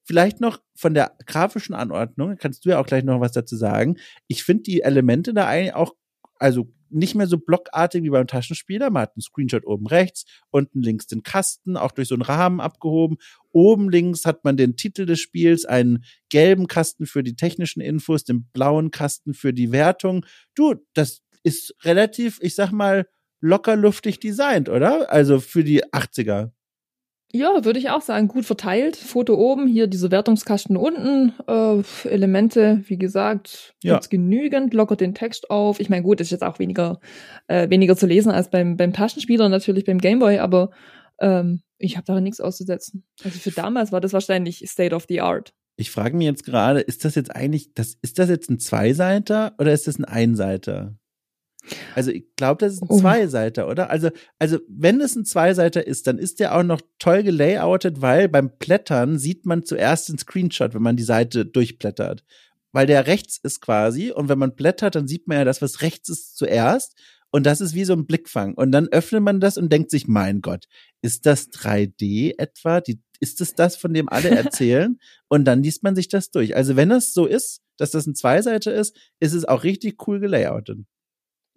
Vielleicht noch von der grafischen Anordnung, kannst du ja auch gleich noch was dazu sagen. Ich finde die Elemente da eigentlich auch, also nicht mehr so blockartig wie beim Taschenspieler. Man hat einen Screenshot oben rechts, unten links den Kasten, auch durch so einen Rahmen abgehoben. Oben links hat man den Titel des Spiels, einen gelben Kasten für die technischen Infos, den blauen Kasten für die Wertung. Du, das ist relativ, ich sag mal, locker luftig designt, oder? Also für die 80er. Ja, würde ich auch sagen, gut verteilt. Foto oben, hier diese Wertungskasten unten, äh, Elemente, wie gesagt, Ja. gibt's genügend, lockert den Text auf. Ich meine, gut, ist jetzt auch weniger, äh, weniger zu lesen als beim, beim Taschenspieler, natürlich beim Gameboy, aber ähm, ich habe daran nichts auszusetzen. Also für damals war das wahrscheinlich State of the Art. Ich frage mich jetzt gerade, ist das jetzt eigentlich, das, ist das jetzt ein Zweiseiter oder ist das ein Einseiter? Also ich glaube, das ist ein Oh. Zweiseiter, oder? Also, also wenn es ein Zweiseiter ist, dann ist der auch noch toll gelayoutet, weil beim Blättern sieht man zuerst den Screenshot, wenn man die Seite durchblättert. Weil der rechts ist quasi und wenn man blättert, dann sieht man ja das, was rechts ist zuerst. Und das ist wie so ein Blickfang. Und dann öffnet man das und denkt sich, mein Gott, ist das 3D etwa? Die, ist es das, von dem alle erzählen? und dann liest man sich das durch. Also wenn es so ist, dass das ein Zweiseiter ist, ist es auch richtig cool gelayoutet.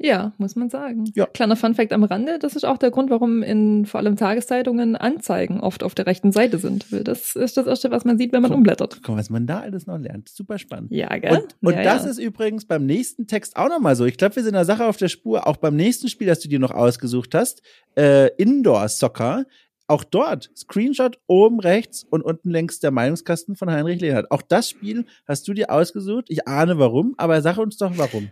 Ja, muss man sagen. Ja. Kleiner Funfact am Rande, das ist auch der Grund, warum in vor allem Tageszeitungen Anzeigen oft auf der rechten Seite sind. Das ist das Erste, was man sieht, wenn man Guck. umblättert. Guck mal, was man da alles noch lernt. Super spannend. Ja, gell? Und, und ja, das ja. ist übrigens beim nächsten Text auch nochmal so. Ich glaube, wir sind der Sache auf der Spur. Auch beim nächsten Spiel, das du dir noch ausgesucht hast, äh, Indoor Soccer. Auch dort, Screenshot oben rechts und unten längs der Meinungskasten von Heinrich Lehnhardt. Auch das Spiel hast du dir ausgesucht. Ich ahne warum, aber sag uns doch warum.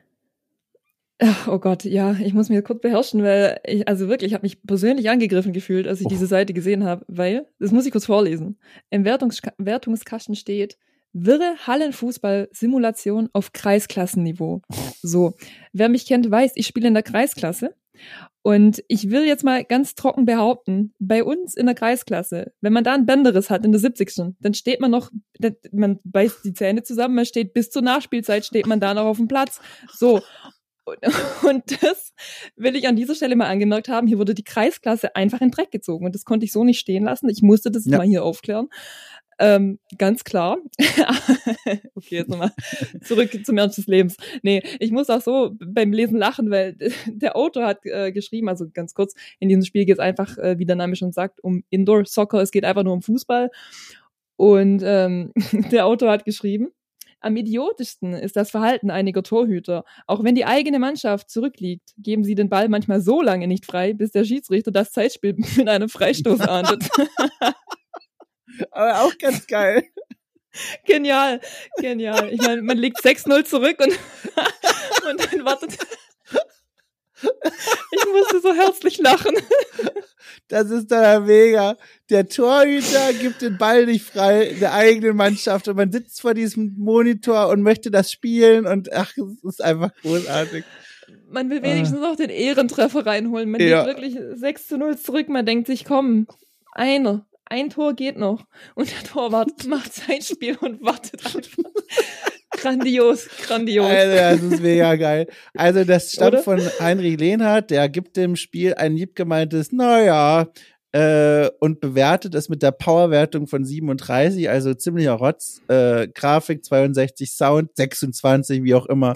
Oh Gott, ja, ich muss mich kurz beherrschen, weil ich, also wirklich, ich habe mich persönlich angegriffen gefühlt, als ich Och. diese Seite gesehen habe, weil, das muss ich kurz vorlesen. Im Wertungs Wertungskasten steht, wirre Hallenfußball-Simulation auf Kreisklassenniveau. So, wer mich kennt, weiß, ich spiele in der Kreisklasse. Und ich will jetzt mal ganz trocken behaupten, bei uns in der Kreisklasse, wenn man da ein Bänderes hat in der 70. dann steht man noch, man beißt die Zähne zusammen, man steht bis zur Nachspielzeit, steht man da noch auf dem Platz. So. Und, und das will ich an dieser Stelle mal angemerkt haben. Hier wurde die Kreisklasse einfach in Dreck gezogen und das konnte ich so nicht stehen lassen. Ich musste das Ja. mal hier aufklären. Ähm, ganz klar. okay, jetzt nochmal zurück zum Ernst des Lebens. Nee, ich muss auch so beim Lesen lachen, weil der Autor hat äh, geschrieben, also ganz kurz, in diesem Spiel geht es einfach, äh, wie der Name schon sagt, um Indoor Soccer. Es geht einfach nur um Fußball. Und ähm, der Autor hat geschrieben, am idiotischsten ist das Verhalten einiger Torhüter. Auch wenn die eigene Mannschaft zurückliegt, geben sie den Ball manchmal so lange nicht frei, bis der Schiedsrichter das Zeitspiel mit einem Freistoß ahndet. Aber auch ganz geil. genial, genial. Ich meine, man liegt 6-0 zurück und, und dann wartet. Ich musste so herzlich lachen. Das ist dann mega. Der Torhüter gibt den Ball nicht frei der eigenen Mannschaft und man sitzt vor diesem Monitor und möchte das spielen und ach, es ist einfach großartig. Man will wenigstens noch den Ehrentreffer reinholen. Man Ja. liegt wirklich 6 zu 0 zurück. Man denkt sich, komm, einer, ein Tor geht noch. Und der Torwart macht sein Spiel und wartet einfach. Grandios, grandios. Also, das ist mega geil. Also, das stammt Oder? von Heinrich Lehnhardt, der gibt dem Spiel ein liebgemeintes, naja, äh, und bewertet es mit der Powerwertung von 37, also ziemlicher Rotz. Äh, Grafik 62, Sound 26, wie auch immer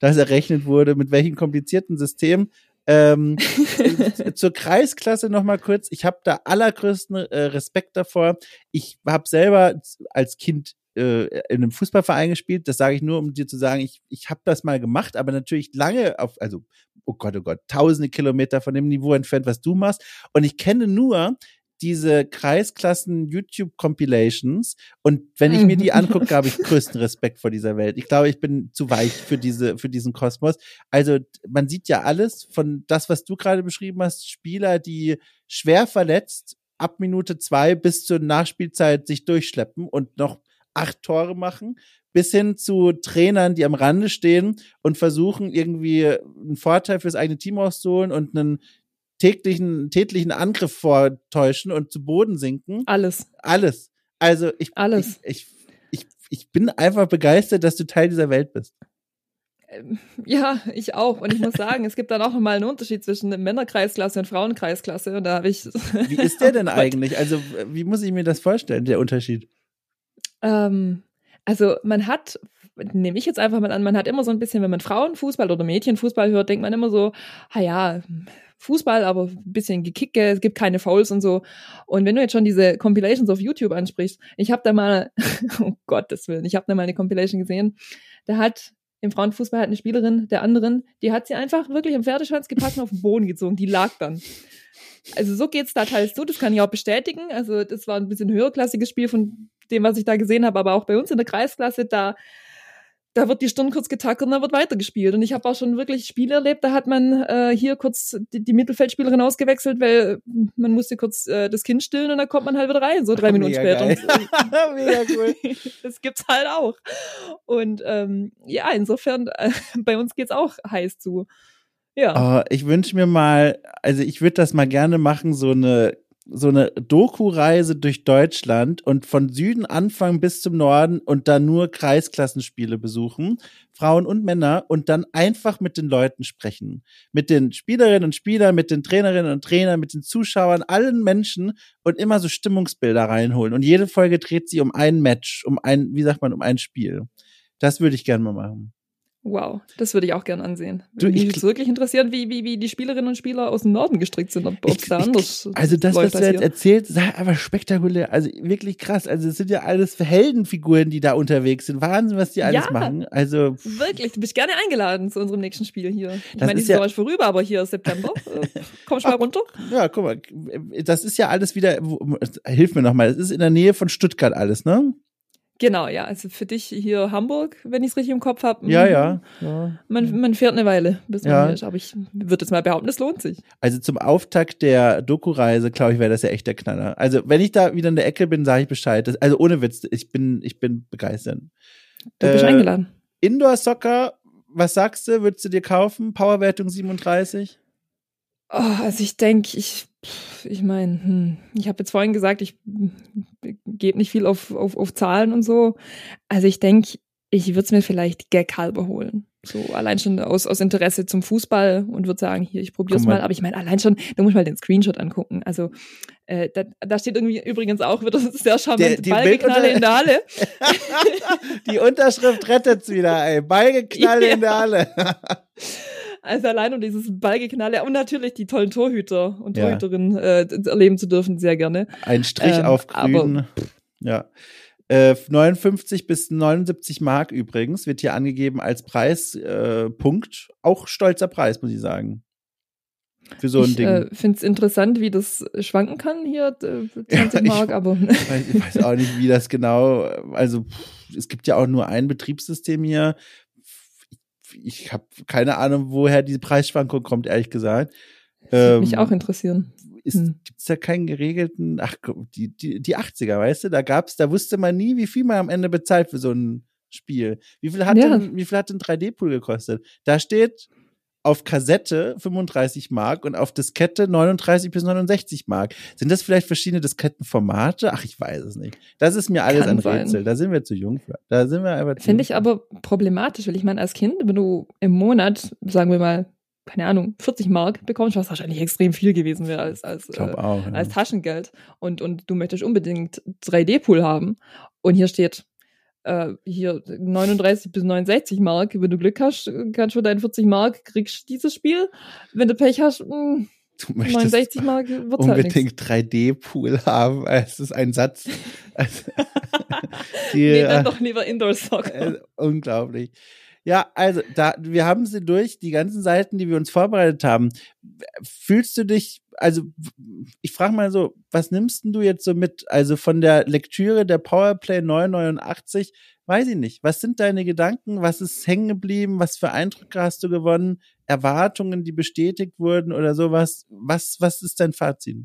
das errechnet wurde, mit welchem komplizierten System. Ähm, äh, zur Kreisklasse noch mal kurz. Ich habe da allergrößten äh, Respekt davor. Ich habe selber als Kind äh, in einem Fußballverein gespielt. Das sage ich nur, um dir zu sagen, ich, ich habe das mal gemacht, aber natürlich lange auf, also, oh Gott, oh Gott, tausende Kilometer von dem Niveau entfernt, was du machst. Und ich kenne nur diese Kreisklassen YouTube Compilations und wenn ich mir die angucke, habe ich größten Respekt vor dieser Welt. Ich glaube, ich bin zu weich für diese für diesen Kosmos. Also man sieht ja alles von das, was du gerade beschrieben hast, Spieler, die schwer verletzt ab Minute zwei bis zur Nachspielzeit sich durchschleppen und noch acht Tore machen, bis hin zu Trainern, die am Rande stehen und versuchen irgendwie einen Vorteil fürs eigene Team auszuholen und einen täglichen, tätlichen Angriff vortäuschen und zu Boden sinken. Alles. Alles. Also ich, Alles. ich, ich, ich, ich bin einfach begeistert, dass du Teil dieser Welt bist. Ähm, Ja, ich auch. Und ich muss sagen, es gibt dann auch nochmal einen Unterschied zwischen Männerkreisklasse und Frauenkreisklasse. Und da habe ich. Wie ist der denn eigentlich? Also, wie muss ich mir das vorstellen, der Unterschied? Ähm, also man hat, nehme ich jetzt einfach mal an, man hat immer so ein bisschen, wenn man Frauenfußball oder Mädchenfußball hört, denkt man immer so, ah ja, Fußball, aber ein bisschen gekicke, es gibt keine Fouls und so. Und wenn du jetzt schon diese Compilations auf YouTube ansprichst, ich habe da mal, um Gottes Willen, ich habe da mal eine Compilation gesehen, da hat im Frauenfußball hat eine Spielerin der anderen, die hat sie einfach wirklich im Pferdeschwanz gepackt und auf den Boden gezogen. Die lag dann. Also so geht's da teils zu, das kann ich auch bestätigen. Also das war ein bisschen höherklassiges Spiel von dem, was ich da gesehen habe, aber auch bei uns in der Kreisklasse, da da wird die Stirn kurz getackert und dann wird weitergespielt. Und ich habe auch schon wirklich Spiele erlebt, da hat man äh, hier kurz die, die Mittelfeldspielerin ausgewechselt, weil man musste kurz äh, das Kind stillen und dann kommt man halt wieder rein, so drei Ach, Minuten später. Geil. mega cool. das gibt's halt auch. Und ähm, ja, insofern, äh, bei uns geht's auch heiß zu. Ja. Oh, ich wünsche mir mal, also ich würde das mal gerne machen, so eine so eine Doku-Reise durch Deutschland und von Süden anfangen bis zum Norden und dann nur Kreisklassenspiele besuchen, Frauen und Männer, und dann einfach mit den Leuten sprechen. Mit den Spielerinnen und Spielern, mit den Trainerinnen und Trainern, mit den Zuschauern, allen Menschen und immer so Stimmungsbilder reinholen. Und jede Folge dreht sich um ein Match, um ein, wie sagt man, um ein Spiel. Das würde ich gerne mal machen. Wow, das würde ich auch gern ansehen. Du, Mich würde wirklich interessieren, wie, wie, wie die Spielerinnen und Spieler aus dem Norden gestrickt sind, ob es da anders Also das, was du jetzt hier. erzählst, ist aber spektakulär. Also wirklich krass. Also es sind ja alles Heldenfiguren, die da unterwegs sind. Wahnsinn, was die alles ja, machen. Also wirklich, du bist gerne eingeladen zu unserem nächsten Spiel hier. Ich meine, die ist ja vorüber, aber hier ist September. Äh, komm ich mal runter? Ja, guck mal. Das ist ja alles wieder, hilf mir nochmal, das ist in der Nähe von Stuttgart alles, ne? Genau, ja. Also für dich hier Hamburg, wenn ich es richtig im Kopf habe. Ja, ja, ja. Man, man fährt eine Weile, bis man ja. hier ist. Aber ich würde jetzt mal behaupten, es lohnt sich. Also zum Auftakt der Doku-Reise, glaube ich, wäre das ja echt der Knaller. Also wenn ich da wieder in der Ecke bin, sage ich Bescheid. Das, also ohne Witz, ich bin, ich bin begeistert. Du bist äh, eingeladen. Indoor-Soccer, was sagst du? Würdest du dir kaufen? Powerwertung 37? Oh, also ich denke, ich ich meine, hm, ich habe jetzt vorhin gesagt, ich gebe nicht viel auf, auf, auf Zahlen und so. Also ich denke, ich würde es mir vielleicht gaghalber holen. So allein schon aus, aus Interesse zum Fußball und würde sagen, hier, ich probiere es mal. Aber ich meine, allein schon, du musst mal den Screenshot angucken. Also äh, da, da steht irgendwie übrigens auch wieder sehr charmant Ballgeknalle in der Halle. die Unterschrift rettet's wieder, ey. Ballgeknalle ja. in der Halle. Also allein um dieses Ballgeknalle und natürlich die tollen Torhüter und Torhüterinnen ja. äh, erleben zu dürfen, sehr gerne. Ein Strich ähm, auf grün. ja. Äh, 59 bis 79 Mark übrigens wird hier angegeben als Preispunkt. Äh, Auch stolzer Preis, muss ich sagen. Für so ein ich, Ding. Ich äh, finde es interessant, wie das schwanken kann hier, 20 ja, Mark, ich, aber. Weiß, ich weiß, auch nicht, wie das genau, also es gibt ja auch nur ein Betriebssystem hier ich habe keine Ahnung, woher diese Preisschwankung kommt, ehrlich gesagt. Ähm, mich auch interessieren. Hm. Gibt es da keinen geregelten, ach, die, die, die 80er, weißt du, da gab's, da wusste man nie, wie viel man am Ende bezahlt für so ein Spiel. Wie viel hat ja. denn, wie viel hat denn 3D-Pool gekostet? Da steht auf Kassette 35 Mark und auf Diskette 39 bis 69 Mark. Sind das vielleicht verschiedene Diskettenformate? Ach, ich weiß es nicht. Das ist mir alles Kann ein Rätsel. Sein. Da sind wir zu jung für. Da sind wir einfach Finde ich aber problematisch, weil ich meine, als Kind, wenn du im Monat, sagen wir mal, keine Ahnung, 40 Mark bekommst, was wahrscheinlich extrem viel gewesen wäre als, als, äh, auch, ja. als Taschengeld. Und, und du möchtest unbedingt 3D-Pool haben. Und hier steht äh, hier 39 bis 69 Mark. Wenn du Glück hast, kannst du deinen 40 Mark kriegst dieses Spiel. Wenn du Pech hast, mh, hm, Du 69 Mark wird's halt unbedingt halt 3D-Pool haben. Es ist ein Satz. Die, nee, dann doch lieber Indoor-Soccer. Äh, unglaublich. Ja, also da, wir haben sie durch, die ganzen Seiten, die wir uns vorbereitet haben. Fühlst du dich, also ich frage mal so, was nimmst du jetzt so mit? Also von der Lektüre der Powerplay 989, weiß ich nicht. Was sind deine Gedanken? Was ist hängen geblieben? Was für Eindrücke hast du gewonnen? Erwartungen, die bestätigt wurden oder sowas? Was, was ist dein Fazit?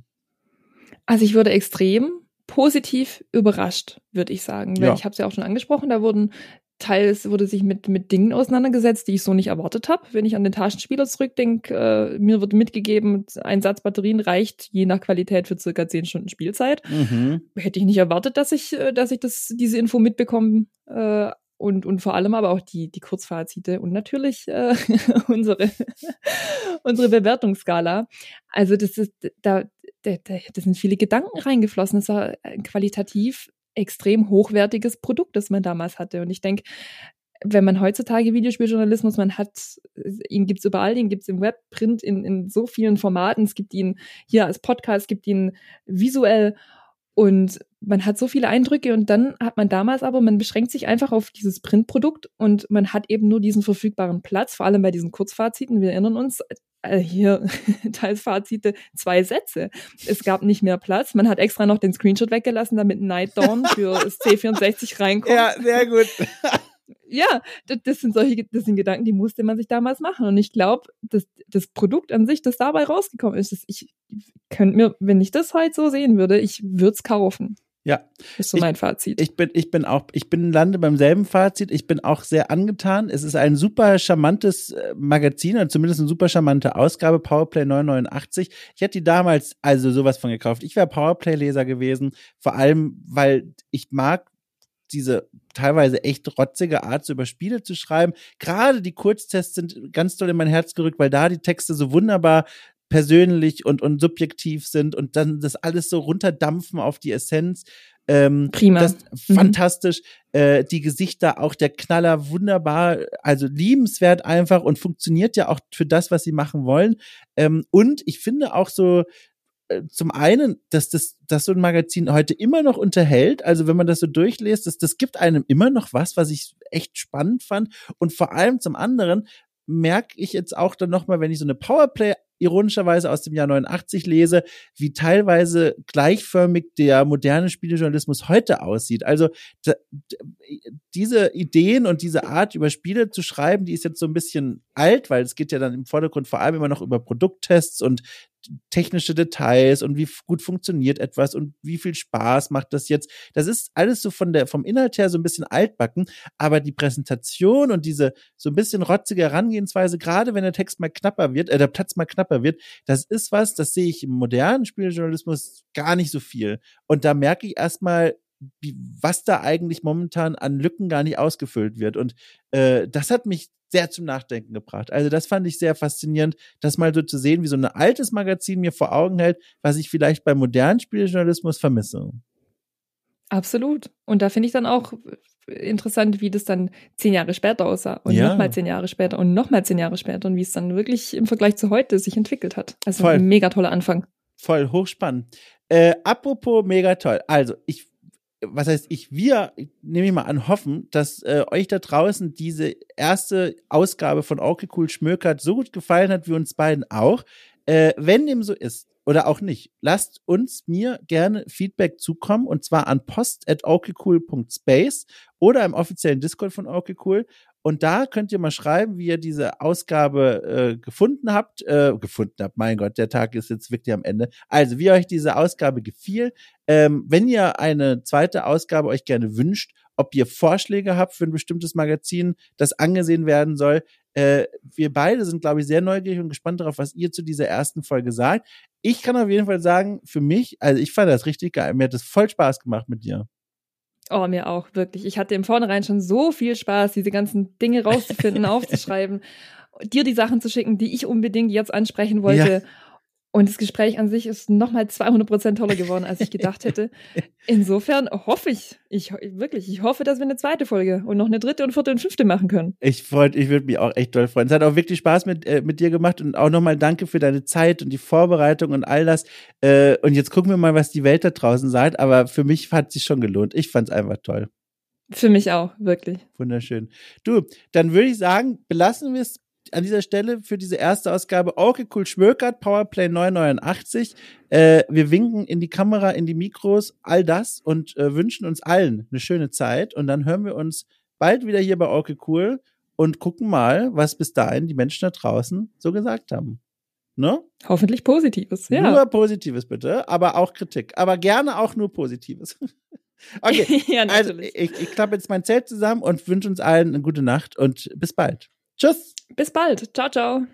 Also ich wurde extrem positiv überrascht, würde ich sagen. Ja. ich habe es ja auch schon angesprochen, da wurden teils wurde sich mit, mit Dingen auseinandergesetzt, die ich so nicht erwartet habe. Wenn ich an den Taschenspieler zurückdenke, äh, mir wird mitgegeben, ein Satz Batterien reicht je nach Qualität für circa zehn Stunden Spielzeit. Mhm. Hätte ich nicht erwartet, dass ich, äh, dass ich das, diese Info mitbekomme. Äh, und, und vor allem aber auch die, die Kurzfazite und natürlich äh, unsere, unsere Bewertungsskala. Also das ist, da, da, da sind viele Gedanken reingeflossen. Es war qualitativ extrem hochwertiges Produkt, das man damals hatte. Und ich denke, wenn man heutzutage Videospieljournalismus, man hat, ihn gibt's überall, ihn gibt's im Web, Print, in, in so vielen Formaten, es gibt ihn hier als Podcast, es gibt ihn visuell und man hat so viele Eindrücke und dann hat man damals aber, man beschränkt sich einfach auf dieses Printprodukt und man hat eben nur diesen verfügbaren Platz, vor allem bei diesen Kurzfaziten. Wir erinnern uns, äh, hier teils Fazite, zwei Sätze. Es gab nicht mehr Platz. Man hat extra noch den Screenshot weggelassen, damit Night Dawn für das C64 reinkommt. Ja, sehr gut. ja, das, sind solche, das sind Gedanken, die musste man sich damals machen. Und ich glaube, das, das Produkt an sich, das dabei rausgekommen ist, ich könnte mir, wenn ich das heute so sehen würde, ich würde es kaufen. Ja. Ist so mein Fazit. Ich bin, ich bin auch, ich bin lande beim selben Fazit. Ich bin auch sehr angetan. Es ist ein super charmantes äh, Magazin oder zumindest eine super charmante Ausgabe, Powerplay 989. Ich hätte die damals also sowas von gekauft. Ich wäre Powerplay-Leser gewesen. Vor allem, weil ich mag diese teilweise echt rotzige Art, so über Spiele zu schreiben. Gerade die Kurztests sind ganz toll in mein Herz gerückt, weil da die Texte so wunderbar persönlich und, und subjektiv sind und dann das alles so runterdampfen auf die Essenz. Ähm, Prima. Das, mhm. Fantastisch. Äh, die Gesichter, auch der Knaller, wunderbar, also liebenswert einfach und funktioniert ja auch für das, was sie machen wollen. Ähm, und ich finde auch so, äh, zum einen, dass das, dass so ein Magazin heute immer noch unterhält. Also wenn man das so durchliest, das, das gibt einem immer noch was, was ich echt spannend fand. Und vor allem zum anderen merke ich jetzt auch dann nochmal, wenn ich so eine Powerplay ironischerweise aus dem Jahr 89 lese, wie teilweise gleichförmig der moderne Spielejournalismus heute aussieht. Also diese Ideen und diese Art über Spiele zu schreiben, die ist jetzt so ein bisschen alt, weil es geht ja dann im Vordergrund vor allem immer noch über Produkttests und technische Details und wie gut funktioniert etwas und wie viel Spaß macht das jetzt. Das ist alles so von der, vom Inhalt her so ein bisschen altbacken, aber die Präsentation und diese so ein bisschen rotzige Herangehensweise, gerade wenn der Text mal knapper wird, äh, der Platz mal knapper wird, das ist was, das sehe ich im modernen Spieljournalismus gar nicht so viel. Und da merke ich erstmal, was da eigentlich momentan an Lücken gar nicht ausgefüllt wird. Und äh, das hat mich sehr zum Nachdenken gebracht. Also das fand ich sehr faszinierend, das mal so zu sehen, wie so ein altes Magazin mir vor Augen hält, was ich vielleicht beim modernen Spieljournalismus vermisse. Absolut. Und da finde ich dann auch interessant, wie das dann zehn Jahre später aussah und ja. nochmal zehn Jahre später und nochmal zehn Jahre später und wie es dann wirklich im Vergleich zu heute sich entwickelt hat. Also Voll. ein mega toller Anfang. Voll, hochspannend. Äh, apropos mega toll. Also ich was heißt ich, wir, nehme ich mal an, hoffen, dass äh, euch da draußen diese erste Ausgabe von Okay Cool Schmökert so gut gefallen hat wie uns beiden auch. Äh, wenn dem so ist oder auch nicht, lasst uns mir gerne Feedback zukommen und zwar an post.okcool.space oder im offiziellen Discord von Okay Cool. Und da könnt ihr mal schreiben, wie ihr diese Ausgabe äh, gefunden habt. Äh, gefunden habt, mein Gott, der Tag ist jetzt wirklich am Ende. Also, wie euch diese Ausgabe gefiel. Ähm, wenn ihr eine zweite Ausgabe euch gerne wünscht, ob ihr Vorschläge habt für ein bestimmtes Magazin, das angesehen werden soll. Äh, wir beide sind, glaube ich, sehr neugierig und gespannt darauf, was ihr zu dieser ersten Folge sagt. Ich kann auf jeden Fall sagen, für mich, also ich fand das richtig geil. Mir hat es voll Spaß gemacht mit dir. Oh, mir auch, wirklich. Ich hatte im Vornherein schon so viel Spaß, diese ganzen Dinge rauszufinden, aufzuschreiben, dir die Sachen zu schicken, die ich unbedingt jetzt ansprechen wollte. Ja. Und das Gespräch an sich ist nochmal 200 Prozent toller geworden, als ich gedacht hätte. Insofern hoffe ich, ich wirklich, ich hoffe, dass wir eine zweite Folge und noch eine dritte und vierte und fünfte machen können. Ich freut, ich würde mich auch echt toll freuen. Es hat auch wirklich Spaß mit, äh, mit dir gemacht und auch nochmal danke für deine Zeit und die Vorbereitung und all das. Äh, und jetzt gucken wir mal, was die Welt da draußen sagt. Aber für mich hat es sich schon gelohnt. Ich fand es einfach toll. Für mich auch, wirklich. Wunderschön. Du, dann würde ich sagen, belassen wir es an dieser Stelle für diese erste Ausgabe Okay, cool, Schmökert, Powerplay 989. Äh, wir winken in die Kamera, in die Mikros, all das und äh, wünschen uns allen eine schöne Zeit. Und dann hören wir uns bald wieder hier bei Okay, cool und gucken mal, was bis dahin die Menschen da draußen so gesagt haben. Ne? Hoffentlich Positives, ja. Nur Positives bitte, aber auch Kritik. Aber gerne auch nur Positives. okay, ja, also ich, ich klappe jetzt mein Zelt zusammen und wünsche uns allen eine gute Nacht und bis bald. Tschüss. Bis bald. Ciao, ciao.